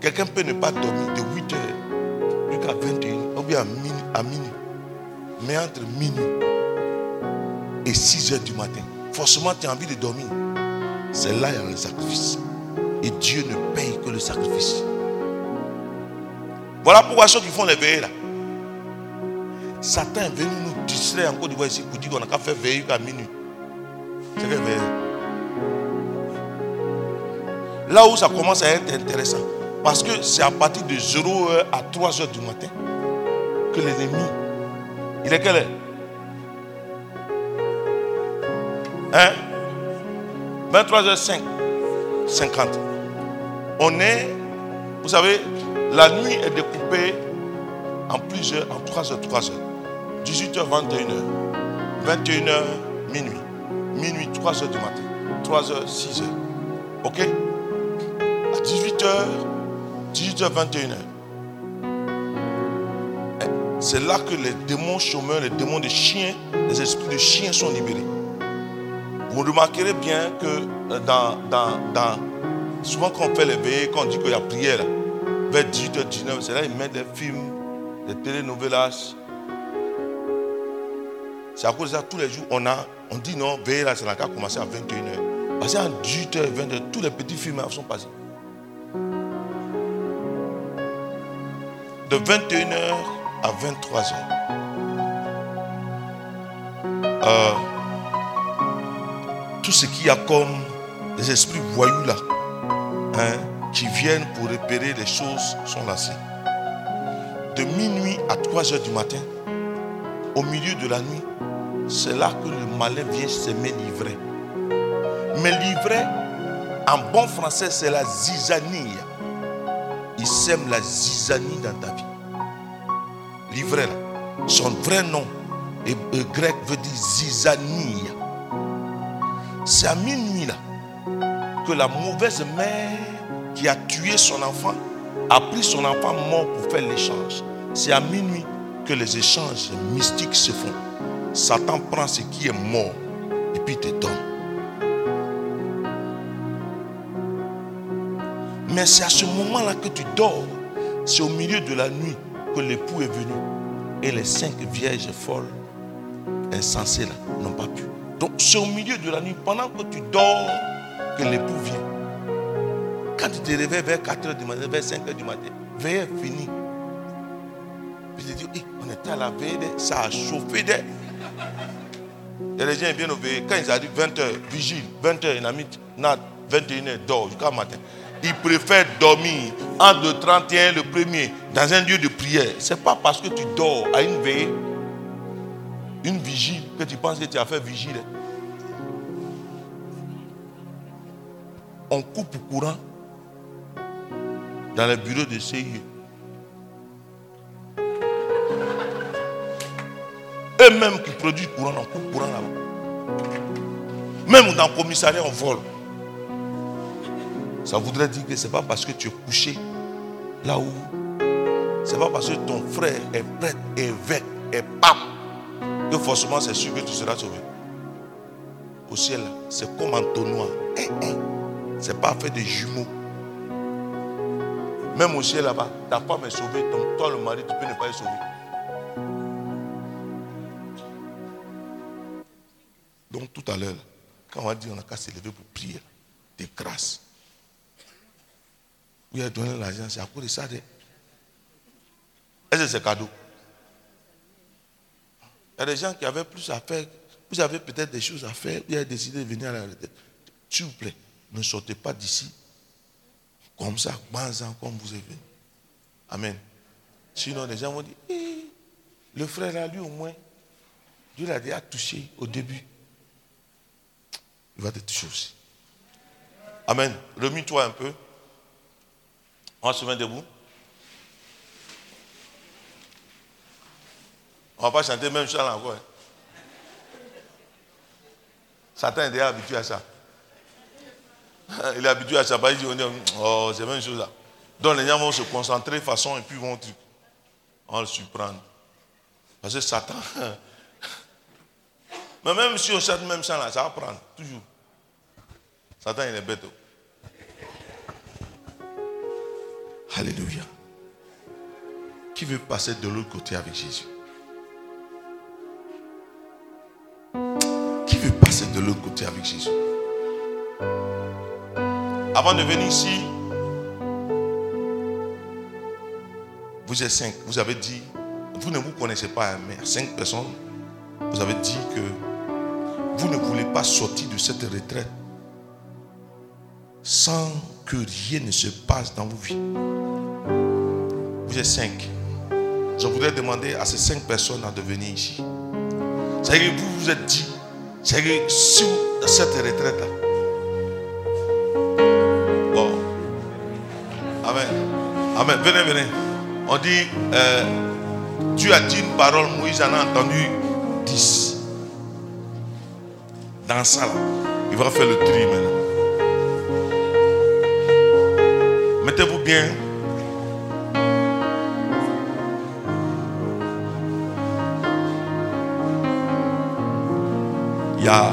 Speaker 3: Quelqu'un peut ne pas dormir de 8 heures jusqu'à 21 ou bien à minuit, à minuit. Mais entre minuit et 6 heures du matin, forcément tu as envie de dormir. C'est là qu'il y a le sacrifice. Et Dieu ne paye que le sacrifice. Voilà pourquoi ceux qui font les veillées là. Satan est venu nous distraire en Côte d'Ivoire ici pour dire qu'on n'a qu'à faire veiller qu'à minuit. C'est. Là où ça commence à être intéressant, parce que c'est à partir de 0h à 3h du matin que l'ennemi, il est quelle heure Hein? 23h05, 50. On est, vous savez, la nuit est découpée en plusieurs, en 3h, 3h. 18h, 21h. 21h, minuit. Minuit, 3h du matin. 3h, 6h. Ok? À 18h, 18h, 21h. Eh, C'est là que les démons chômeurs, les démons de chiens, les esprits de chiens sont libérés. Vous remarquerez bien que euh, dans, souvent quand on fait les veillées, quand on dit qu'il y a prière, vers 18h, 19h, c'est là qu'ils mettent des films, des telenovelas. C'est à cause de ça, tous les jours, on, a, on dit non, veillez là, c'est là qu'à commencer à 21h. Parce qu'à 18h, 20h, tous les petits films sont passés. De 21h à 23h. Euh, tout ce qu'il y a comme des esprits voyous là, hein, qui viennent pour repérer les choses, sont lassés. De minuit à 3 heures du matin, au milieu de la nuit, c'est là que le malin vient s'aimer l'ivraie. Mais l'ivraie, en bon français, c'est la zizanie. Il sème la zizanie dans ta vie. L'ivraie, là, son vrai nom et grec veut dire zizanie. C'est à minuit là que la mauvaise mère qui a tué son enfant a pris son enfant mort pour faire l'échange. C'est à minuit que les échanges mystiques se font. Satan prend ce qui est mort et puis te donne. Mais c'est à ce moment-là que tu dors. C'est au milieu de la nuit que l'époux est venu. Et les cinq vierges folles, insensées n'ont pas pu. Donc c'est au milieu de la nuit, pendant que tu dors, que l'époux vient. Quand tu te réveilles vers 4 h du matin, vers 5 h du matin, veille fini. Puis tu te dis, Eh, on était à la veille, ça a chauffé. Les gens viennent au veille. Quand ils arrivent 20 h vigile, 20 h mis nat, 21 h dort jusqu'à matin. Ils préfèrent dormir entre le 31 et le 1er dans un lieu de prière. Ce n'est pas parce que tu dors à une veille, une vigile, que tu penses que tu as fait vigile. On coupe courant dans les bureaux de CIE. Et même qui produisent courant, on coupe courant là-bas. Même dans le commissariat, on vole. Ça voudrait dire que ce n'est pas parce que tu es couché là où. Ce n'est pas parce que ton frère est prêtre, évêque, est pape, que forcément c'est sûr que tu seras sauvé. Au ciel, c'est comme un tonnoir. Eh, eh. Ce n'est pas fait de jumeaux. Même au ciel là-bas, ta femme est sauvée, ton, toi le mari, tu peux ne pas être sauvé. Donc tout à l'heure, quand on va dire on a qu'à s'élever pour prier, des grâces. Vous avez donné l'argent, c'est à cause de ça. Est-ce que c'est cadeau? Y a des gens qui avaient plus à faire. Vous avez peut-être des choses à faire. Vous avez décidé de venir à la retraite. S'il vous plaît, ne sortez pas d'ici comme ça, comme vous venu. Amen. Sinon, les gens vont dire, Eh, le frère a lui au moins, Dieu l'a déjà touché au début. Il va te toucher aussi. Amen. Remue-toi un peu. On se met debout. On ne va pas chanter le même chant encore. hein. Satan est déjà habitué à ça. Il est habitué à ça. Il dit, oh, c'est la même chose là. Donc les gens vont se concentrer façon et puis vont. On le surprendre. Parce que Satan. Mais même si on chante même chant là, ça va prendre. Toujours. Satan, il est bête. oh. Alléluia. Qui veut passer de l'autre côté avec Jésus? De l'autre côté avec Jésus Avant de venir ici, vous êtes cinq. Vous avez dit, vous ne vous connaissez pas, mais à cinq personnes, vous avez dit que vous ne voulez pas sortir de cette retraite sans que rien ne se passe dans vos vies. Vous êtes cinq. Je voudrais demander à ces cinq personnes de venir ici. Vous vous êtes dit, c'est que sur cette retraite-là, bon, Amen. Amen. Venez, venez. On dit, euh, Dieu a dit une parole, Moïse en a entendu dix. Dans ça, là, il va faire le tri maintenant. Mettez-vous bien. Il y a,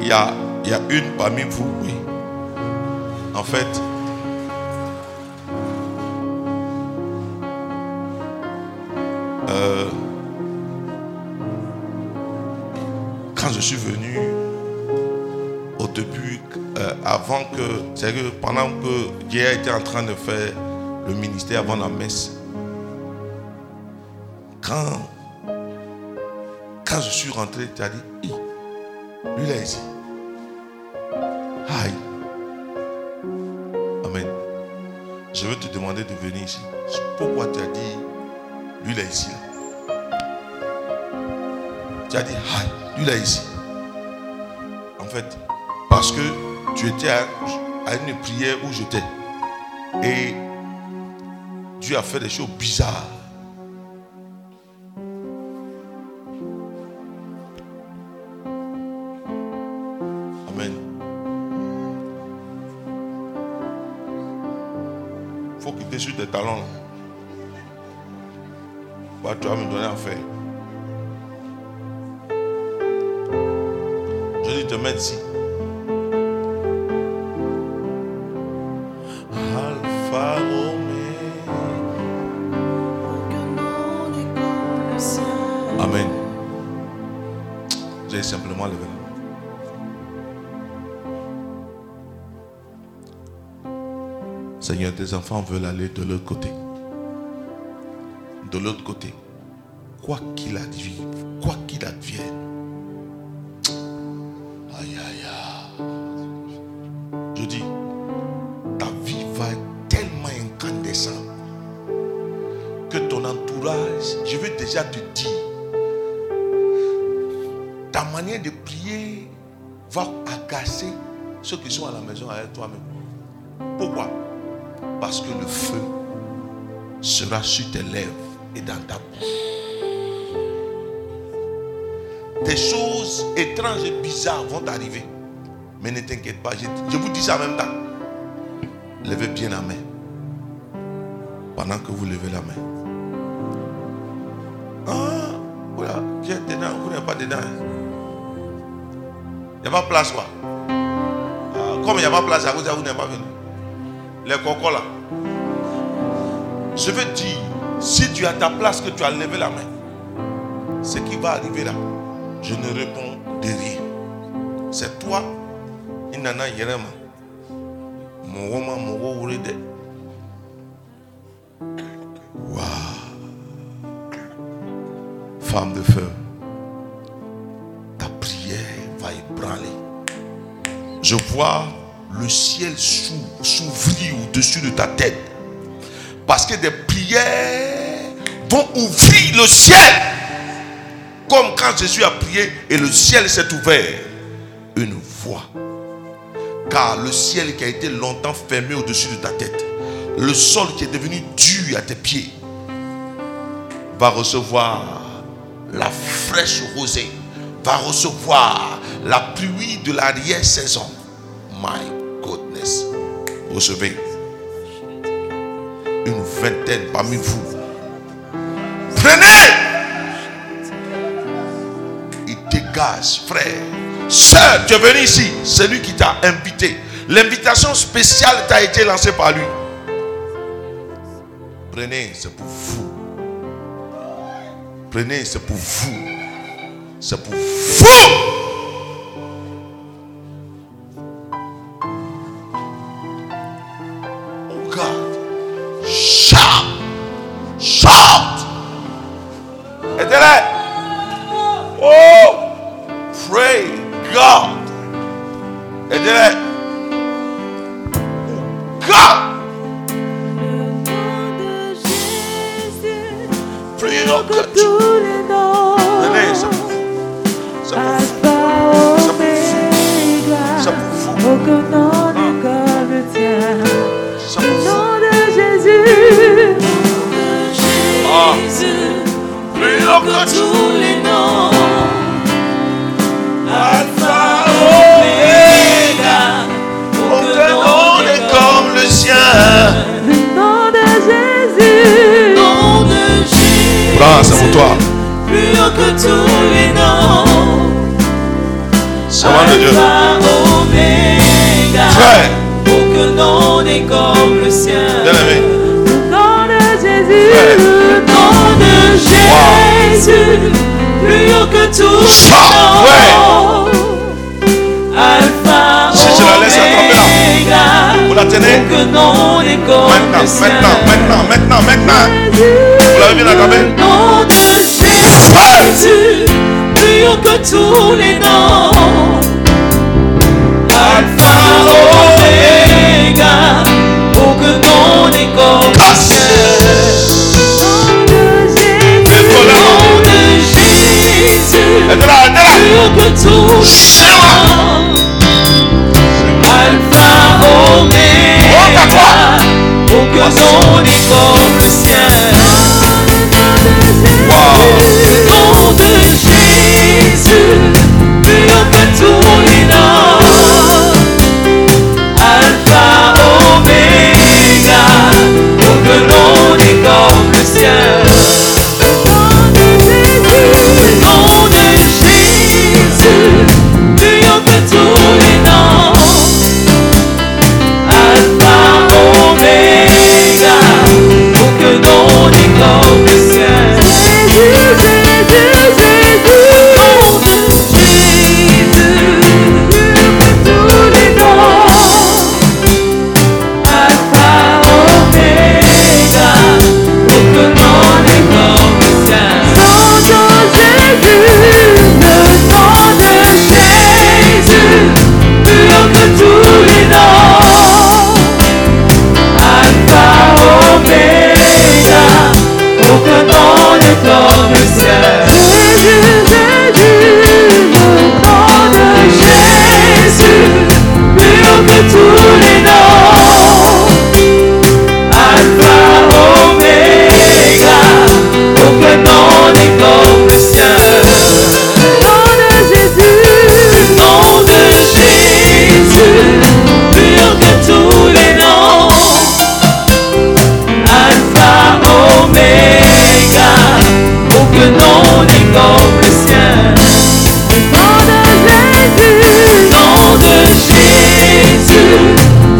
Speaker 3: y, a, y a une parmi vous, oui. En fait, euh, quand je suis venu au début, euh, avant que, c'est que pendant que Dieu était en train de faire le ministère avant la messe, quand, quand je suis rentré, tu as dit, Là ici. Aïe. Amen. Je veux te demander de venir ici. Pourquoi tu as dit, lui là ici Tu as dit, aïe, lui là ici. En fait, parce que tu étais à, à une prière où j'étais. Et Dieu a fait des choses bizarres. Enfants veulent aller de l'autre côté. De l'autre côté. Quoi qu'il advienne, quoi qu'il advienne. Aïe, aïe, aïe. Je dis, ta vie va être tellement incandescente que ton entourage, je veux déjà te dire, ta manière de prier va agacer ceux qui sont à la maison avec toi-même. Sera sur tes lèvres et dans ta bouche. des choses étranges et bizarres vont arriver. Mais ne t'inquiète pas, je, vous dis ça en même temps. Levez bien la main. Pendant que vous levez la main. Ah, voilà, tu es dedans, vous n'êtes pas dedans. Il n'y a pas de place quoi. Ah, comme il n'y a pas de place vous n'êtes pas venu. Les cocos là. Je veux dire, si tu as ta place, que tu as levé la main, ce qui va arriver là, je ne réponds de rien. C'est toi, Inana Yerema. Mon woman, mon wo wurede. Waouh. Femme de feu, ta prière va ébranler. Je vois le ciel s'ou- s'ouvrir au-dessus de ta tête. Parce que des prières vont ouvrir le ciel. Comme quand Jésus a prié et le ciel s'est ouvert. Une voix. Car le ciel qui a été longtemps fermé au-dessus de ta tête, le sol qui est devenu dur à tes pieds, va recevoir la fraîche rosée, va recevoir la pluie de l'arrière-saison. My goodness. Recevez une vingtaine parmi vous. Prenez Il dégage, frère. Sœur, tu es venu ici. C'est lui qui t'a invité. L'invitation spéciale t'a été lancée par lui. Prenez, c'est pour vous. Prenez, c'est pour vous. C'est pour vous. Maintenant, maintenant, maintenant, maintenant, Vous l'avez bien
Speaker 4: Le nom de Jésus, plus haut que tous les noms. Alpha, Oméga, aucun nom n'est comme le sien. Nom de Jésus, plus haut que tous les noms. N'est comme le sien.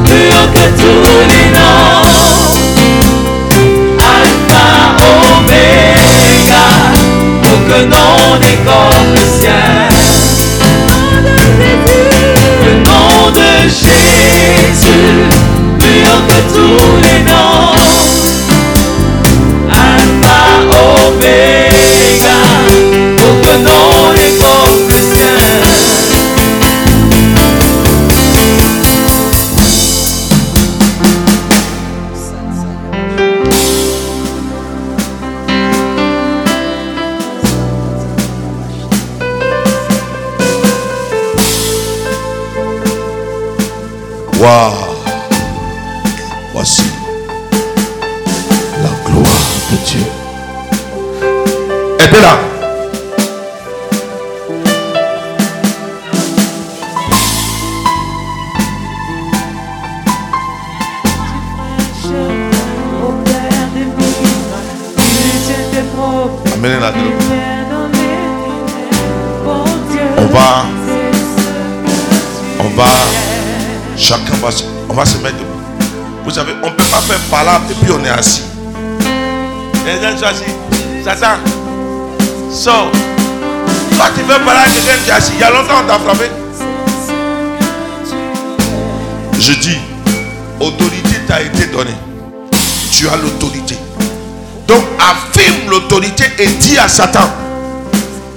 Speaker 4: Plus que tous les noms Alpha Omega, au nom des corps du ciel. Le nom de Jésus, plus haut que tous les noms Alpha
Speaker 3: Omega,
Speaker 4: au nom des.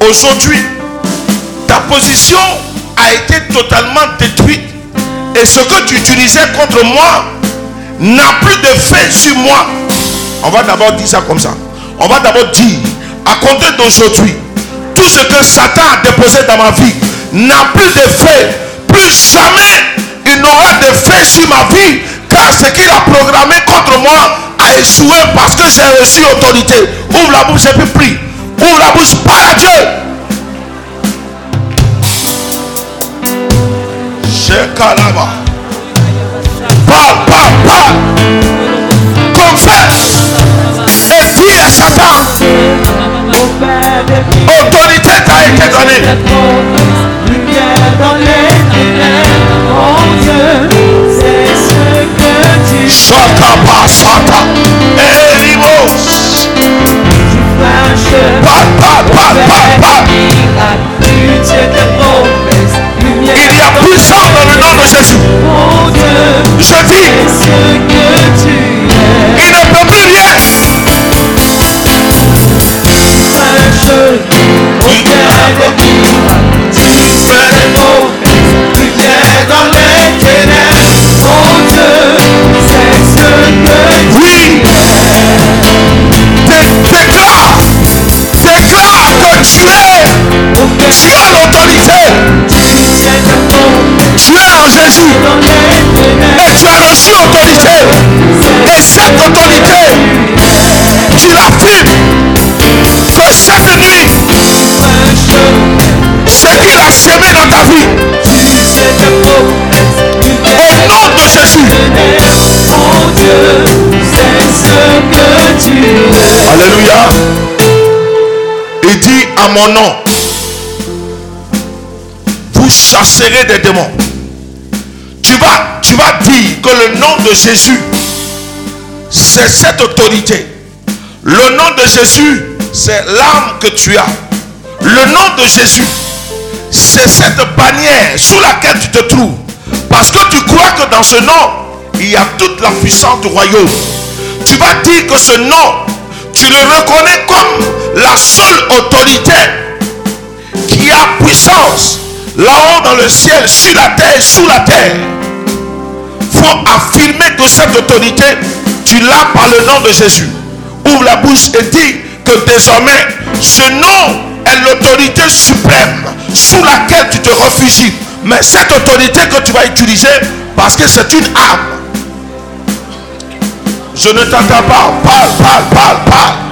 Speaker 3: Aujourd'hui, ta position a été totalement détruite et ce que tu utilisais contre moi n'a plus de fait sur moi. On va d'abord dire ça comme ça. On va d'abord dire, à compter d'aujourd'hui, tout ce que Satan a déposé dans ma vie n'a plus de fait. Plus jamais il n'aura de fait sur ma vie car ce qu'il a programmé contre moi a échoué parce que j'ai reçu autorité. Ouvre la bouche et puis prie. Ouvre la bouche, parle à Dieu. Shekalaba. Parle, parle, parle. Confesse. Et dis à Satan, autorité t'a été donnée.
Speaker 4: Lumière dans les ténèbres. Mon Dieu, c'est ce que tu
Speaker 3: Il y a puissance dans le nom de Jésus. Je dis,
Speaker 4: Tu
Speaker 3: as l'autorité. Tu es en Jésus. Et tu as reçu autorité. Et cette autorité, tu l'affirmes que cette nuit, ce qu'il a semé dans ta vie, au nom de Jésus,
Speaker 4: Mon Dieu, c'est ce que tu.
Speaker 3: Alléluia, il dit à mon nom, vous chasserez des démons. Tu vas, tu vas dire que le nom de Jésus, c'est cette autorité. Le nom de Jésus, c'est l'âme que tu as. Le nom de Jésus, c'est cette bannière sous laquelle tu te trouves. Parce que tu crois que dans ce nom, il y a toute la puissance du royaume. Tu vas dire que ce nom, tu le reconnais comme la seule autorité qui a puissance là-haut dans le ciel, sur la terre, sous la terre. faut affirmer que cette autorité, tu l'as par le nom de Jésus. Ouvre la bouche et dis que désormais, ce nom est l'autorité suprême sous laquelle tu te réfugies. Mais cette autorité que tu vas utiliser, parce que c'est une âme. Je ne t'entends pas. Parle, parle, parle, parle.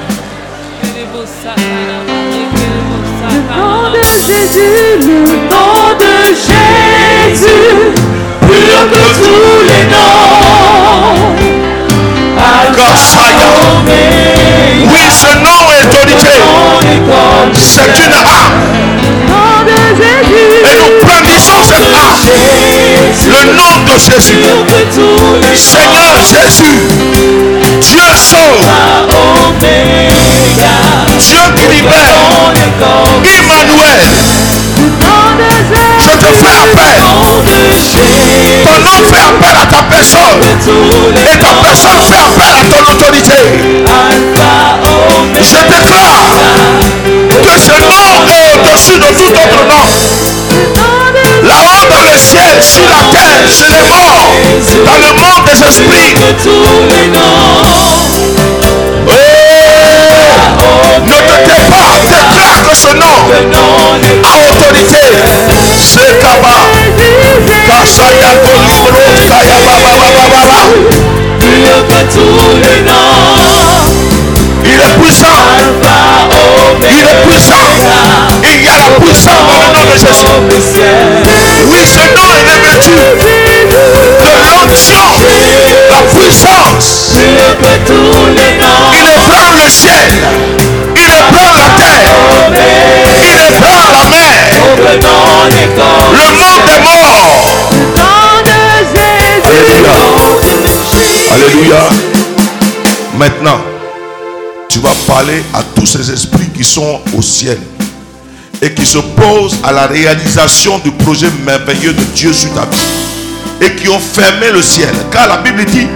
Speaker 4: Nom de Jésus, le nom de Jésus, plus haut que tous les noms.
Speaker 3: Gossaya.
Speaker 4: Oméga,
Speaker 3: Oui, ce nom est autorité. C'est une
Speaker 4: Jésus.
Speaker 3: Et nous brandissons cette âme.
Speaker 4: Jésus,
Speaker 3: Le nom de Jésus. Seigneur Jésus. Dieu sauve. Dieu qui libère. Emmanuel. Je te fais appel. Ton nom fait appel à ta personne. Et ta personne fait appel à ton autorité. Je déclare que ce nom est au-dessus de tout autre nom là-haut dans le ciel, sur la terre, chez les morts, dans le monde des esprits. Oh, ne t'étais pas, déclare que ce nom a autorité. C'est Kaba. Kachayago Il est puissant. Il est puissant.
Speaker 4: Il y a la puissance nom. Oui, ce nom est revêtu de l'onction,
Speaker 3: la puissance.
Speaker 4: Il
Speaker 3: éprend le ciel, il éprend la terre,
Speaker 4: il éprend
Speaker 3: la mer.
Speaker 4: Le monde est
Speaker 3: mort. Alléluia. Alléluia. Maintenant, tu vas parler à tous ces esprits qui sont au ciel et qui s'opposent à la réalisation du projet merveilleux de Dieu sur ta vie et qui ont fermé le ciel. Car la Bible dit,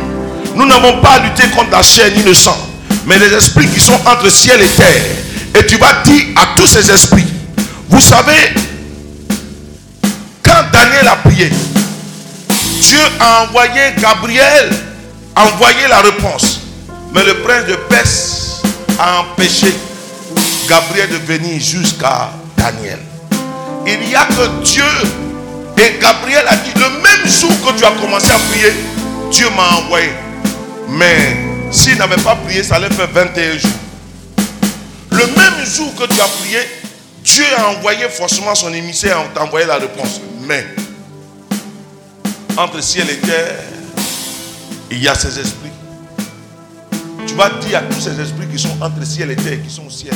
Speaker 3: nous n'avons pas à lutter contre la chair ni le sang, mais les esprits qui sont entre ciel et terre. Et tu vas dire à tous ces esprits, vous savez, quand Daniel a prié, Dieu a envoyé Gabriel, envoyé la réponse. Mais le prince de Perse a empêché Gabriel de venir jusqu'à Daniel. Il n'y a que Dieu. Et Gabriel a dit, le même jour que tu as commencé à prier, Dieu m'a envoyé. Mais s'il n'avait pas prié, ça allait faire 21 jours. Le même jour que tu as prié, Dieu a envoyé forcément son émissaire à t'envoyer la réponse. Mais entre ciel et terre, il y a ces esprits. Tu vas dire à tous ces esprits qui sont entre ciel et terre, qui sont au ciel,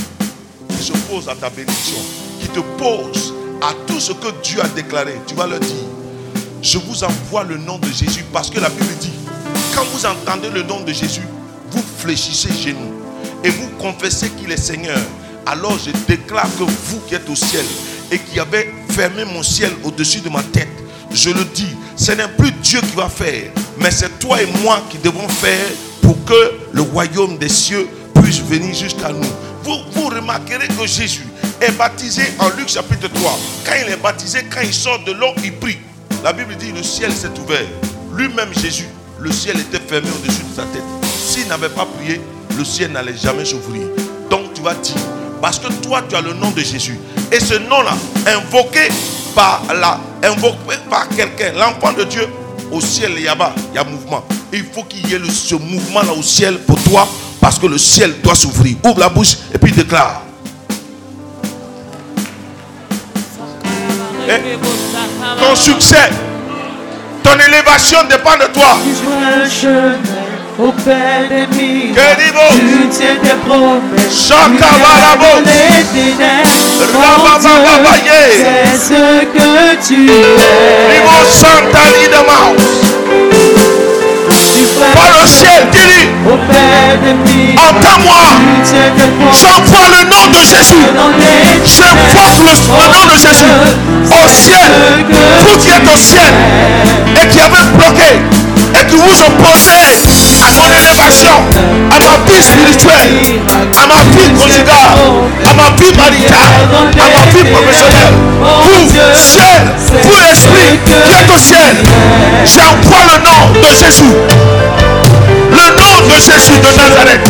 Speaker 3: qui s'opposent à ta bénédiction, qui te posent à tout ce que Dieu a déclaré. Tu vas leur dire, je vous envoie le nom de Jésus parce que la Bible dit, quand vous entendez le nom de Jésus, vous fléchissez genoux et vous confessez qu'il est Seigneur. Alors je déclare que vous qui êtes au ciel et qui avez fermé mon ciel au-dessus de ma tête, je le dis, ce n'est plus Dieu qui va faire, mais c'est toi et moi qui devons faire pour que le royaume des cieux puisse venir jusqu'à nous. Vous, remarquerez que Jésus est baptisé en Luc chapitre 3. Quand il est baptisé, quand il sort de l'eau, il prie. La Bible dit, le ciel s'est ouvert. Lui-même Jésus, le ciel était fermé au-dessus de sa tête. S'il n'avait pas prié, le ciel n'allait jamais s'ouvrir. Donc tu vas dire, parce que toi tu as le nom de Jésus. Et ce nom-là, invoqué par invoqué par quelqu'un, l'enfant de Dieu, au ciel, il y a il y a mouvement. Il faut qu'il y ait ce mouvement-là au ciel pour toi, parce que le ciel doit s'ouvrir. Ouvre la bouche et puis déclare. Ton succès, ton élévation dépend de toi.
Speaker 4: Un chemin au père des mille. Tu tiens tes promesses. Dieu, C'est ce que tu es.
Speaker 3: Maus. Par le ciel, dis-lui, entends-moi. J'envoie le nom de Jésus. J'invoque le, le nom de Jésus au ciel. Vous qui êtes au ciel et qui avez bloqué et qui vous opposez à mon élévation, à ma vie spirituelle, à ma vie conjugale, à ma vie maritale, à ma vie professionnelle. Vous, ciel, vous l'esprit qui êtes au ciel, j'envoie le nom de Jésus. Le nom de Jésus de Nazareth.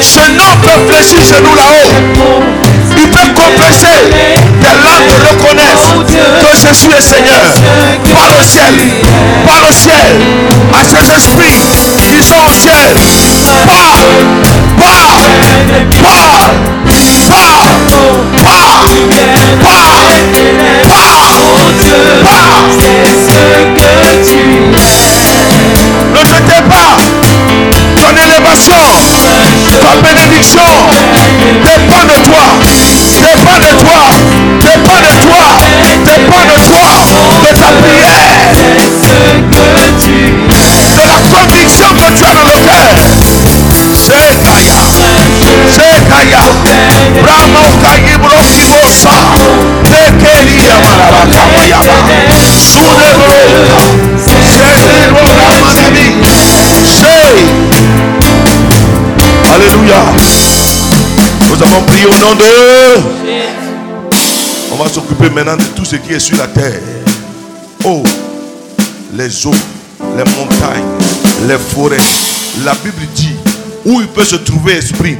Speaker 3: Ce nom peut fléchir chez nous là-haut. Il peut confesser. Tes langues reconnaissent que Jésus est Seigneur. Par le ciel. Par le ciel à ces esprits qui sont au ciel. Pas, pas, pas, pas, pas, pas, Oh Dieu, c'est ce que tu es. Ne jetez pas. Ton élévation, ta bénédiction. Dépend de toi, dépend de toi, dépend de toi, dépend de toi, de ta prière. Alléluia. Nous avons prié au nom de. On va s'occuper maintenant de tout ce qui est sur la terre. Oh, les eaux, les montagnes, les forêts. La Bible dit où il peut se trouver esprit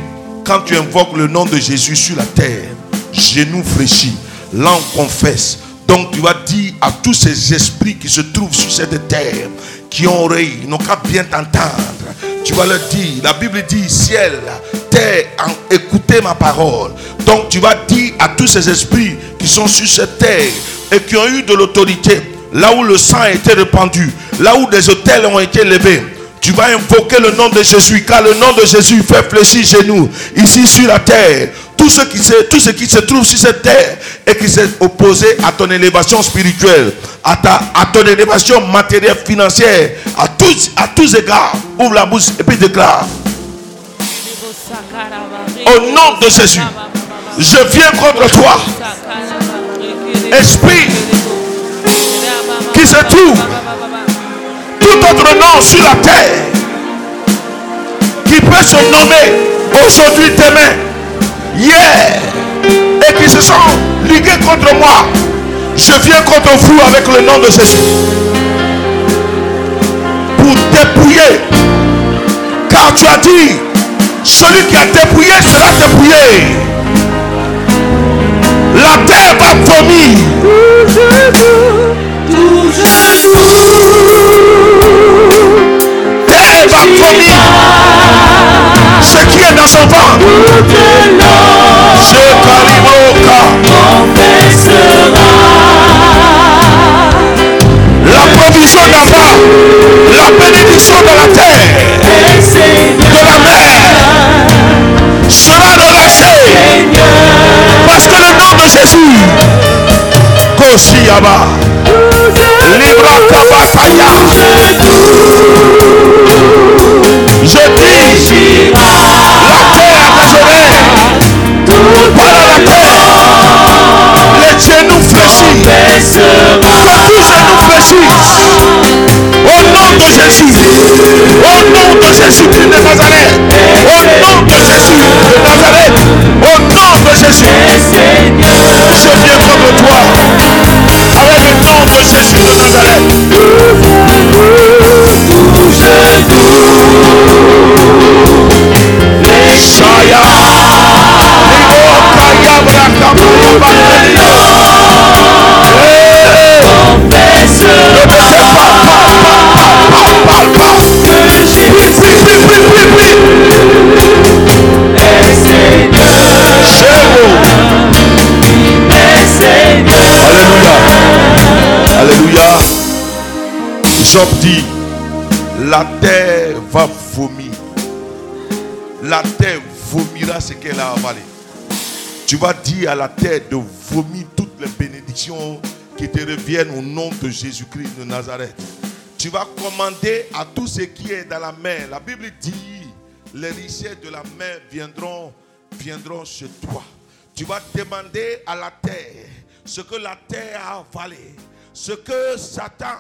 Speaker 3: quand tu invoques le nom de Jésus sur la terre. Genoux fléchis, langue confesse. Donc tu vas dire à tous ces esprits qui se trouvent sur cette terre, qui ont oreille, n'ont qu'à bien t'entendre. Tu vas leur dire, la Bible dit, ciel, terre, écoutez ma parole. Donc tu vas dire à tous ces esprits qui sont sur cette terre et qui ont eu de l'autorité, là où le sang a été répandu, là où des hôtels ont été levés, tu vas invoquer le nom de Jésus, car le nom de Jésus fait fléchir chez nous, ici sur la terre. tout ce, qui se, tout ce qui se trouve sur cette terre et qui s'est opposé à ton élévation spirituelle, à, ta, à ton élévation matérielle, financière, à tous, à tous égards, ouvre la bouche et puis déclare. Au nom de Jésus, je viens contre toi. Esprit qui se trouve tout autre nom sur la terre qui peut se nommer aujourd'hui, demain, hier, et qui se sont ligués contre moi. Je viens contre vous avec le nom de Jésus pour dépouiller. Car tu as dit, celui qui a dépouillé sera dépouillé. La terre va vomir. Ce qui est dans son ventre. Je caliboka. La provision d'abord, la bénédiction de la terre, de la mer, sera relâchée. Parce que le nom de Jésus, Koshiyaba, Libra Kabataya, je dis, la terre a besoin, voilà la terre, les genoux fléchis, que tous genoux fléchissent, au nom de Jésus, au nom de Jésus de Nazareth, au nom de Jésus de Nazareth, au nom de Jésus, je viens contre toi, avec le nom de Jésus de Nazareth. Job dit, la terre va vomir. Ce qu'elle a avalé. Tu vas dire à la terre de vomir toutes les bénédictions qui te reviennent au nom de Jésus-Christ de Nazareth. Tu vas commander à tout ce qui est dans la mer. La Bible dit, les richesses de la mer viendront, viendront chez toi. Tu vas demander à la terre ce que la terre a avalé, ce que Satan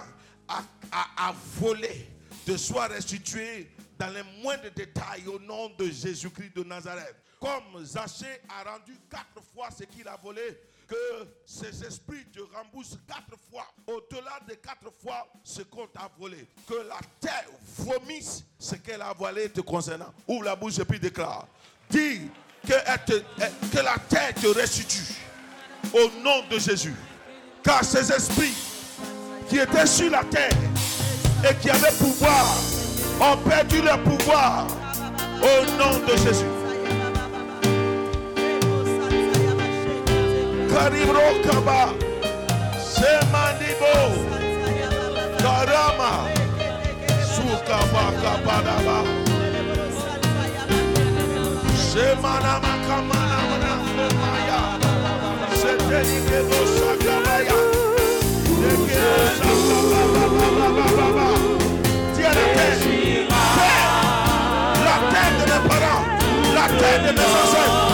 Speaker 3: a, a- a volé, te soit restitué dans les moindres détails au nom de Jésus-Christ de Nazareth. Comme Zachée a rendu quatre fois ce qu'il a volé, que ces esprits te remboursent quatre fois, au-delà de quatre fois ce qu'on t'a volé. Que la terre vomisse ce qu'elle a volé te concernant. Ouvre la bouche et puis déclare. Dis que, que la terre te restitue au nom de Jésus. Car ces esprits qui étaient sur la terre et qui avaient pouvoir ont perdu leur pouvoir au nom de Jésus. Karibro Kaba, Semanibo, Karama, Sukaba Kabadaba, Semanama Kamana Manamaya, Setenikebo Sakabaya, Nekebo Sakababa, Tiens la terre, terre, la terre de mes parents, la terre de mes ancêtres,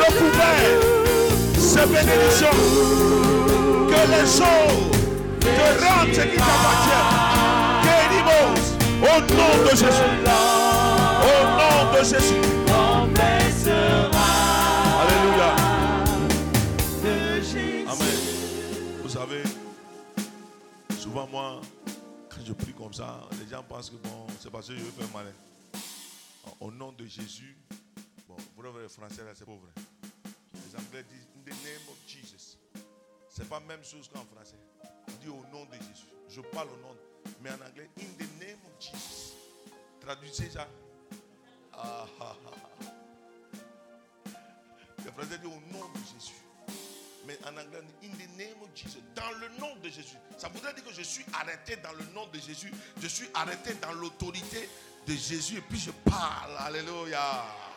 Speaker 3: recouvert ces bénédictions. Que les eaux te rendent ce qui t'appartient. Kérimos, au nom de Jésus. Au nom de Jésus. Alléluia. Amen. Vous savez, souvent moi, quand je prie comme ça, les gens pensent que bon, c'est parce que je veux faire malin. Au nom de Jésus, bon, vous le français là, c'est pas vrai. Les Anglais disent in the name of Jesus. C'est pas la même chose qu'en français. On dit au nom de Jésus. Je parle au nom, mais en anglais, in the name of Jesus. Traduisez ça. Ah, ah, ah. Le frère dit au nom de Jésus. Mais en anglais, in the name of Jesus. Dans le nom de Jésus. Ça voudrait dire que je suis arrêté dans le nom de Jésus. Je suis arrêté dans l'autorité de Jésus. Et puis je parle. Alléluia.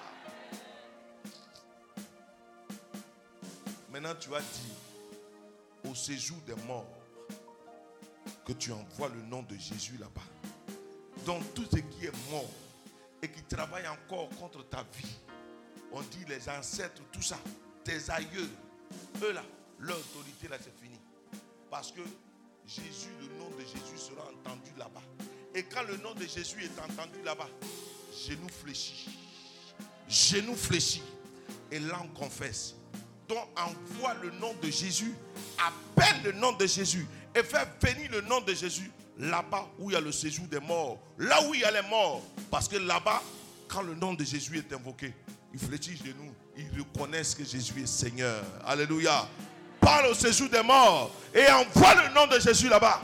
Speaker 3: Maintenant, tu as dit au séjour des morts que tu envoies le nom de Jésus là-bas. Donc tout ce qui est mort et qui travaille encore contre ta vie, on dit les ancêtres, tout ça, tes aïeux, eux là, leur autorité là, c'est fini. Parce que Jésus, le nom de Jésus sera entendu là-bas. Et quand le nom de Jésus est entendu là-bas, genou fléchit, genou fléchit et langue confesse. Envoie le nom de Jésus, appelle le nom de Jésus et fais venir le nom de Jésus là-bas où il y a le séjour des morts, là où il y a les morts. Parce que là-bas, quand le nom de Jésus est invoqué, ils fléchissent genoux, ils reconnaissent que Jésus est Seigneur. Alléluia. Parle au séjour des morts et envoie le nom de Jésus là-bas.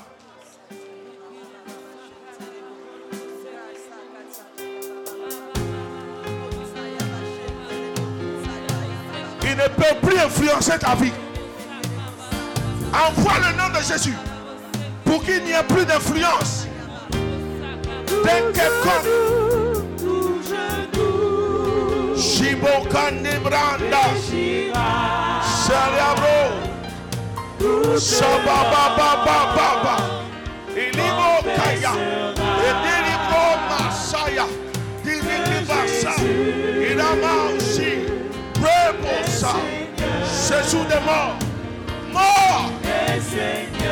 Speaker 3: Ne peut plus influencer ta vie. Envoie le nom de Jésus pour qu'il n'y ait plus d'influence. D'un quelconque. Ilimo Kaya, Masaya, Dirikibasa, Irama aussi, Rebosa, Jésus des morts, mort.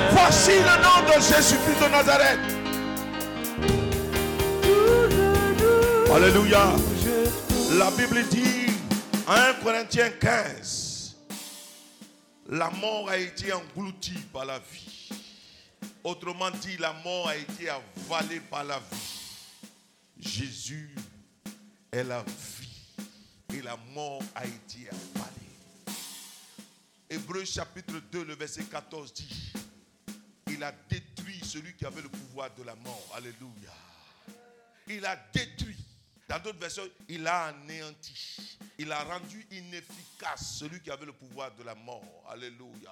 Speaker 3: Voici le nom de Jésus-Christ de Nazareth. Alléluia. La Bible dit en 1 Corinthiens 15, la mort a été engloutie par la vie. Autrement dit, la mort a été avalée par la vie. Jésus est la vie et la mort a été avalée. Hébreu chapitre 2, le verset 14 dit, il a détruit celui qui avait le pouvoir de la mort. Alléluia. Il a détruit. Dans d'autres versions, il a anéanti. Il a rendu inefficace celui qui avait le pouvoir de la mort. Alléluia.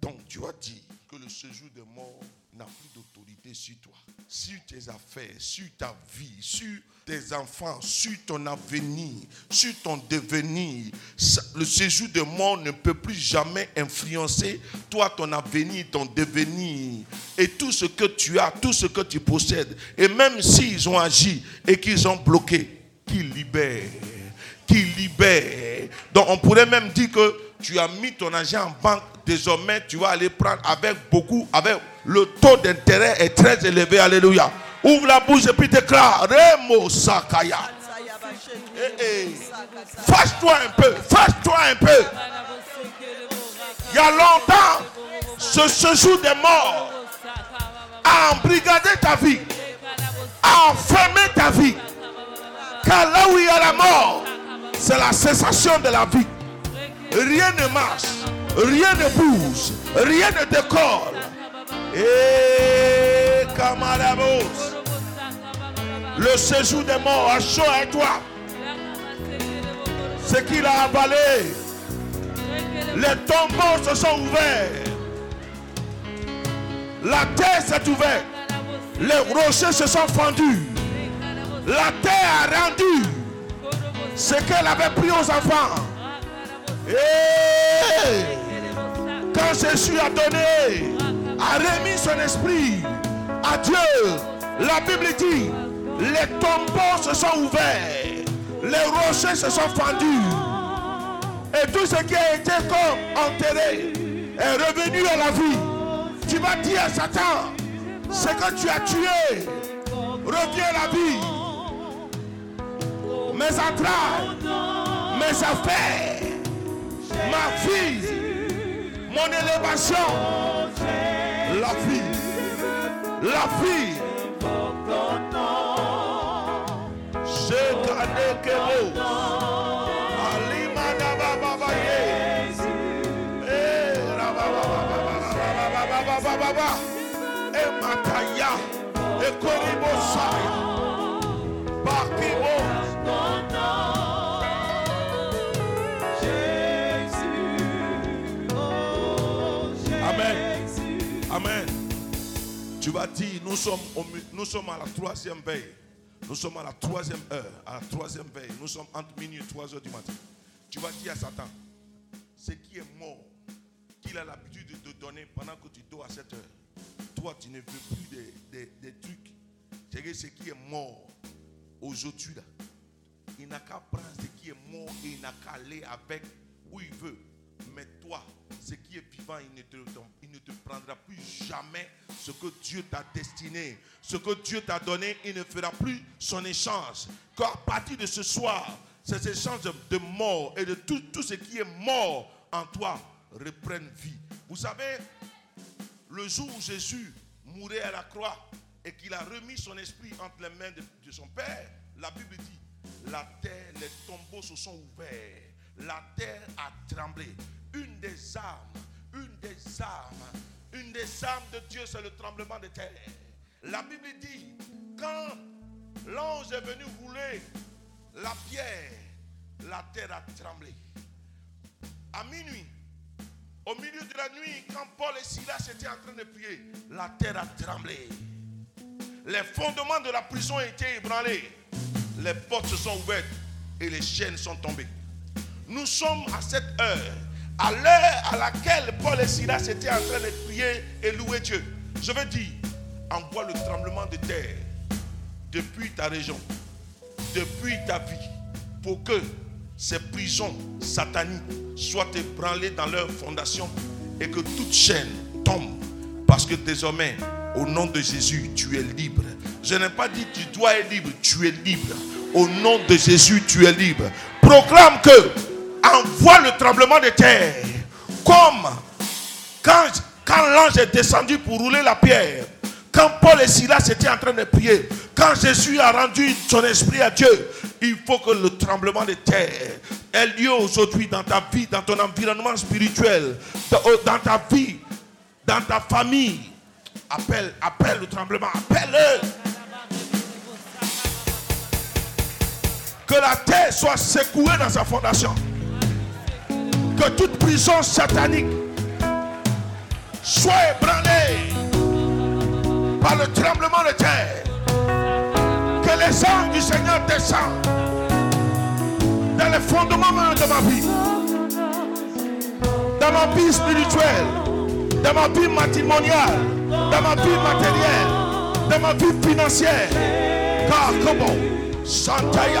Speaker 3: Donc tu as dit que le séjour des morts n'a plus d'autorité sur toi, sur tes affaires, sur ta vie, sur tes enfants, sur ton avenir, sur ton devenir. Le séjour des morts ne peut plus jamais influencer toi, ton avenir, ton devenir et tout ce que tu as, tout ce que tu possèdes. Et même s'ils ont agi et qu'ils ont bloqué, qu'ils libèrent qui libère. Donc on pourrait même dire que tu as mis ton argent en banque, désormais tu vas aller prendre avec beaucoup, avec le taux d'intérêt est très élevé. Alléluia. Ouvre la bouche et puis déclare Remo Sakaya. Eh, eh. Fâche-toi un peu, fâche-toi un peu. Il y a longtemps, ce séjour des morts a embrigadé ta vie, a enfermé ta vie. Car là où il y a la mort, c'est la cessation de la vie. Rien ne marche, rien ne bouge, rien ne décolle. Et camarades, le séjour des morts a chaud à toi. Ce qu'il a avalé, les tombeaux se sont ouverts. La terre s'est ouverte. Les rochers se sont fendus. La terre a rendu ce qu'elle avait pris aux enfants. Quand Jésus a donné, a remis son esprit à Dieu, la Bible dit, les tombeaux se sont ouverts, les rochers se sont fendus. Et tout ce qui a été comme enterré est revenu à la vie. Tu vas dire à Satan, ce que tu as tué revient à la vie mes entrailles, mes affaires, ma fille, mon élévation, la fille, la fille. J'ai gardé que oh, Emataya, Dire, nous sommes, nous sommes à la troisième veille. Nous sommes à la troisième heure, à la troisième veille. Nous sommes entre minuit et 3 heures du matin. Tu vas dire à Satan, ce qui est mort, qu'il a l'habitude de donner pendant que tu dors à cette heure. Toi, tu ne veux plus des, des- trucs. C'est ce qui est mort aujourd'hui là, il n'a qu'à prendre ce qui est mort et il n'a qu'à aller avec où il veut. Mais toi, ce qui est vivant, il ne, te, il ne te prendra plus jamais ce que Dieu t'a destiné. Ce que Dieu t'a donné, il ne fera plus son échange. Qu'à partir de ce soir, ces échanges de, mort et de tout, tout ce qui est mort en toi reprennent vie. Vous savez, le jour où Jésus mourait à la croix et qu'il a remis son esprit entre les mains de, de son Père, la Bible dit, la terre, les tombeaux se sont ouverts, la terre a tremblé. Une des armes, une des armes, une des armes de Dieu, c'est le tremblement de terre. La Bible dit, quand l'ange est venu rouler la pierre, la terre a tremblé. À minuit, au milieu de la nuit, quand Paul et Silas étaient en train de prier, la terre a tremblé. Les fondements de la prison étaient ébranlés. Les portes se sont ouvertes et les chaînes sont tombées. Nous sommes à cette heure, à l'heure à laquelle Paul et Silas étaient en train de prier et louer Dieu. Je veux dire, envoie le tremblement de terre depuis ta région, depuis ta vie, pour que ces prisons sataniques soient ébranlées dans leur fondation et que toute chaîne tombe. Parce que désormais, au nom de Jésus, tu es libre. Je n'ai pas dit tu dois être libre, tu es libre. Au nom de Jésus, tu es libre. Proclame que envoie le tremblement de terre comme quand, l'ange est descendu pour rouler la pierre, quand Paul et Silas étaient en train de prier, quand Jésus a rendu son esprit à Dieu, il faut que le tremblement de terre ait lieu aujourd'hui dans ta vie, dans ton environnement spirituel, dans, dans ta vie, dans ta famille. Appelle, appelle le tremblement, appelle-le. Que la terre soit secouée dans sa fondation. Que toute prison satanique soit ébranlée par le tremblement de terre. Que les anges du Seigneur descendent dans les fondements de ma vie, dans ma vie spirituelle, dans ma vie matrimoniale, dans ma vie matérielle, dans ma vie financière. Car comment Santaya,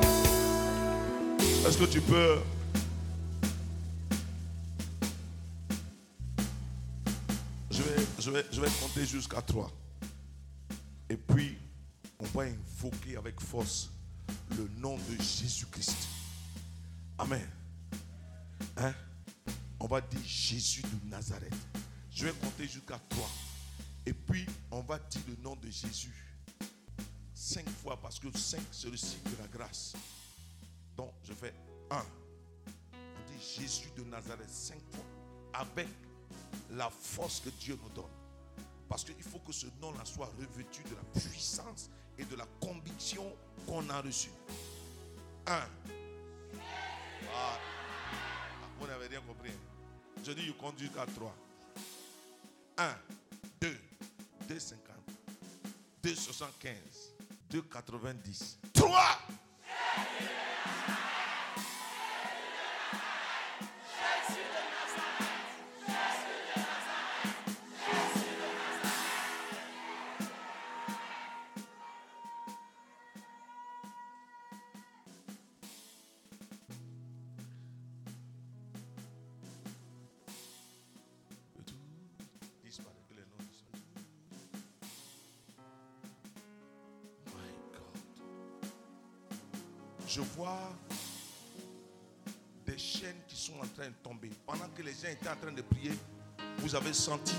Speaker 3: Est-ce que tu peux je vais, compter jusqu'à 3. Et puis, on va invoquer avec force le nom de Jésus-Christ. Amen. Hein? On va dire Jésus de Nazareth. Je vais compter jusqu'à 3. Et puis, on va dire le nom de Jésus. Cinq fois, parce que 5, c'est le signe de la grâce. Je fais 1. On dit Jésus de Nazareth cinq fois. Avec la force que Dieu nous donne. Parce qu'il faut que ce nom-là soit revêtu de la puissance et de la conviction qu'on a reçue. 1. Ah, vous n'avez rien compris. Je dis, je conduis jusqu'à 3. 1, 2, 2,50, 2,75, 2,90, 3. Que Je vois des chaînes qui sont en train de tomber. Pendant que les gens étaient en train de prier, vous avez senti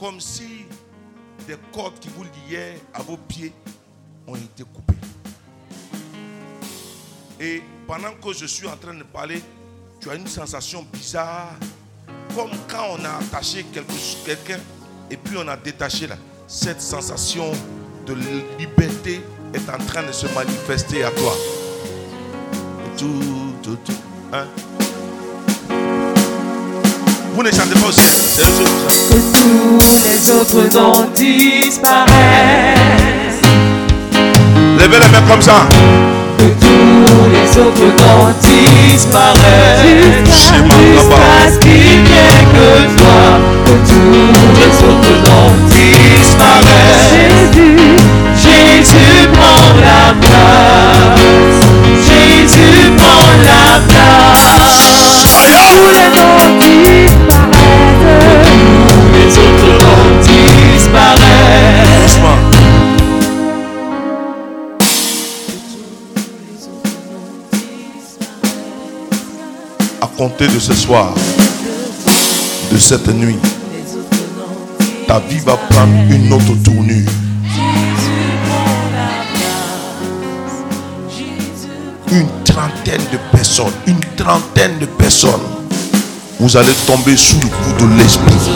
Speaker 3: comme si des cordes qui vous liaient à vos pieds ont été coupées. Et pendant que je suis en train de parler, tu as une sensation bizarre, comme quand on a attaché quelqu'un et puis on a détaché là. Cette sensation de liberté est en train de se manifester à toi. Tout, tout, tout. Hein? Vous ne chantez pas aussi. C'est eux chantent.
Speaker 4: Que tous les autres noms disparaissent.
Speaker 3: Levez les mains comme ça.
Speaker 4: Que tous les autres noms disparaissent. Jusqu'à ce qu'il n'y ait que toi. Que tous les autres noms
Speaker 3: De ce soir, de cette nuit, ta vie va prendre une autre tournure. Une trentaine de personnes, une trentaine de personnes, vous allez tomber sous le coup de l'esprit.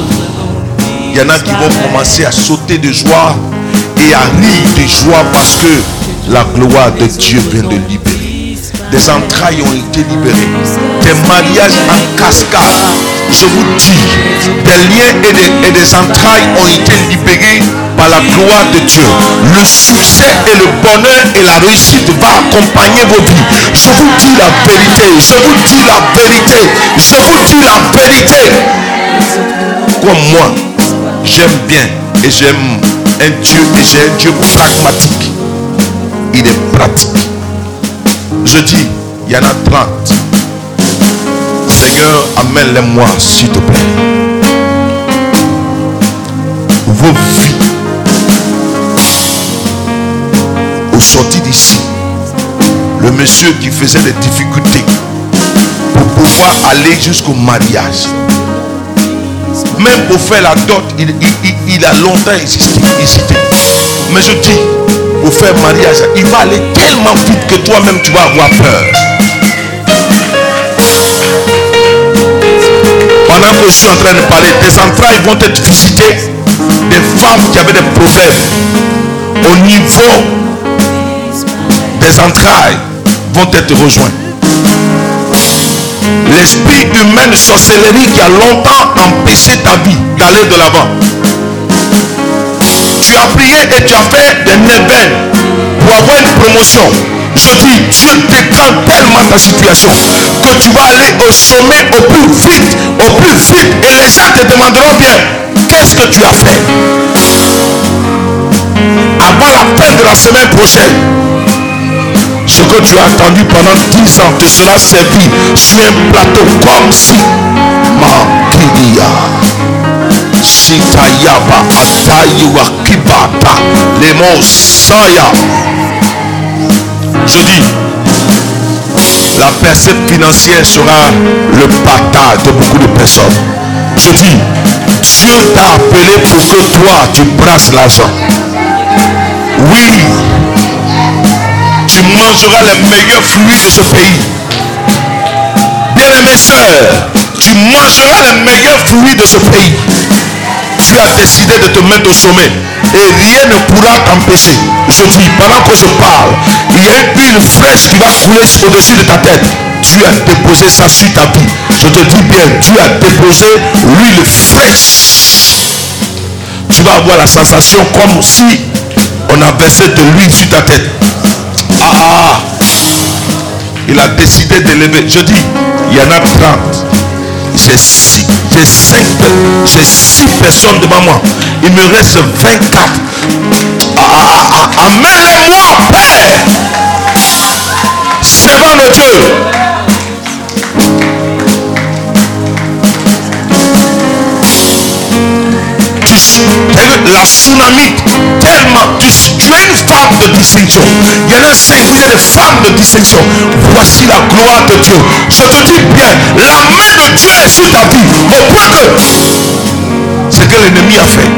Speaker 3: Il y en a qui vont commencer à sauter de joie et à rire de joie parce que la gloire de Dieu vient de libérer. Des entrailles ont été libérées. Des mariages en cascade. Je vous dis, des liens et des, entrailles ont été libérés par la gloire de Dieu. Le succès et le bonheur et la réussite va accompagner vos vies. Je vous dis la vérité. Je vous dis la vérité. Je vous dis la vérité. Comme moi, j'aime bien et j'aime un Dieu et j'ai un Dieu pragmatique. Il est pratique. Je dis, il y en a 30. Seigneur, amène-les-moi, s'il te plaît. Vos vies. Au sorti d'ici, le monsieur qui faisait des difficultés pour pouvoir aller jusqu'au mariage. Même pour faire la dot, il, a longtemps hésité. Mais je dis, pour faire mariage, il va aller tellement vite que toi-même tu vas avoir peur. Pendant que je suis en train de parler, tes entrailles vont être visitées. Des femmes qui avaient des problèmes au niveau des entrailles vont être rejointes. L'esprit humain de sorcellerie qui a longtemps empêché ta vie d'aller de l'avant. Tu as prié et tu as fait des neuvaines pour avoir une promotion. Je dis, Dieu décante tellement ta situation que tu vas aller au sommet au plus vite, au plus vite. Et les gens te demanderont bien, qu'est-ce que tu as fait? Avant la fin de la semaine prochaine, ce que tu as attendu pendant 10 ans te sera servi sur un plateau comme si Mankidia Kibata Lemo Saya Je dis la personne financière sera le bâtard de beaucoup de personnes. Je dis Dieu t'a appelé pour que toi tu brasses l'argent. Oui, tu mangeras les meilleurs fruits de ce pays. Bien-aimés sœurs, tu mangeras les meilleurs fruits de ce pays. Tu as décidé de te mettre au sommet et rien ne pourra t'empêcher. Je dis, pendant que je parle, il y a une huile fraîche qui va couler au-dessus de ta tête. Tu as déposé ça sur ta vie. Je te dis bien, tu as déposé l'huile fraîche. Tu vas avoir la sensation comme si on a versé de l'huile sur ta tête. Ah, ah, ah. Il a décidé de lever. Je dis, il y en a 30. J'ai six, j'ai cinq, j'ai six personnes devant moi. Il me reste 24. Ah. Amène-les-moi, Père. Servant de Dieu. La tsunami tellement tu, es une femme de distinction il y en a cinq vous êtes des femmes de distinction voici la gloire de Dieu je te dis bien la main de Dieu est sur ta vie Au point que ce que l'ennemi a fait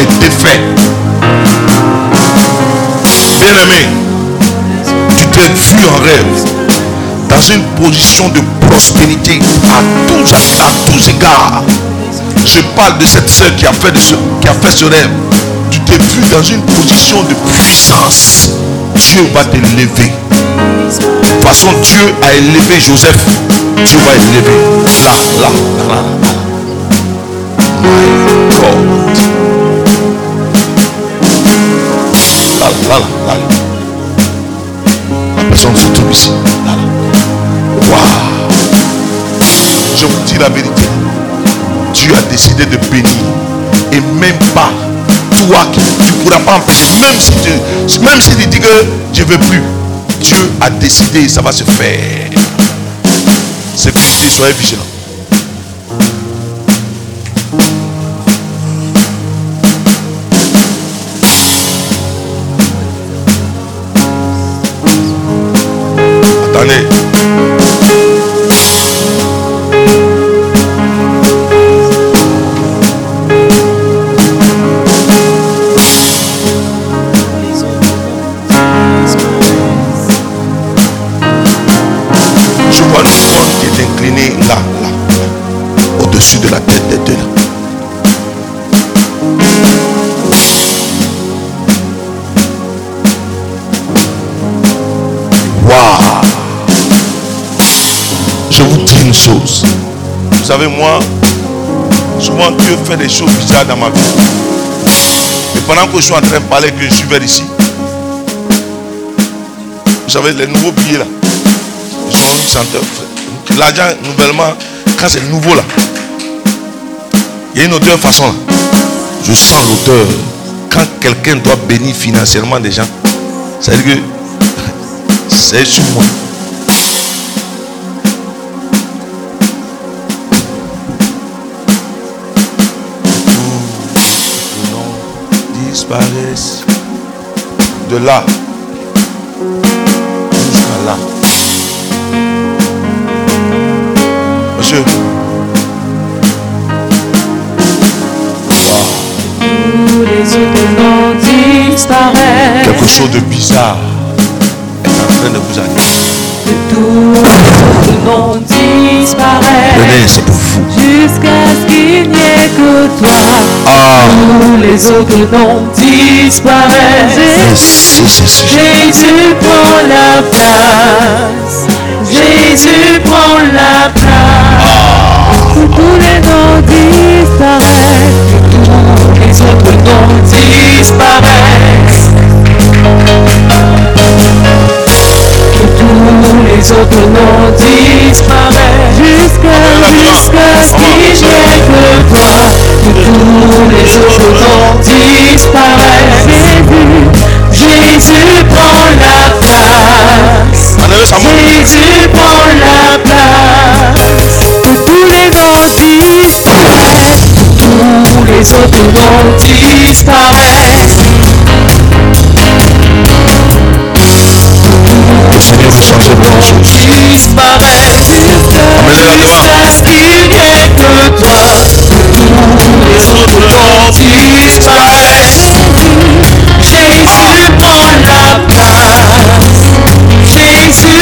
Speaker 3: est défait. Bien-aimé, tu t'es vu en rêve dans une position de prospérité à tous, à tous égards. Je parle de cette soeur qui a fait, ce, qui a fait ce rêve. Tu t'es vu dans une position de puissance. Dieu va t'élever. De toute façon, Dieu a élevé Joseph. Dieu va élever. Là, là, là. My God. Là, là, là, là. La personne se trouve ici. Là, là. Waouh. Je vous dis la vérité. Dieu a décidé de bénir. Et même pas toi tu ne pourras pas empêcher. Même si tu, même si tu dis que je veux plus. Dieu a décidé ça va se faire. Sécurité, soyez vigilants. De deux. là. Je vous dis une chose. Vous savez, moi, souvent Dieu fait des choses bizarres dans ma vie. Et pendant que je suis en train de parler, que je suis vers ici, vous savez, les nouveaux billets là, ils sont une centaine. L'argent, nouvellement, quand c'est nouveau là, il y a une odeur façon là. Je sens l'odeur. Quand quelqu'un doit bénir financièrement des gens, ça veut dire que c'est sur moi. Disparaissent de là jusqu'à là. Quelque chose de bizarre est en train de vous arriver.
Speaker 4: Tous les autres noms disparaissent.
Speaker 3: Venez, c'est pour vous.
Speaker 4: Jusqu'à ce qu'il n'y ait que toi.
Speaker 3: Ah,
Speaker 4: Tous les autres noms disparaissent. Jésus prend la place. Jésus prend la place. Tous les noms disparaissent. Autres noms disparaissent. Tous les autres noms disparaissent. Jusqu'à jusqu'à ce qu'il n'y ait que toi. Tous les autres noms disparaissent. Jésus, Jésus prend la place. Jésus prend la place. Tous les noms disparaissent. Tous les autres noms disparaissent.
Speaker 3: Le Seigneur veut changer de.
Speaker 4: Jusqu'à ce qu'il n'y ait toi. Les autres. Jésus prend la place. Jésus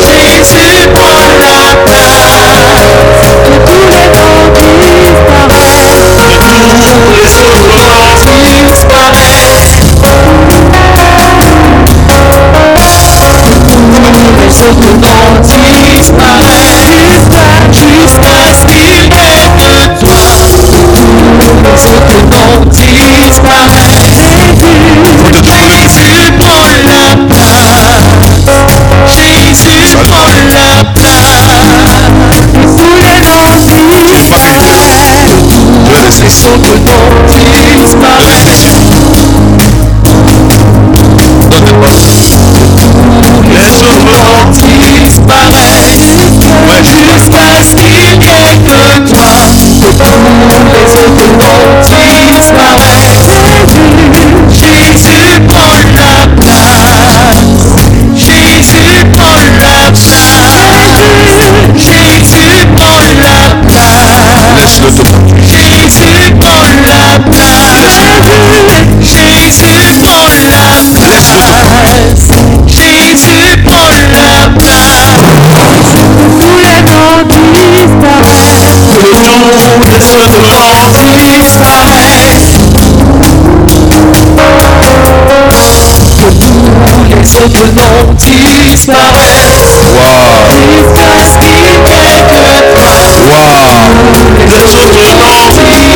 Speaker 4: Jésus prend la place. took the Lord teach my His statutes I still never do Took the Lord teach my Nítorí tí mo là pa ṣé tí mo là pa ìsúlẹ̀ náà ti fà. Took the Lord teach my 在 la place. autres noms disparaissent.
Speaker 3: Waouh.
Speaker 4: Jusqu'à ce qu'il n'y ait que toi.
Speaker 3: Waouh. Les autres noms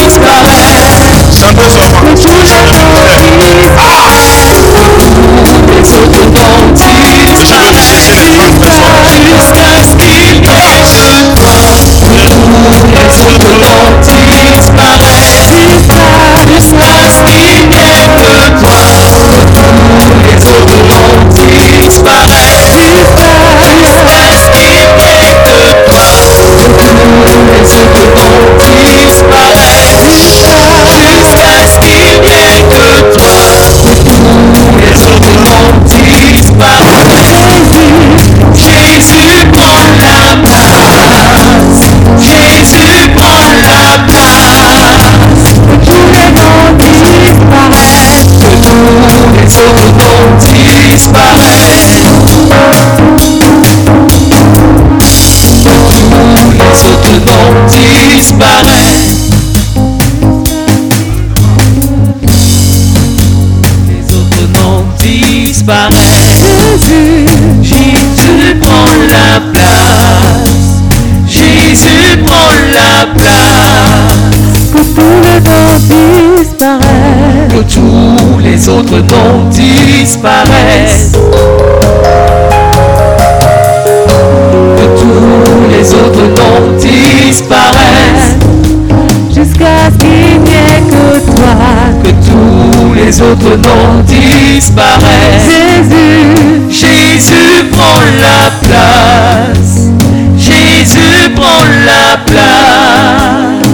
Speaker 4: Disparaissent.
Speaker 3: Chantez ça, moi.
Speaker 4: Les autres noms
Speaker 3: Tu peux
Speaker 4: disparaissent.
Speaker 3: cesser les transgressions.
Speaker 4: Disparaissent. Jésus prend la Que tous les autres noms disparaissent. Que tous les autres noms disparaissent. Jusqu'à ce qu'il n'y ait que toi. Que tous les autres noms disparaissent. Jésus, Jésus prend la place. Jésus prend la place.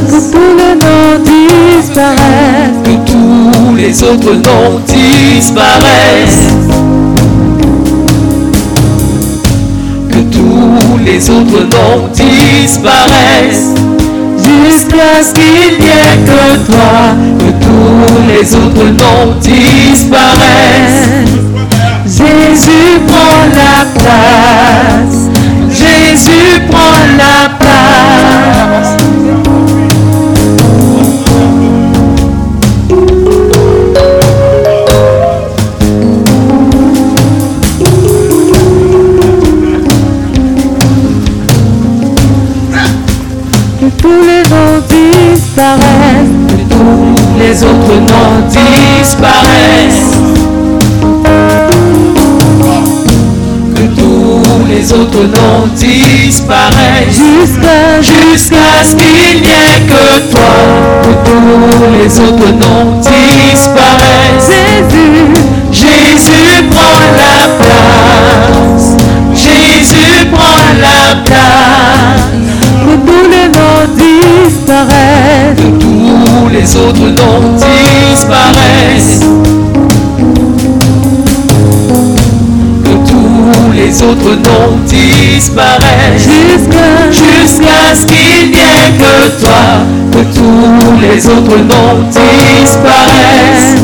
Speaker 4: Que tous les noms disparaissent. Les autres noms disparaissent. Que tous les autres noms disparaissent. Jusqu'à ce qu'il n'y ait que toi, que tous les autres noms disparaissent. Jésus prend la place. Jésus prend la place. Jusqu'à jusqu'à ce qu'il n'y ait que toi. Que tous les autres noms disparaissent. Jésus, Jésus prend la place. Jésus prend la place. Que tous les noms disparaissent. Que tous les autres noms disparaissent. Les autres noms disparaissent. Jusqu'à ce qu'il n'y ait que toi. Que tous les autres noms disparaissent.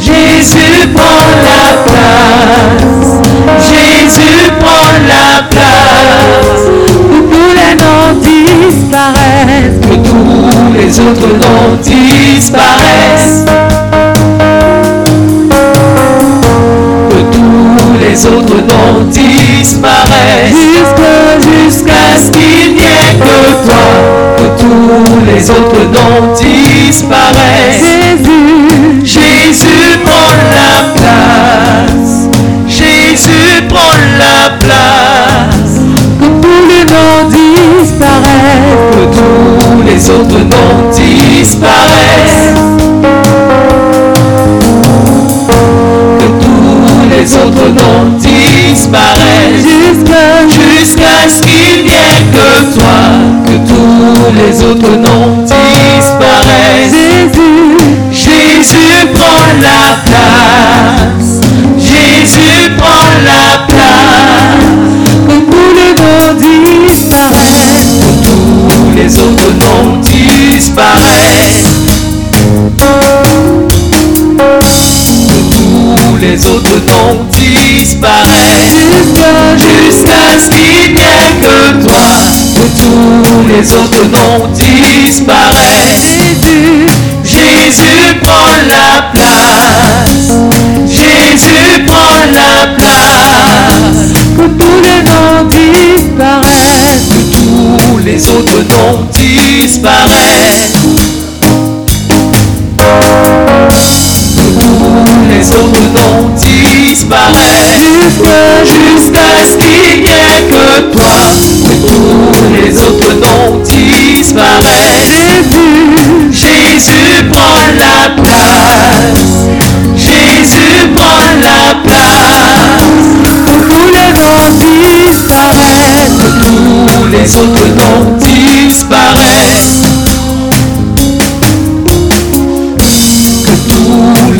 Speaker 4: Jésus prend la place. Jésus prend la place. Que tous les noms disparaissent. Que tous les autres noms disparaissent. Les autres noms disparaissent. Jusqu'à ce qu'il n'y ait que toi. Que tous les autres noms disparaissent. Jésus, Jésus prend la place. Jésus prend la place. Que tous les noms disparaissent. Que tous les autres noms disparaissent. Qu'il n'y ait que toi. Que tous les autres noms disparaissent? Jésus, Jésus prend la place. Jésus prend la place. Que tous les noms disparaissent. Que tous les autres noms disparaissent. Que tous les autres noms disparaissent. Jusqu'à ce qu'il ait que toi. Que tous les autres noms disparaissent. Jésus, Jésus prend la place. Jésus prend la place. Que tous les noms disparaissent. Que tous les autres noms disparaissent. Les autres noms disparaissent. Jusqu'à ce qu'il n'y ait que toi. Tous les autres noms disparaissent. Jésus, Jésus prend la place. Jésus prend la place. Que tous les noms disparaissent. Que tous les autres noms disparaissent.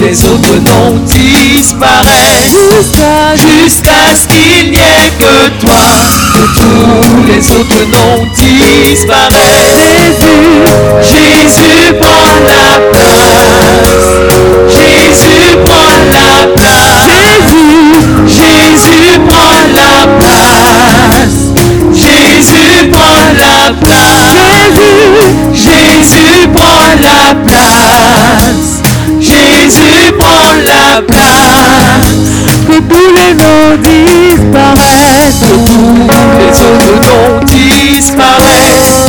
Speaker 4: Les autres noms disparaissent. Jusqu'à ce qu'il n'y ait que toi. Que tous les autres noms disparaissent. Jésus, Jésus prend la place. Jésus prend la place. Jésus, Jésus prend la place. Jésus prend la place. Place. Que tous les noms disparaissent. Que tous les autres noms disparaissent.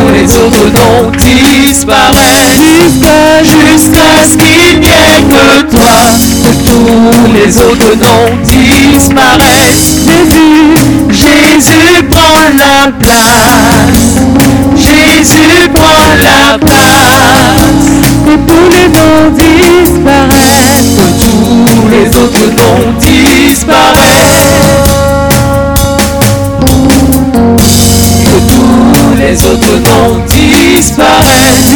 Speaker 4: tous les autres noms disparaissent jusqu'à ce qu'il n'y ait que toi que tous les autres noms disparaissent Jésus Jésus prend la place Jésus prend la place que tous les noms disparaissent que tous les autres noms disparaissent? Que tous les autres noms disparaissent?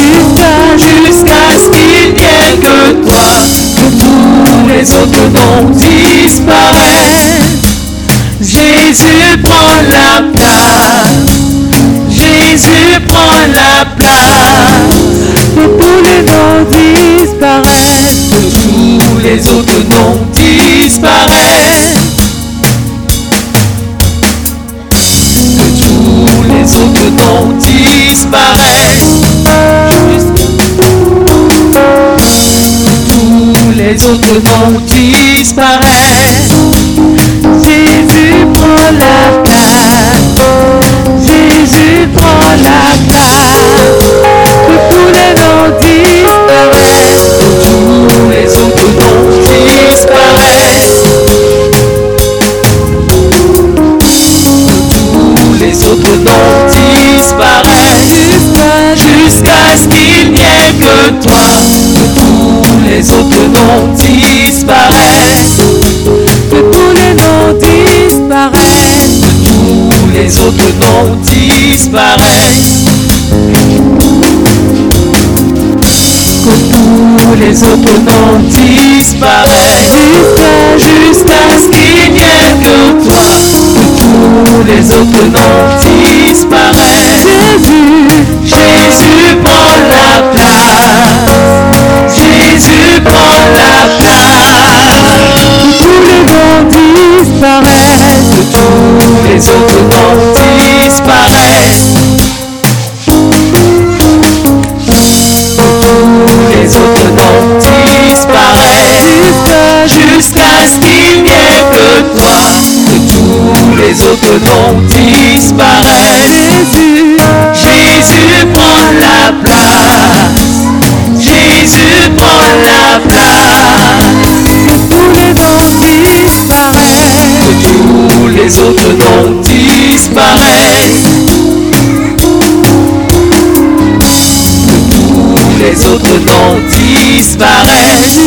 Speaker 4: Jusqu'à ce qu'il n'y ait que toi. Que tous les autres noms disparaissent. Jésus prend la place Jésus prend la place que tous les noms disparaissent que tous les autres noms disparaissent que tous les autres noms disparaissent. Tous les autres noms disparaissent. Jésus prend la. La place. Que tous les noms disparaissent. Tous les autres noms disparaissent. tous les autres noms disparaissent jusqu'à ce qu'il n'y ait que toi que tous les autres noms disparaissent que tous les noms disparaissent que tous les autres noms disparaissent que tous les autres disparaissent. Jusqu'à ce qu'il n'y ait que toi. Que tous les autres noms disparaissent Jésus Jésus prend la place. Jésus prend la place. Que tous les noms disparaissent. Que tous les autres noms disparaissent. Tous les autres noms disparaissent. Jusqu'à ce qu'il n'y ait que toi que tous les autres noms disparaissent. Jésus. Jésus prend la place. Jésus prend la place les autres noms disparaissent. Tous les autres noms disparaissent.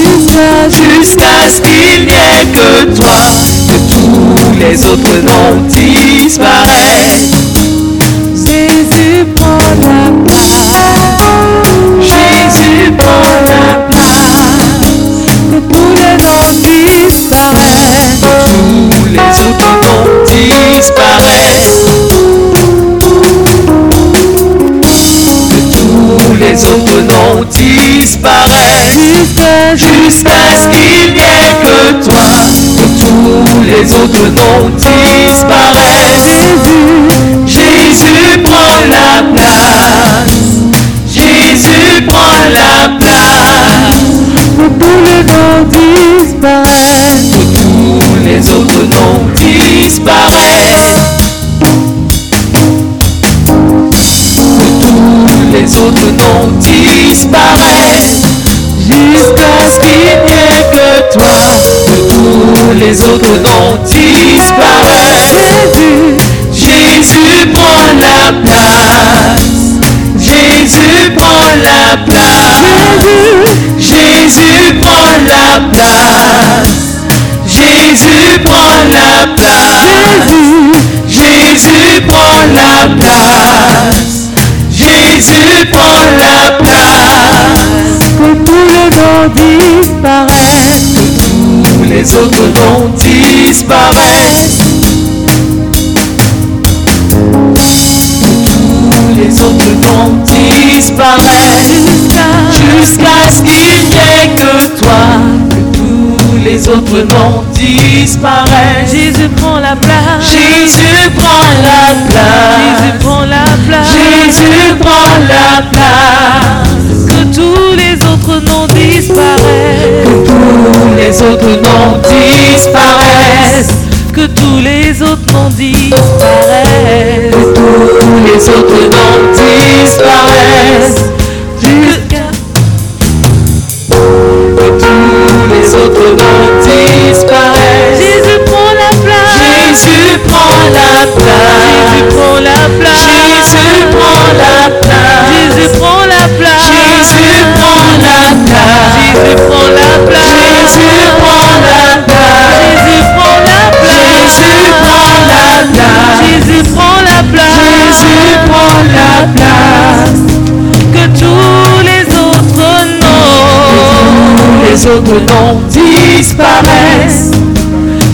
Speaker 4: Jusqu'à ce qu'il n'y ait que toi que tous les autres noms disparaissent. Jésus prend la disparaissent jusqu'à ce qu'il n'y ait que toi que tous les autres noms disparaissent Jésus Jésus prend la place Jésus prend la place tous les noms disparaissent. Que tous les autres noms disparaissent. Que tous les autres noms disparaissent. Jusqu'à ce qu'il n'y ait que toi. Tous les autres noms disparaissent. Jésus, Jésus prend la place. Jésus prend la place. Jésus prend la place. Jésus prend la place. Jésus prend la place. Jésus prend la place. Les autres noms disparaissent. les autres noms disparaissent jusqu'à ce qu'il n'y ait que toi. Tous les autres noms disparaissent. Jésus prend la place. Jésus prend la place. Jésus prend la place. Jésus prend la place. Tous les autres noms disparaissent que tous les autres noms disparaissent. Que tous les autres noms disparaissent. Jusqu'à que tous les autres noms disparaissent. Jésus prend la place. Jésus prend la place. Jésus prend la place. Jésus prend la place. Jésus prend la place. Jésus prend la place. Jésus prend la place. Autres noms, les autres noms disparaissent.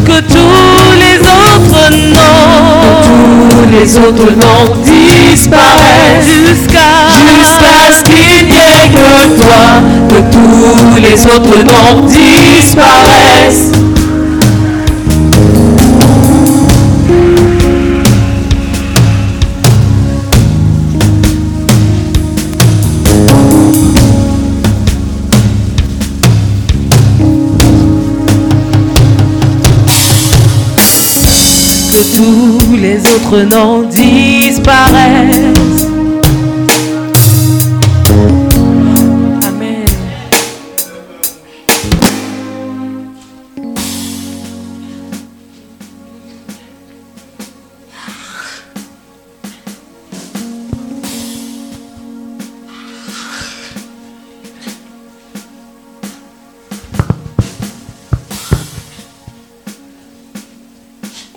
Speaker 4: Que tous les autres noms, tous les autres noms disparaissent. Jusqu'à jusqu'à que toi. Que tous les autres noms disparaissent. que tous les autres noms disparaissent.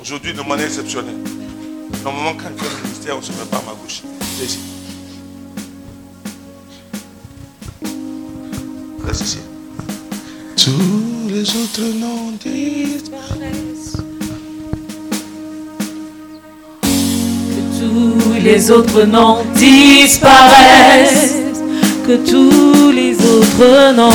Speaker 3: Aujourd'hui, de manière exceptionnelle. Normalement, quand il y a le ministère, on ne se met pas à ma gauche. Ici. Reste ici. Tous les autres noms disparaissent.
Speaker 4: Que tous les autres noms disparaissent. Que tous les autres noms,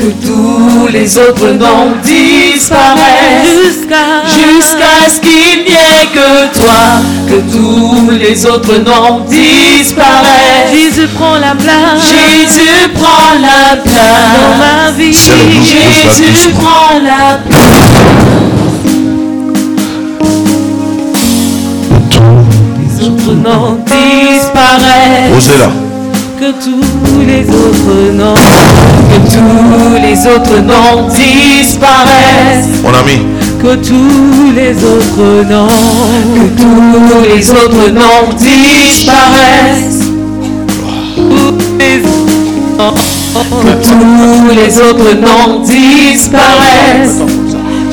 Speaker 4: que tous les autres noms disparaissent. Jusqu'à jusqu'à ce qu'il n'y ait que toi. Que tous les autres noms disparaissent. Jésus prend la place. Jésus prend la place dans ma vie. Jésus prend la Les autres noms disparaissent.
Speaker 3: Osez là.
Speaker 4: Que tous les autres noms, que tous les autres noms disparaissent.
Speaker 3: Mon ami,
Speaker 4: Que tous les autres noms, que tous les autres noms disparaissent. Que tous les autres noms disparaissent.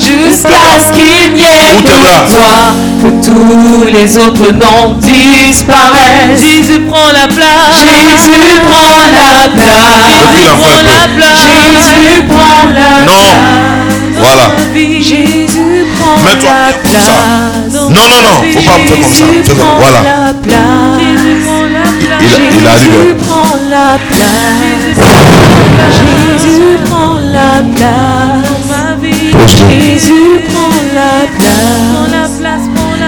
Speaker 4: Jusqu'à ce qu'il n'y ait que toi, que tous les autres noms disparaissent. Jésus prend la place. Jésus prend la place.
Speaker 3: La fin,
Speaker 4: la place. Jésus prend la
Speaker 3: Non.
Speaker 4: place.
Speaker 3: Voilà.
Speaker 4: Jésus prend
Speaker 3: Mets-toi
Speaker 4: la
Speaker 3: comme ça.
Speaker 4: place.
Speaker 3: Non, non, non, faut pas me faire comme ça. Fais comme- voilà. Il- il arrive.
Speaker 4: Jésus prend la place. Jésus prend la place. Jésus prend la place.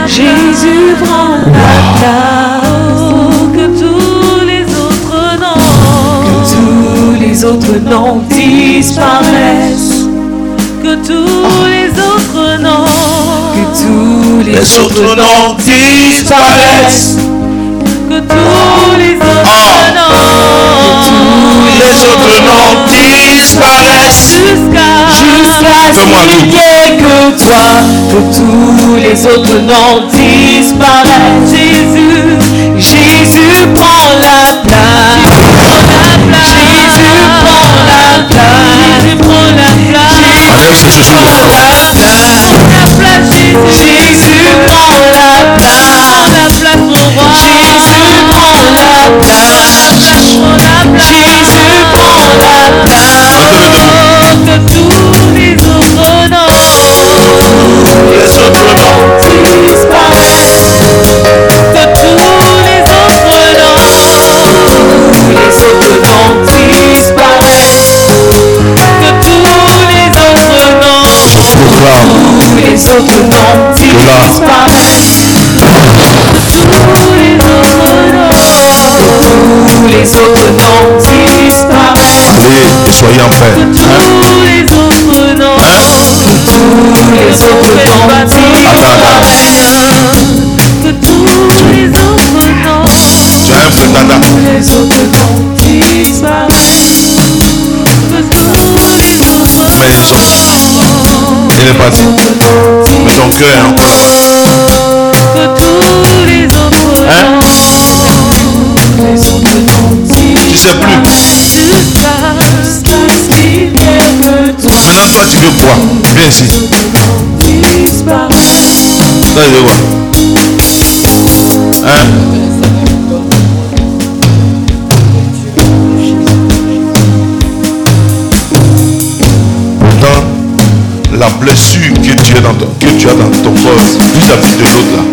Speaker 4: Jésus prend la place. Que tous les autres noms, que tous les
Speaker 5: autres noms disparaissent. Que tous les autres noms, que tous les,
Speaker 3: Les autres noms disparaissent.
Speaker 5: que tous les autres noms,
Speaker 3: Les autres noms disparaissent.
Speaker 5: Jusqu'à
Speaker 4: Jusqu'à ce qu'il n'y ait que toi, que tous les autres noms disparaissent.
Speaker 5: Jésus,
Speaker 4: Jésus prend la place. Jésus prend la place.
Speaker 5: Jésus prend la place,
Speaker 3: ce jour.
Speaker 5: la place Jésus,
Speaker 4: Jésus prend la place.
Speaker 5: Les autres noms
Speaker 4: disparaissent.
Speaker 5: tous les autres noms,
Speaker 4: noms disparaissent.
Speaker 3: Et soyez en paix.
Speaker 5: tous les autres noms,
Speaker 4: Tous les autres noms disparaissent.
Speaker 5: que tous les autres noms,
Speaker 3: Tu.
Speaker 4: Les autres noms disparaissent.
Speaker 5: tous les autres
Speaker 3: sont. Il est parti. Mais ton cœur Hein?
Speaker 5: noms
Speaker 3: Tu sais plus. Maintenant, toi, tu veux quoi Viens ici. Toi, tu veux quoi Hein? La blessure que tu, es dans ton- que tu as dans ton corps vis-à-vis de l'autre là,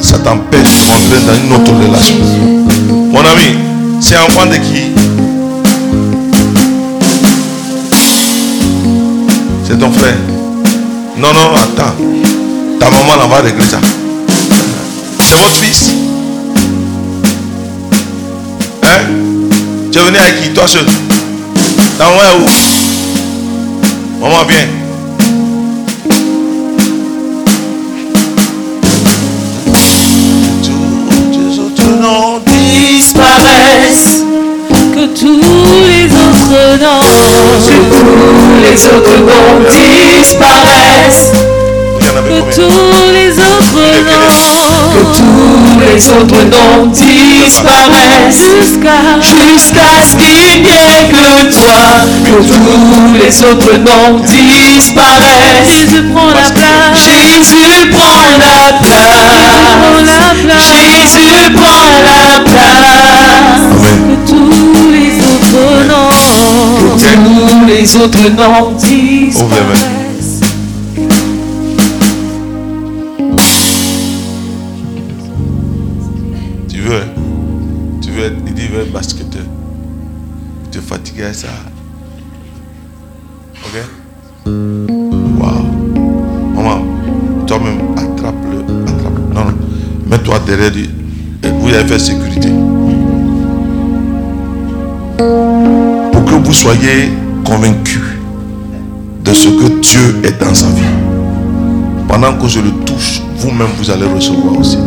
Speaker 3: ça t'empêche de rentrer dans une autre relation. Mon ami, c'est enfant de qui? C'est ton frère. Non, non, attends. Ta maman là va régler ça. C'est votre fils. Hein? Tu es venu avec qui Toi seul? Ta maman est où? Maman, viens. Tous les autres noms,
Speaker 5: Tous les autres noms
Speaker 4: disparaissent.
Speaker 5: Que tous les autres noms,
Speaker 4: Tous les autres noms disparaissent.
Speaker 5: jusqu'à
Speaker 4: Jusqu'à ce qu'il n'y ait que toi, que tous les autres noms disparaissent.
Speaker 5: Jésus prend la place,
Speaker 4: Jésus prend la place.
Speaker 5: la place,
Speaker 4: Jésus prend la place.
Speaker 5: Que tous les autres noms,
Speaker 4: Tous les autres noms disparaissent.
Speaker 3: Vous allez recevoir aussi.